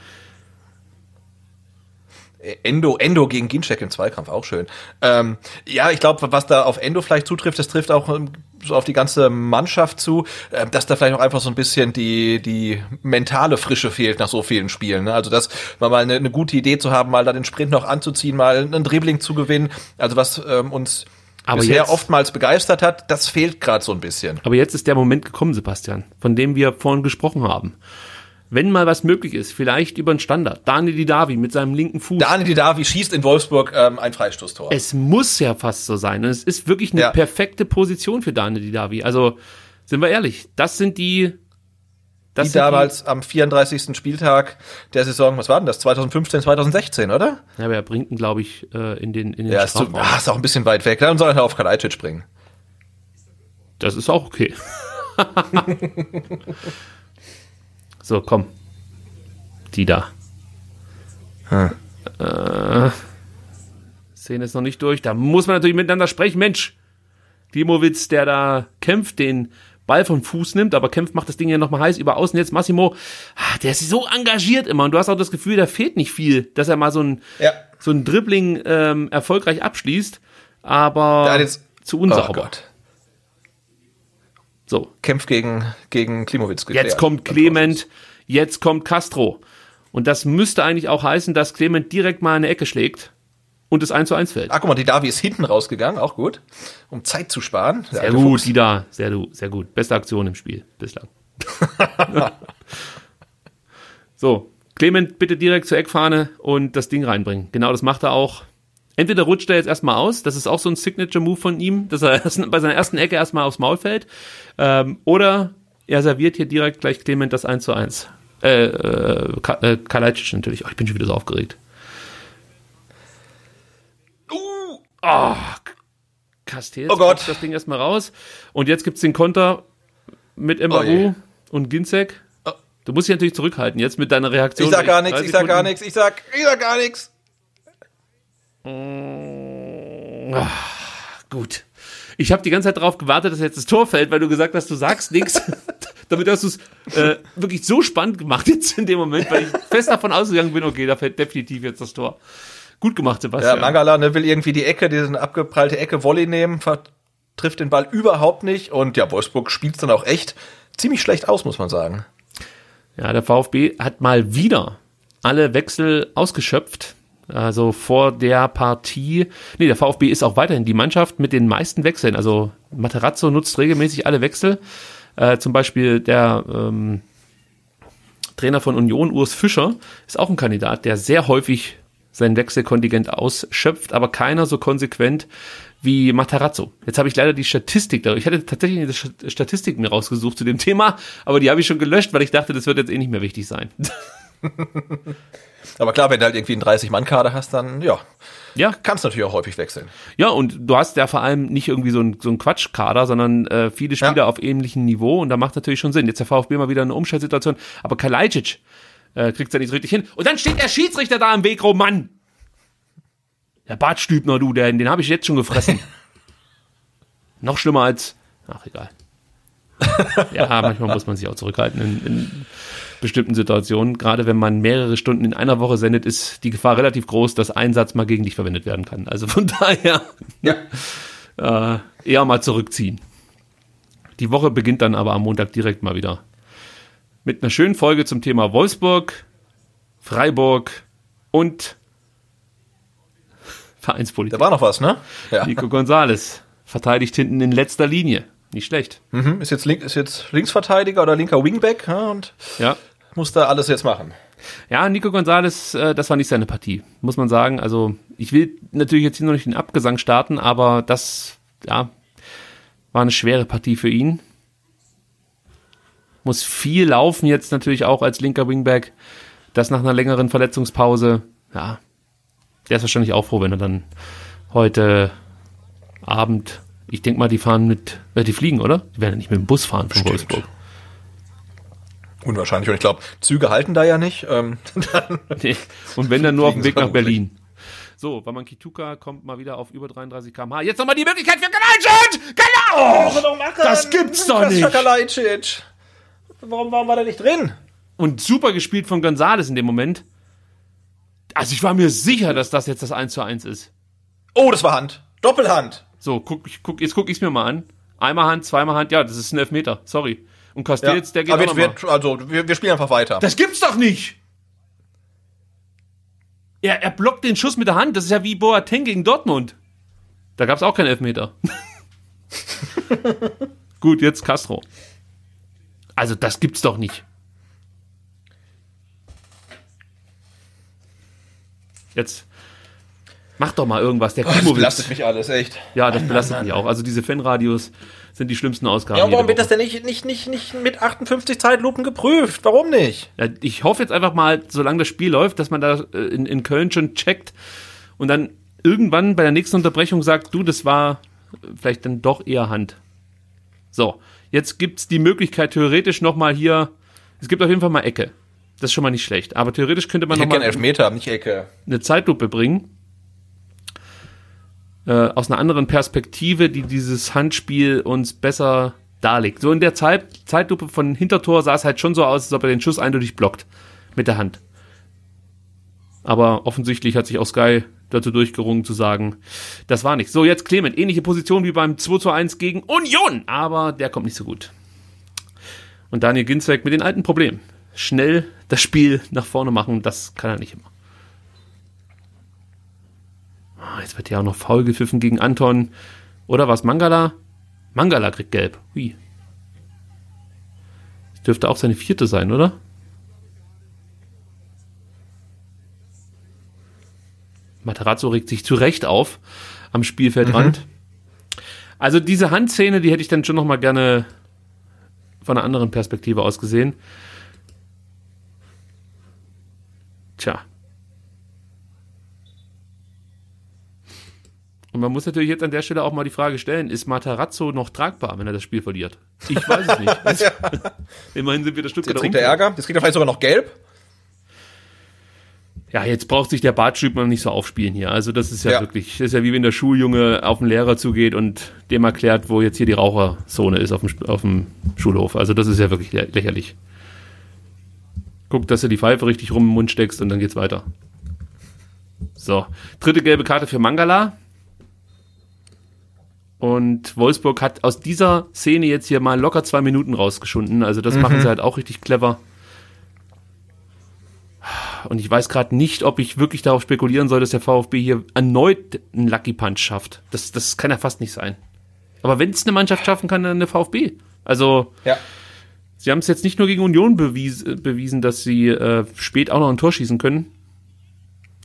Endo, Endo gegen Ginczek im Zweikampf, auch schön. Ähm, ja, ich glaube, was da auf Endo vielleicht zutrifft, das trifft auch ähm, so auf die ganze Mannschaft zu, äh, dass da vielleicht auch einfach so ein bisschen die, die mentale Frische fehlt nach so vielen Spielen. Ne? Also das war mal eine, eine gute Idee zu haben, mal da den Sprint noch anzuziehen, mal einen Dribbling zu gewinnen. Also was ähm, uns aber bisher jetzt, oftmals begeistert hat, das fehlt gerade so ein bisschen. Aber jetzt ist der Moment gekommen, Sebastian, von dem wir vorhin gesprochen haben wenn mal was möglich ist, vielleicht über einen Standard. Daniel Didavi mit seinem linken Fuß. Daniel Didavi schießt in Wolfsburg ähm, ein Freistoßtor. Es muss ja fast so sein. Und es ist wirklich eine ja. perfekte Position für Daniel Didavi. Also, sind wir ehrlich, das sind die das die damals die, am 34. Spieltag der Saison, was war denn das? 2015, 2016, oder? Ja, aber er bringt ihn, glaube ich, äh, in den in den Ja, ist, du, ah, ist auch ein bisschen weit weg. Dann soll er auf Kalajdzic bringen. Das ist auch okay. So, komm. Die da. Hm. Äh, Szene ist noch nicht durch. Da muss man natürlich miteinander sprechen. Mensch, Klimowitz, der da kämpft, den Ball vom Fuß nimmt, aber kämpft, macht das Ding ja nochmal heiß über außen. Jetzt Massimo, ah, der ist so engagiert immer und du hast auch das Gefühl, da fehlt nicht viel, dass er mal so ein, ja. so ein Dribbling ähm, erfolgreich abschließt, aber zu unsauber. Oh Gott. So. Kämpft gegen, gegen Klimowitz geklärt. Jetzt kommt Clement, jetzt kommt Castro. Und das müsste eigentlich auch heißen, dass Clement direkt mal eine Ecke schlägt und es 1 zu 1 fällt. Ah, guck mal, die Davi ist hinten rausgegangen, auch gut. Um Zeit zu sparen. Sehr gut, die da, sehr, sehr gut. Beste Aktion im Spiel bislang. so, Clement bitte direkt zur Eckfahne und das Ding reinbringen. Genau das macht er auch entweder rutscht er jetzt erstmal aus, das ist auch so ein Signature-Move von ihm, dass er bei seiner ersten Ecke erstmal aufs Maul fällt, ähm, oder er serviert hier direkt gleich Clement das 1 zu 1. Äh, äh, äh Kalajdzic natürlich. Oh, ich bin schon wieder so aufgeregt. Uh, oh, Castells oh Gott. das Ding erstmal raus. Und jetzt gibt's den Konter mit Mbaru oh und Ginzek. Oh. Du musst dich natürlich zurückhalten jetzt mit deiner Reaktion. Ich sag gar nichts, ich sag gar nichts, ich sag, ich sag gar nichts. Ach, gut. Ich habe die ganze Zeit darauf gewartet, dass jetzt das Tor fällt, weil du gesagt hast, du sagst nichts. Damit hast du es äh, wirklich so spannend gemacht jetzt in dem Moment, weil ich fest davon ausgegangen bin, okay, da fällt definitiv jetzt das Tor. Gut gemacht, Sebastian. Ja, Mangala ne, will irgendwie die Ecke, diese abgeprallte Ecke Volley nehmen, trifft den Ball überhaupt nicht und ja, Wolfsburg spielt es dann auch echt ziemlich schlecht aus, muss man sagen. Ja, der VfB hat mal wieder alle Wechsel ausgeschöpft. Also vor der Partie, nee, der VfB ist auch weiterhin die Mannschaft mit den meisten Wechseln. Also Materazzo nutzt regelmäßig alle Wechsel. Äh, zum Beispiel der ähm, Trainer von Union, Urs Fischer, ist auch ein Kandidat, der sehr häufig sein Wechselkontingent ausschöpft, aber keiner so konsequent wie Matarazzo. Jetzt habe ich leider die Statistik da. Ich hatte tatsächlich eine Statistik mir rausgesucht zu dem Thema, aber die habe ich schon gelöscht, weil ich dachte, das wird jetzt eh nicht mehr wichtig sein. Aber klar, wenn du halt irgendwie einen 30-Mann-Kader hast, dann ja, ja. kannst du natürlich auch häufig wechseln. Ja, und du hast ja vor allem nicht irgendwie so ein, so Quatschkader, sondern äh, viele Spieler ja. auf ähnlichem Niveau und da macht natürlich schon Sinn. Jetzt der VfB mal wieder eine Umschaltsituation, aber Kalajdzic äh, kriegt es ja nicht richtig hin. Und dann steht der Schiedsrichter da im Weg rum, Mann! Der Bartstübner, du, den, den habe ich jetzt schon gefressen. Noch schlimmer als. Ach, egal. ja, manchmal muss man sich auch zurückhalten in, in bestimmten Situationen. Gerade wenn man mehrere Stunden in einer Woche sendet, ist die Gefahr relativ groß, dass ein Satz mal gegen dich verwendet werden kann. Also von daher ja. äh, eher mal zurückziehen. Die Woche beginnt dann aber am Montag direkt mal wieder mit einer schönen Folge zum Thema Wolfsburg, Freiburg und Vereinspolitik. Da war noch was, ne? Ja. Nico Gonzales verteidigt hinten in letzter Linie. Nicht schlecht. Mhm. Ist, jetzt link, ist jetzt Linksverteidiger oder linker Wingback ja, und ja muss da alles jetzt machen. Ja, Nico Gonzalez, äh, das war nicht seine Partie, muss man sagen. Also ich will natürlich jetzt hier noch nicht den Abgesang starten, aber das, ja, war eine schwere Partie für ihn. Muss viel laufen jetzt natürlich auch als linker Wingback. Das nach einer längeren Verletzungspause, ja, Der ist wahrscheinlich auch froh, wenn er dann heute Abend, ich denke mal, die fahren mit, äh, die fliegen, oder? Die werden ja nicht mit dem Bus fahren von. Wolfsburg. Unwahrscheinlich. Und ich glaube, Züge halten da ja nicht. Ähm, dann, Nee. Und wenn dann nur auf dem Weg nach. Berlin. So, Waman kommt mal wieder auf über 33 km/h. Jetzt nochmal die Möglichkeit für Kalajdzic! Genau! Das gibt's doch nicht! Kalajdzic. Warum, warum war der nicht drin? Und super gespielt von Gonzales in dem Moment. Also ich war mir sicher, dass das jetzt das 1 zu 1 ist. Oh, das war Hand. Doppelhand. So, guck, ich guck, jetzt guck ich's mir mal an. Einmal Hand, zweimal Hand, ja, das ist ein Elfmeter, sorry. Und Ja. Castells, der geht Aber auch wir, wir, also, wir, wir spielen einfach weiter. Das gibt's doch nicht! Er, er blockt den Schuss mit der Hand, das ist ja wie Boateng gegen Dortmund. Da gab's auch keinen Elfmeter. Gut, jetzt Castro. Also, das gibt's doch nicht. Jetzt mach doch mal irgendwas. Der Oh, das belastet mich alles, echt. Ja, das belastet mich auch. Also diese Fanradios sind die schlimmsten Ausgaben. Ja, warum wird das denn nicht, nicht, nicht, nicht mit 58 Zeitlupen geprüft? Warum nicht? Ja, ich hoffe jetzt einfach mal, solange das Spiel läuft, dass man da äh, in, in Köln schon checkt und dann irgendwann bei der nächsten Unterbrechung sagt, du, das war äh, vielleicht dann doch eher Hand. So, jetzt gibt's die Möglichkeit theoretisch nochmal hier, es gibt auf jeden Fall mal Ecke. Das ist schon mal nicht schlecht. Aber theoretisch könnte man nochmal gerne Elfmeter, nicht Ecke. eine Zeitlupe bringen. Äh, aus einer anderen Perspektive, die dieses Handspiel uns besser darlegt. So in der Zeit, Zeitlupe von Hintertor sah es halt schon so aus, als ob er den Schuss eindeutig blockt. Mit der Hand. Aber offensichtlich hat sich auch Sky dazu durchgerungen zu sagen, das war nichts. So, jetzt Clement. Ähnliche Position wie beim 2 zu 1 gegen Union. Aber der kommt nicht so gut. Und Daniel Ginzweig mit den alten Problemen. Schnell das Spiel nach vorne machen, das kann er nicht immer. Ah, Jetzt wird ja auch noch faul gepfiffen gegen Anton. Oder was? Mangala? Mangala kriegt gelb. Hui. Das dürfte auch seine vierte sein, oder? Materazzo regt sich zu Recht auf am Spielfeldrand. Also diese Handszene, die hätte ich dann schon noch mal gerne von einer anderen Perspektive aus gesehen. Tja. Und man muss natürlich jetzt an der Stelle auch mal die Frage stellen, ist Matarazzo noch tragbar, wenn er das Spiel verliert? Ich weiß es nicht. Also, immerhin sind wir der Jetzt Stuttgarter kriegt er. Ärger. Jetzt kriegt er vielleicht sogar noch gelb. Ja, jetzt braucht sich der Bartschübmann nicht so aufspielen hier. Also das ist ja, Ja. wirklich, das ist ja wie wenn der Schuljunge auf den Lehrer zugeht und dem erklärt, wo jetzt hier die Raucherzone ist auf dem, auf dem Schulhof. Also das ist ja wirklich lä- lächerlich. Guck, dass du die Pfeife richtig rum im Mund steckst und dann geht's weiter. So, dritte gelbe Karte für Mangala. Und Wolfsburg hat aus dieser Szene jetzt hier mal locker zwei Minuten rausgeschunden. Also das machen sie halt auch richtig clever. Und ich weiß gerade nicht, ob ich wirklich darauf spekulieren soll, dass der VfB hier erneut einen Lucky Punch schafft. Das, das kann ja fast nicht sein. Aber wenn es eine Mannschaft schaffen kann, dann der VfB. Also, Ja. sie haben es jetzt nicht nur gegen Union bewies, äh, bewiesen, dass sie äh, spät auch noch ein Tor schießen können.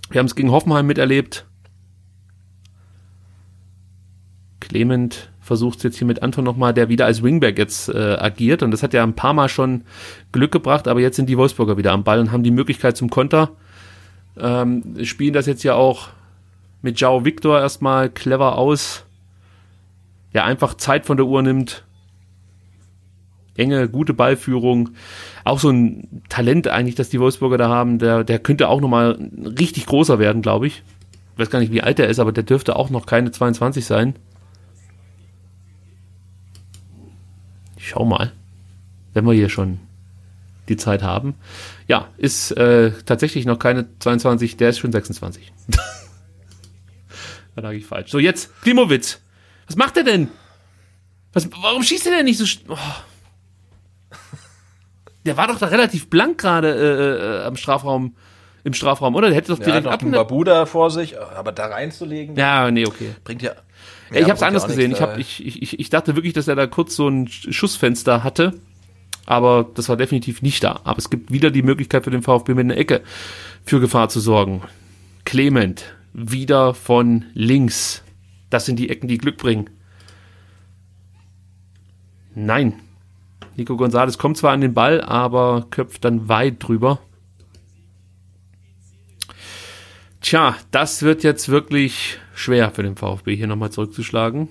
Wir haben es gegen Hoffenheim miterlebt. Clement versucht jetzt hier mit Anton nochmal, der wieder als Wingback jetzt äh, agiert. Und das hat ja ein paar Mal schon Glück gebracht, aber jetzt sind die Wolfsburger wieder am Ball und haben die Möglichkeit zum Konter. Ähm, spielen das jetzt ja auch mit Jao Victor erstmal clever aus. Ja, einfach Zeit von der Uhr nimmt. Enge, gute Ballführung. Auch so ein Talent eigentlich, das die Wolfsburger da haben. Der, der könnte auch nochmal richtig großer werden, glaube ich. Ich weiß gar nicht, wie alt er ist, aber der dürfte auch noch keine 22 sein. Schau mal, wenn wir hier schon die Zeit haben. Ja, ist äh, tatsächlich noch keine 22, der ist schon 26. da lag ich falsch. So, jetzt Klimowitz. Was macht er denn? Was, warum schießt er denn nicht so... Oh. Der war doch da relativ blank gerade äh, äh, am Strafraum, im Strafraum, oder? Der hätte doch Ja, direkt noch ab. Babuda vor sich, aber da reinzulegen, Ja, nee, okay. bringt ja. Ja, ich habe es anders gesehen. nichts, Ich, hab, äh, ich, ich, ich- ich dachte wirklich, dass er da kurz so ein Schussfenster hatte. Aber das war definitiv nicht da. Aber es gibt wieder die Möglichkeit für den VfB mit einer Ecke für Gefahr zu sorgen. Clement, wieder von links. Das sind die Ecken, die Glück bringen. Nein. Nico Gonzalez kommt zwar an den Ball, aber köpft dann weit drüber. Tja, das wird jetzt wirklich schwer für den VfB hier nochmal zurückzuschlagen.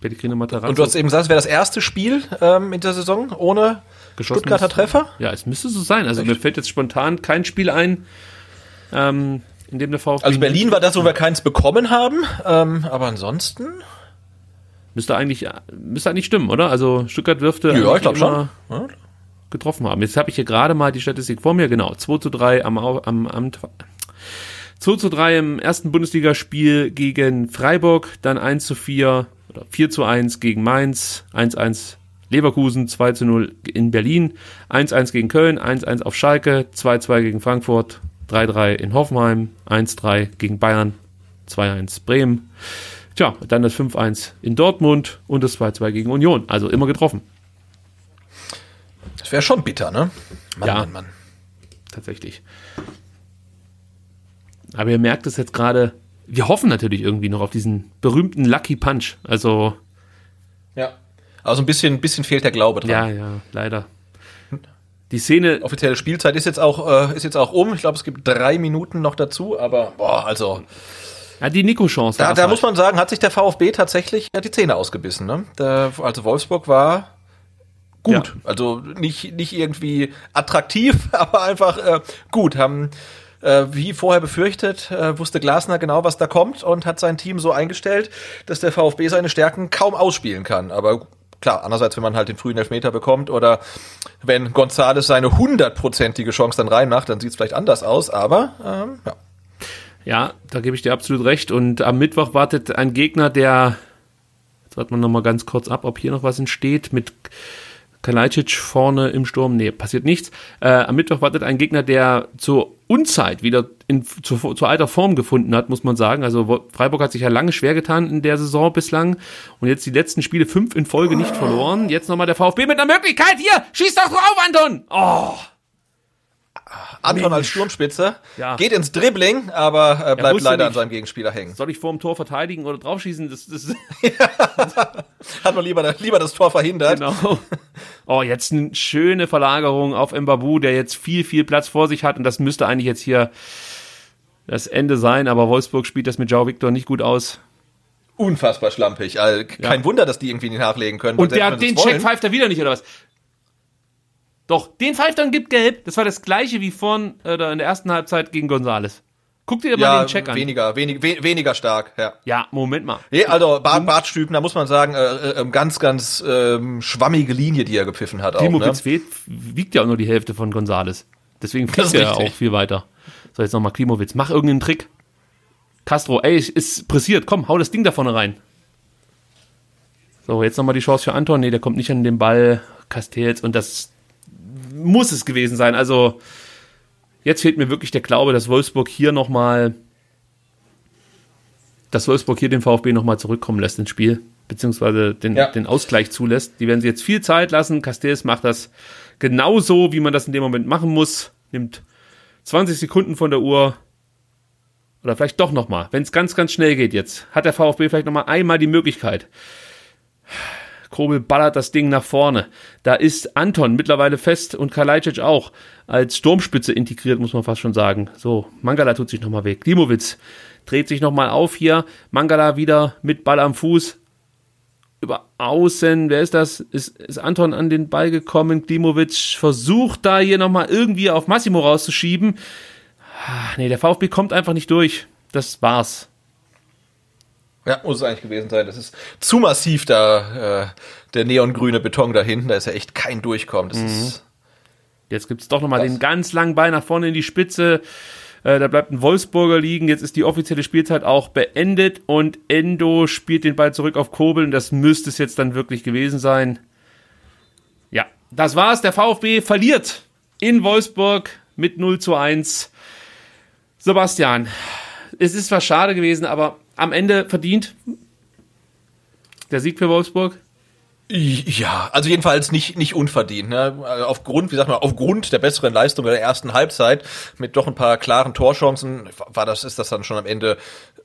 Pellegrino Matarazzo. Und du hast eben gesagt, es wäre das erste Spiel ähm, in der Saison ohne Stuttgarter Treffer? Ja, es müsste so sein. Also Echt? mir fällt jetzt spontan kein Spiel ein, ähm, in dem der VfB. Also Berlin war das, wo wir keins bekommen haben, ähm, aber ansonsten. Müsste eigentlich, müsste eigentlich stimmen, oder? Also Stuttgart dürfte ja, ich glaube schon. Getroffen haben. Jetzt habe ich hier gerade mal die Statistik vor mir, genau. 2 zu 3 am, am, am 2 zu 3 im ersten Bundesligaspiel gegen Freiburg, dann 1 zu 4 oder 4 zu 1 gegen Mainz, 1-1 Leverkusen, 2 zu 0 in Berlin, 1-1 gegen Köln, 1-1 auf Schalke, 2-2 gegen Frankfurt, 3-3 in Hoffenheim, 1-3 gegen Bayern, 2-1 Bremen. Tja, dann das 5-1 in Dortmund und das 2-2 gegen Union. Also immer getroffen. Das wäre schon bitter, ne? Mann, ja, Mann, Mann. Tatsächlich. Aber ihr merkt es jetzt gerade, wir hoffen natürlich irgendwie noch auf diesen berühmten Lucky Punch. Also. Ja. Also ein bisschen, bisschen fehlt der Glaube dran. Ja, ja, leider. Die Szene. Offizielle Spielzeit ist jetzt auch, äh, ist jetzt auch um. Ich glaube, es gibt drei Minuten noch dazu, aber boah, also. Ja, die Nico-Chance. Da, da muss man sagen, hat sich der VfB tatsächlich die Zähne ausgebissen. Ne? Der, also Wolfsburg war gut. Ja. Also nicht, nicht irgendwie attraktiv, aber einfach äh, gut. Haben äh, wie vorher befürchtet, äh, wusste Glasner genau, was da kommt und hat sein Team so eingestellt, dass der VfB seine Stärken kaum ausspielen kann. Aber klar, andererseits, wenn man halt den frühen Elfmeter bekommt oder wenn Gonzales seine hundertprozentige Chance dann reinmacht, dann sieht es vielleicht anders aus, aber ähm, ja. Ja, da gebe ich dir absolut recht. Und am Mittwoch wartet ein Gegner, der, jetzt warten wir nochmal ganz kurz ab, ob hier noch was entsteht, mit Kalajdzic vorne im Sturm. Nee, passiert nichts. Äh, am Mittwoch wartet ein Gegner, der zur Unzeit wieder in, zu, zu alter Form gefunden hat, muss man sagen. Also Freiburg hat sich ja lange schwer getan in der Saison bislang und jetzt die letzten Spiele fünf in Folge nicht verloren. Jetzt nochmal der VfB mit einer Möglichkeit. Hier, schieß doch drauf, Anton! Oh! Anton als Sturmspitze ja. geht ins Dribbling, aber äh, bleibt leider an seinem Gegenspieler hängen. Soll ich vor dem Tor verteidigen oder draufschießen? Das, das Hat man lieber, lieber das Tor verhindert. Genau. Oh, jetzt eine schöne Verlagerung auf Mbabu, der jetzt viel, viel Platz vor sich hat und das müsste eigentlich jetzt hier das Ende sein, aber Wolfsburg spielt das mit Jao Victor nicht gut aus. Unfassbar schlampig. Also, kein ja. Wunder, dass die irgendwie nicht nachlegen können. Und der, den Check pfeift er wieder nicht, oder was? Doch, den pfeift dann gibt gelb. Das war das gleiche wie vorn äh, in der ersten Halbzeit gegen Gonzales. Guck dir ja, mal den Check an. Weniger, wenig, we weniger stark, ja. Ja, Moment mal. Nee, also Bart, Bartstüben, da muss man sagen, äh, äh, ähm, ganz, ganz äh, schwammige Linie, die er gepfiffen hat. Klimowitz auch, ne? wiegt ja auch nur die Hälfte von Gonzales. Deswegen fliegt er ja auch viel weiter. So, jetzt nochmal Klimowitz. Mach irgendeinen Trick. Castro, ey, ist pressiert. Komm, hau das Ding da vorne rein. So, jetzt nochmal die Chance für Anton. Nee, der kommt nicht an den Ball. Castells und das muss es gewesen sein. Also jetzt fehlt mir wirklich der Glaube, dass Wolfsburg hier nochmal, dass Wolfsburg hier den VfB nochmal zurückkommen lässt ins Spiel, beziehungsweise den, ja. den Ausgleich zulässt. Die werden sie jetzt viel Zeit lassen. Castells macht das genauso, wie man das in dem Moment machen muss. Nimmt 20 Sekunden von der Uhr. Oder vielleicht doch nochmal, wenn es ganz, ganz schnell geht jetzt, hat der VfB vielleicht nochmal einmal die Möglichkeit. Kobel ballert das Ding nach vorne. Da ist Anton mittlerweile fest und Kalajdzic auch als Sturmspitze integriert, muss man fast schon sagen. So, Mangala tut sich nochmal weg. Klimowitz dreht sich nochmal auf hier. Mangala wieder mit Ball am Fuß. Über Außen, wer ist das? Ist, ist Anton an den Ball gekommen? Klimowitz versucht da hier nochmal irgendwie auf Massimo rauszuschieben. Ah, nee, der VfB kommt einfach nicht durch. Das war's. Ja, muss es eigentlich gewesen sein. Das ist zu massiv da, äh, der neongrüne Beton da hinten. Da ist ja echt kein Durchkommen. Das mhm. ist Jetzt gibt's doch nochmal den ganz langen Ball nach vorne in die Spitze. Äh, da bleibt ein Wolfsburger liegen. Jetzt ist die offizielle Spielzeit auch beendet und Endo spielt den Ball zurück auf Kobel. Und das müsste es jetzt dann wirklich gewesen sein. Ja, das war's. Der VfB verliert in Wolfsburg mit 0 zu 1. Sebastian, es ist zwar schade gewesen, aber am Ende verdient der Sieg für Wolfsburg? Ja, also jedenfalls nicht nicht unverdient. Ne? Aufgrund, wie sagt man, aufgrund der besseren Leistung der ersten Halbzeit mit doch ein paar klaren Torchancen war das ist das dann schon am Ende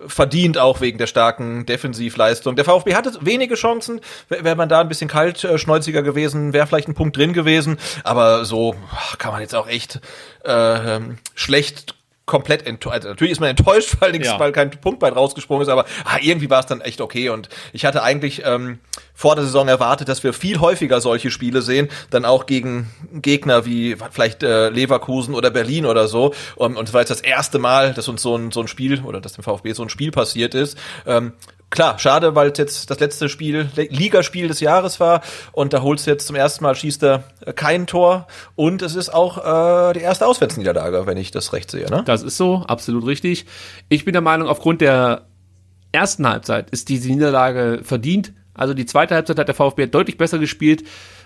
verdient auch wegen der starken Defensivleistung. Der VfB hatte wenige Chancen. Wäre man da ein bisschen kaltschnäuziger gewesen, wäre vielleicht ein Punkt drin gewesen. Aber so kann man jetzt auch echt äh, schlecht komplett enttäuscht. Also natürlich ist man enttäuscht, weil, nichts, Ja. weil kein Punkt bei rausgesprungen ist, aber ah, irgendwie war es dann echt okay. Und ich hatte eigentlich ähm, vor der Saison erwartet, dass wir viel häufiger solche Spiele sehen, dann auch gegen Gegner wie vielleicht äh, Leverkusen oder Berlin oder so. Und, und es war jetzt das erste Mal, dass uns so ein, so ein Spiel oder dass dem VfB so ein Spiel passiert ist. Ähm, Klar, schade, weil es jetzt das letzte Spiel, Ligaspiel des Jahres war und da holst du jetzt zum ersten Mal, schießt er äh, kein Tor und es ist auch äh, die erste Auswärtsniederlage, wenn ich das recht sehe. Ne? Das ist so, absolut richtig. Ich bin der Meinung, aufgrund der ersten Halbzeit ist diese Niederlage verdient. Also die zweite Halbzeit hat der VfB deutlich besser gespielt,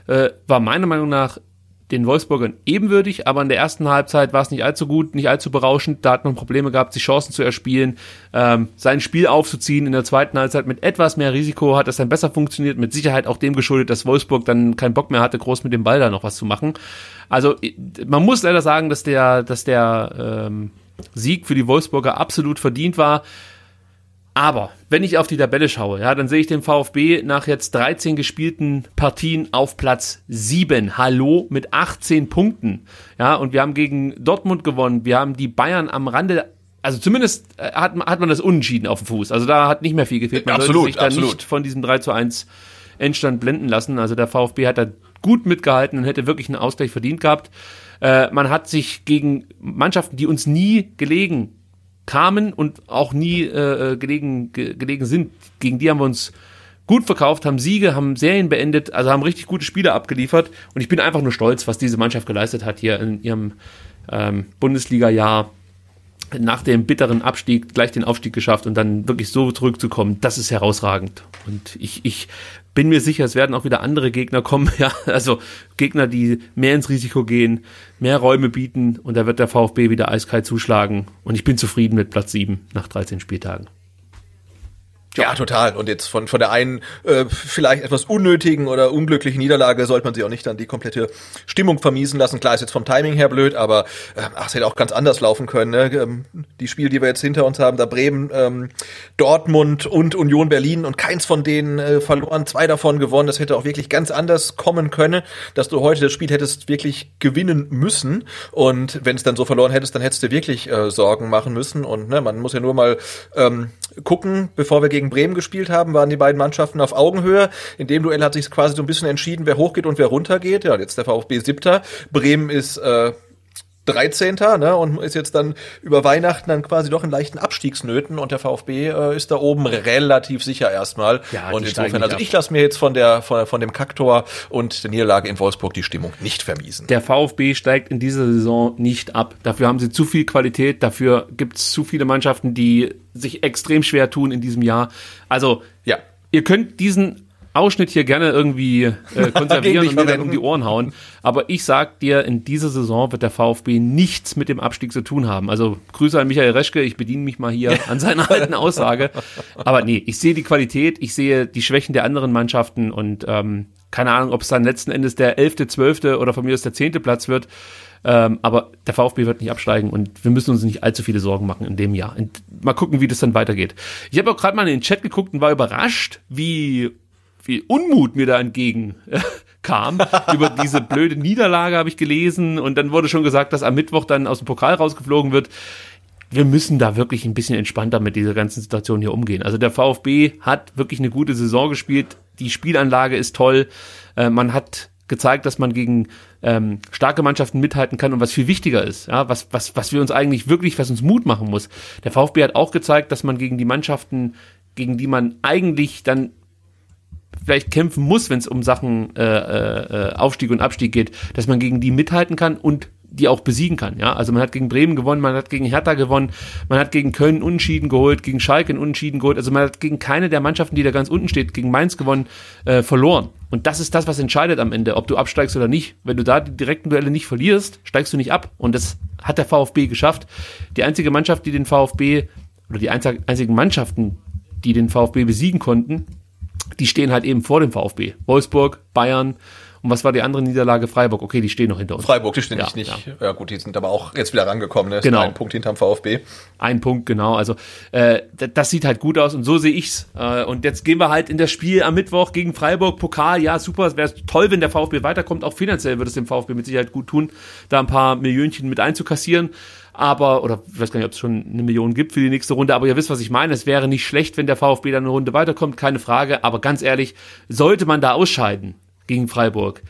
äh, war meiner Meinung nach den Wolfsburgern ebenwürdig, aber in der ersten Halbzeit war es nicht allzu gut, nicht allzu berauschend. Da hat man Probleme gehabt, sich Chancen zu erspielen, ähm, sein Spiel aufzuziehen. In der zweiten Halbzeit mit etwas mehr Risiko hat das dann besser funktioniert. Mit Sicherheit auch dem geschuldet, dass Wolfsburg dann keinen Bock mehr hatte, groß mit dem Ball da noch was zu machen. Also man muss leider sagen, dass der, dass der ähm, Sieg für die Wolfsburger absolut verdient war. Aber wenn ich auf die Tabelle schaue, ja, dann sehe ich den VfB nach jetzt 13 gespielten Partien auf Platz 7. Hallo mit 18 Punkten. Ja, und wir haben gegen Dortmund gewonnen. Wir haben die Bayern am Rande also zumindest äh, hat, man- hat man das Unentschieden auf dem Fuß. Also da hat nicht mehr viel gefehlt. Man Absolut, sollte sich da absolut. nicht von diesem 3 zu 1 Endstand blenden lassen. Also der VfB hat da gut mitgehalten und hätte wirklich einen Ausgleich verdient gehabt. Äh, man hat sich gegen Mannschaften, die uns nie gelegen kamen und auch nie äh, gelegen, ge, gelegen sind, gegen die haben wir uns gut verkauft, haben Siege, haben Serien beendet, also haben richtig gute Spiele abgeliefert. Und ich bin einfach nur stolz, was diese Mannschaft geleistet hat hier in ihrem ähm, Bundesliga-Jahr nach dem bitteren Abstieg gleich den Aufstieg geschafft und dann wirklich so zurückzukommen, das ist herausragend. Und ich, ich bin mir sicher, es werden auch wieder andere Gegner kommen, ja, also Gegner, die mehr ins Risiko gehen, mehr Räume bieten und da wird der VfB wieder eiskalt zuschlagen und ich bin zufrieden mit Platz 7 nach 13 Spieltagen. Ja, total. Und jetzt von, von der einen äh, vielleicht etwas unnötigen oder unglücklichen Niederlage sollte man sich auch nicht dann die komplette Stimmung vermiesen lassen. Klar ist jetzt vom Timing her blöd, aber äh, ach, es hätte auch ganz anders laufen können. Ne? Ähm, die Spiele, die wir jetzt hinter uns haben, da Bremen, ähm, Dortmund und Union Berlin und keins von denen äh, verloren, zwei davon gewonnen. Das hätte auch wirklich ganz anders kommen können, dass du heute das Spiel hättest wirklich gewinnen müssen. Und wenn es dann so verloren hättest, dann hättest du wirklich äh, Sorgen machen müssen. Und ne, man muss ja nur mal ähm, gucken, bevor wir gegen Bremen gespielt haben, waren die beiden Mannschaften auf Augenhöhe. In dem Duell hat sich quasi so ein bisschen entschieden, wer hochgeht und wer runtergeht. Ja, jetzt der VfB siebter. Bremen ist äh, 13. Ne, und ist jetzt dann über Weihnachten dann quasi doch in leichten Abstiegsnöten und der VfB äh, ist da oben relativ sicher erstmal. Ja, und insofern, also ich lasse mir jetzt von der von, von dem Kacktor und der Niederlage in Wolfsburg die Stimmung nicht vermiesen. Der VfB steigt in dieser Saison nicht ab. Dafür haben sie zu viel Qualität, dafür gibt es zu viele Mannschaften, die sich extrem schwer tun in diesem Jahr. Also, Ja. ihr könnt diesen Ausschnitt hier gerne irgendwie äh, konservieren und mir dann um die Ohren hauen. Aber ich sag dir, in dieser Saison wird der VfB nichts mit dem Abstieg zu tun haben. Also Grüße an Michael Reschke, ich bediene mich mal hier an seiner alten Aussage. Aber nee, ich sehe die Qualität, ich sehe die Schwächen der anderen Mannschaften und ähm, keine Ahnung, ob es dann letzten Endes der elfte, zwölfte oder von mir aus der zehnte Platz wird. Ähm, aber der VfB wird nicht absteigen und wir müssen uns nicht allzu viele Sorgen machen in dem Jahr. Und mal gucken, wie das dann weitergeht. Ich habe auch gerade mal in den Chat geguckt und war überrascht, wie viel Unmut mir da entgegen äh, kam. Über diese blöde Niederlage habe ich gelesen und dann wurde schon gesagt, dass am Mittwoch dann aus dem Pokal rausgeflogen wird. Wir müssen da wirklich ein bisschen entspannter mit dieser ganzen Situation hier umgehen. Also der VfB hat wirklich eine gute Saison gespielt. Die Spielanlage ist toll. Äh, man hat gezeigt, dass man gegen ähm, starke Mannschaften mithalten kann und was viel wichtiger ist, ja, was, was, was wir uns eigentlich wirklich, was uns Mut machen muss. Der VfB hat auch gezeigt, dass man gegen die Mannschaften, gegen die man eigentlich dann vielleicht kämpfen muss, wenn es um Sachen äh, äh, Aufstieg und Abstieg geht, dass man gegen die mithalten kann und die auch besiegen kann. Ja, also man hat gegen Bremen gewonnen, man hat gegen Hertha gewonnen, man hat gegen Köln Unentschieden geholt, gegen Schalke Unentschieden geholt. Also man hat gegen keine der Mannschaften, die da ganz unten steht, gegen Mainz gewonnen, äh, verloren. Und das ist das, was entscheidet am Ende, ob du absteigst oder nicht. Wenn du da die direkten Duelle nicht verlierst, steigst du nicht ab. Und das hat der VfB geschafft. Die einzige Mannschaft, die den VfB oder die einzig- einzigen Mannschaften, die den VfB besiegen konnten, die stehen halt eben vor dem VfB. Wolfsburg, Bayern und was war die andere Niederlage? Freiburg. Okay, die stehen noch hinter uns. Freiburg, die stehen Ja, nicht, nicht. Ja. gut, die sind aber auch jetzt wieder rangekommen. Ne? Genau. Ein Punkt hinterm VfB. Ein Punkt, genau. Also äh, das sieht halt gut aus und so sehe ich's. Äh, und jetzt gehen wir halt in das Spiel am Mittwoch gegen Freiburg, Pokal. Ja, super. Es wäre toll, wenn der VfB weiterkommt. Auch finanziell würde es dem VfB mit Sicherheit gut tun, da ein paar Millionchen mit einzukassieren. Aber, oder ich weiß gar nicht, ob es schon eine Million gibt für die nächste Runde, aber ihr wisst, was ich meine. Es wäre nicht schlecht, wenn der VfB dann eine Runde weiterkommt, keine Frage. Aber ganz ehrlich, sollte man da ausscheiden gegen Freiburg,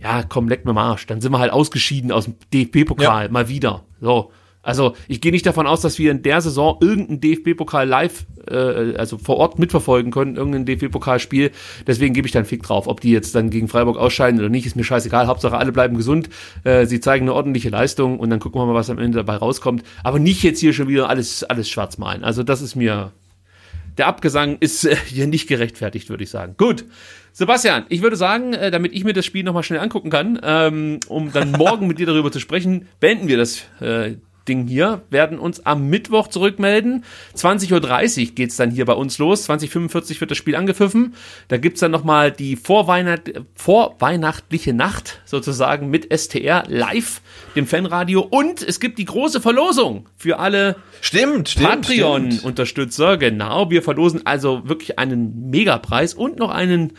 ja, komm, leck mir mal Arsch. Dann sind wir halt ausgeschieden aus dem DFB-Pokal, Ja. mal wieder. So. Also ich gehe nicht davon aus, dass wir in der Saison irgendeinen DFB-Pokal live, äh, also vor Ort mitverfolgen können, irgendein DFB-Pokalspiel. Deswegen gebe ich da einen Fick drauf. Ob die jetzt dann gegen Freiburg ausscheiden oder nicht, ist mir scheißegal. Hauptsache alle bleiben gesund, äh, sie zeigen eine ordentliche Leistung und dann gucken wir mal, was am Ende dabei rauskommt. Aber nicht jetzt hier schon wieder alles, alles schwarz malen. Also das ist mir, der Abgesang ist äh, hier nicht gerechtfertigt, würde ich sagen. Gut. Sebastian, ich würde sagen, äh, damit ich mir das Spiel nochmal schnell angucken kann, ähm, um dann morgen mit dir darüber zu sprechen, beenden wir das äh, Ding hier, werden uns am Mittwoch zurückmelden. 20.30 Uhr geht's dann hier bei uns los. 20.45 wird das Spiel angepfiffen. Da gibt's dann nochmal die Vorweihnacht vorweihnachtliche Nacht sozusagen mit STR live, dem Fanradio. Und es gibt die große Verlosung für alle Stimmt. Patreon-Unterstützer, genau. Wir verlosen also wirklich einen Megapreis und noch einen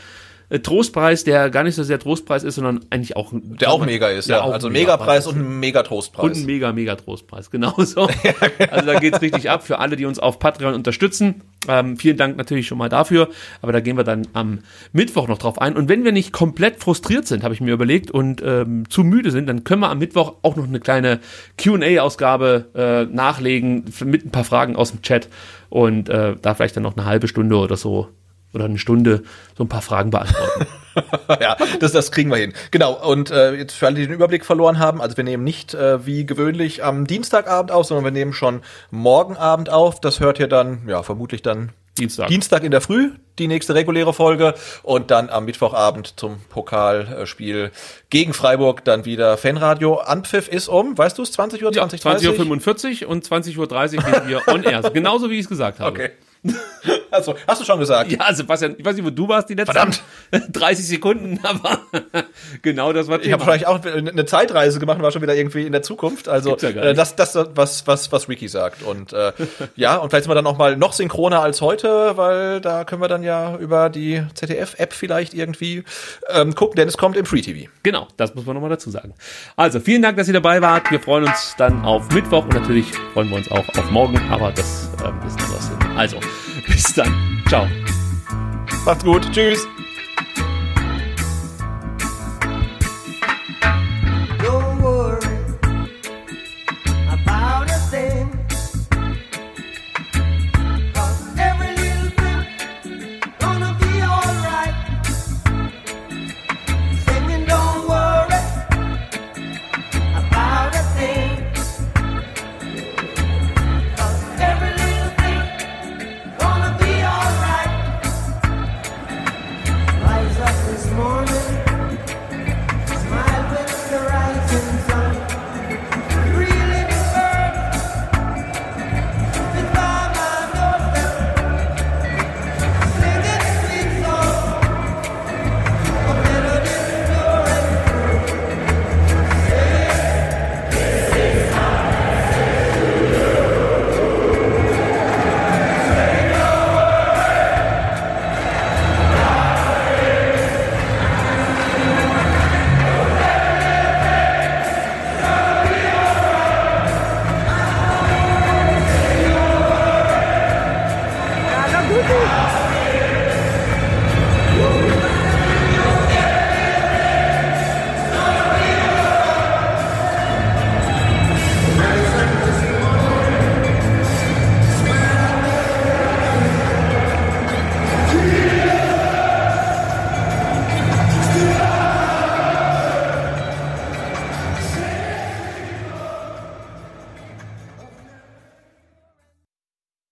Trostpreis, der gar nicht so sehr Trostpreis ist, sondern eigentlich auch ein- Der auch mega ist, ja. Also ein Megapreis und ein Megatrostpreis. und ein mega, mega Trostpreis, genauso. Also da geht's richtig ab für alle, die uns auf Patreon unterstützen. Ähm, vielen Dank natürlich schon mal dafür, aber da gehen wir dann am Mittwoch noch drauf ein. Und wenn wir nicht komplett frustriert sind, habe ich mir überlegt, und ähm, zu müde sind, dann können wir am Mittwoch auch noch eine kleine Q&A-Ausgabe äh, nachlegen mit ein paar Fragen aus dem Chat und äh, da vielleicht dann noch eine halbe Stunde oder so oder eine Stunde so ein paar Fragen beantworten. ja, das, das kriegen wir hin. Genau, und äh, jetzt für alle, die den Überblick verloren haben, also wir nehmen nicht äh, wie gewöhnlich am Dienstagabend auf, sondern wir nehmen schon morgen Abend auf. Das hört ihr dann, ja, vermutlich dann Dienstag. Dienstag in der Früh, die nächste reguläre Folge. Und dann am Mittwochabend zum Pokalspiel gegen Freiburg dann wieder Fanradio. Anpfiff ist um, weißt du es, 20 Uhr, Ja, 20, 30? 20.45 Uhr und 20.30 Uhr gehen wir on air. Genauso wie ich es gesagt habe. Okay. Also, hast du schon gesagt? Ja, Sebastian, ich weiß nicht, wo du warst die letzten Verdammt. 30 Sekunden, aber genau das war Ich habe wahrscheinlich auch eine Zeitreise gemacht und war schon wieder irgendwie in der Zukunft. Also ja äh, das, das was, was, was Wiki sagt. Und äh, ja, und vielleicht sind wir dann auch mal noch synchroner als heute, weil da können wir dann ja über die ZDF-App vielleicht irgendwie ähm, gucken, denn es kommt im Free TV. Genau, das muss man nochmal dazu sagen. Also, vielen Dank, dass ihr dabei wart. Wir freuen uns dann auf Mittwoch und natürlich freuen wir uns auch auf morgen, aber das ähm, ist anders. Also, bis dann. Ciao. Macht's gut. Tschüss.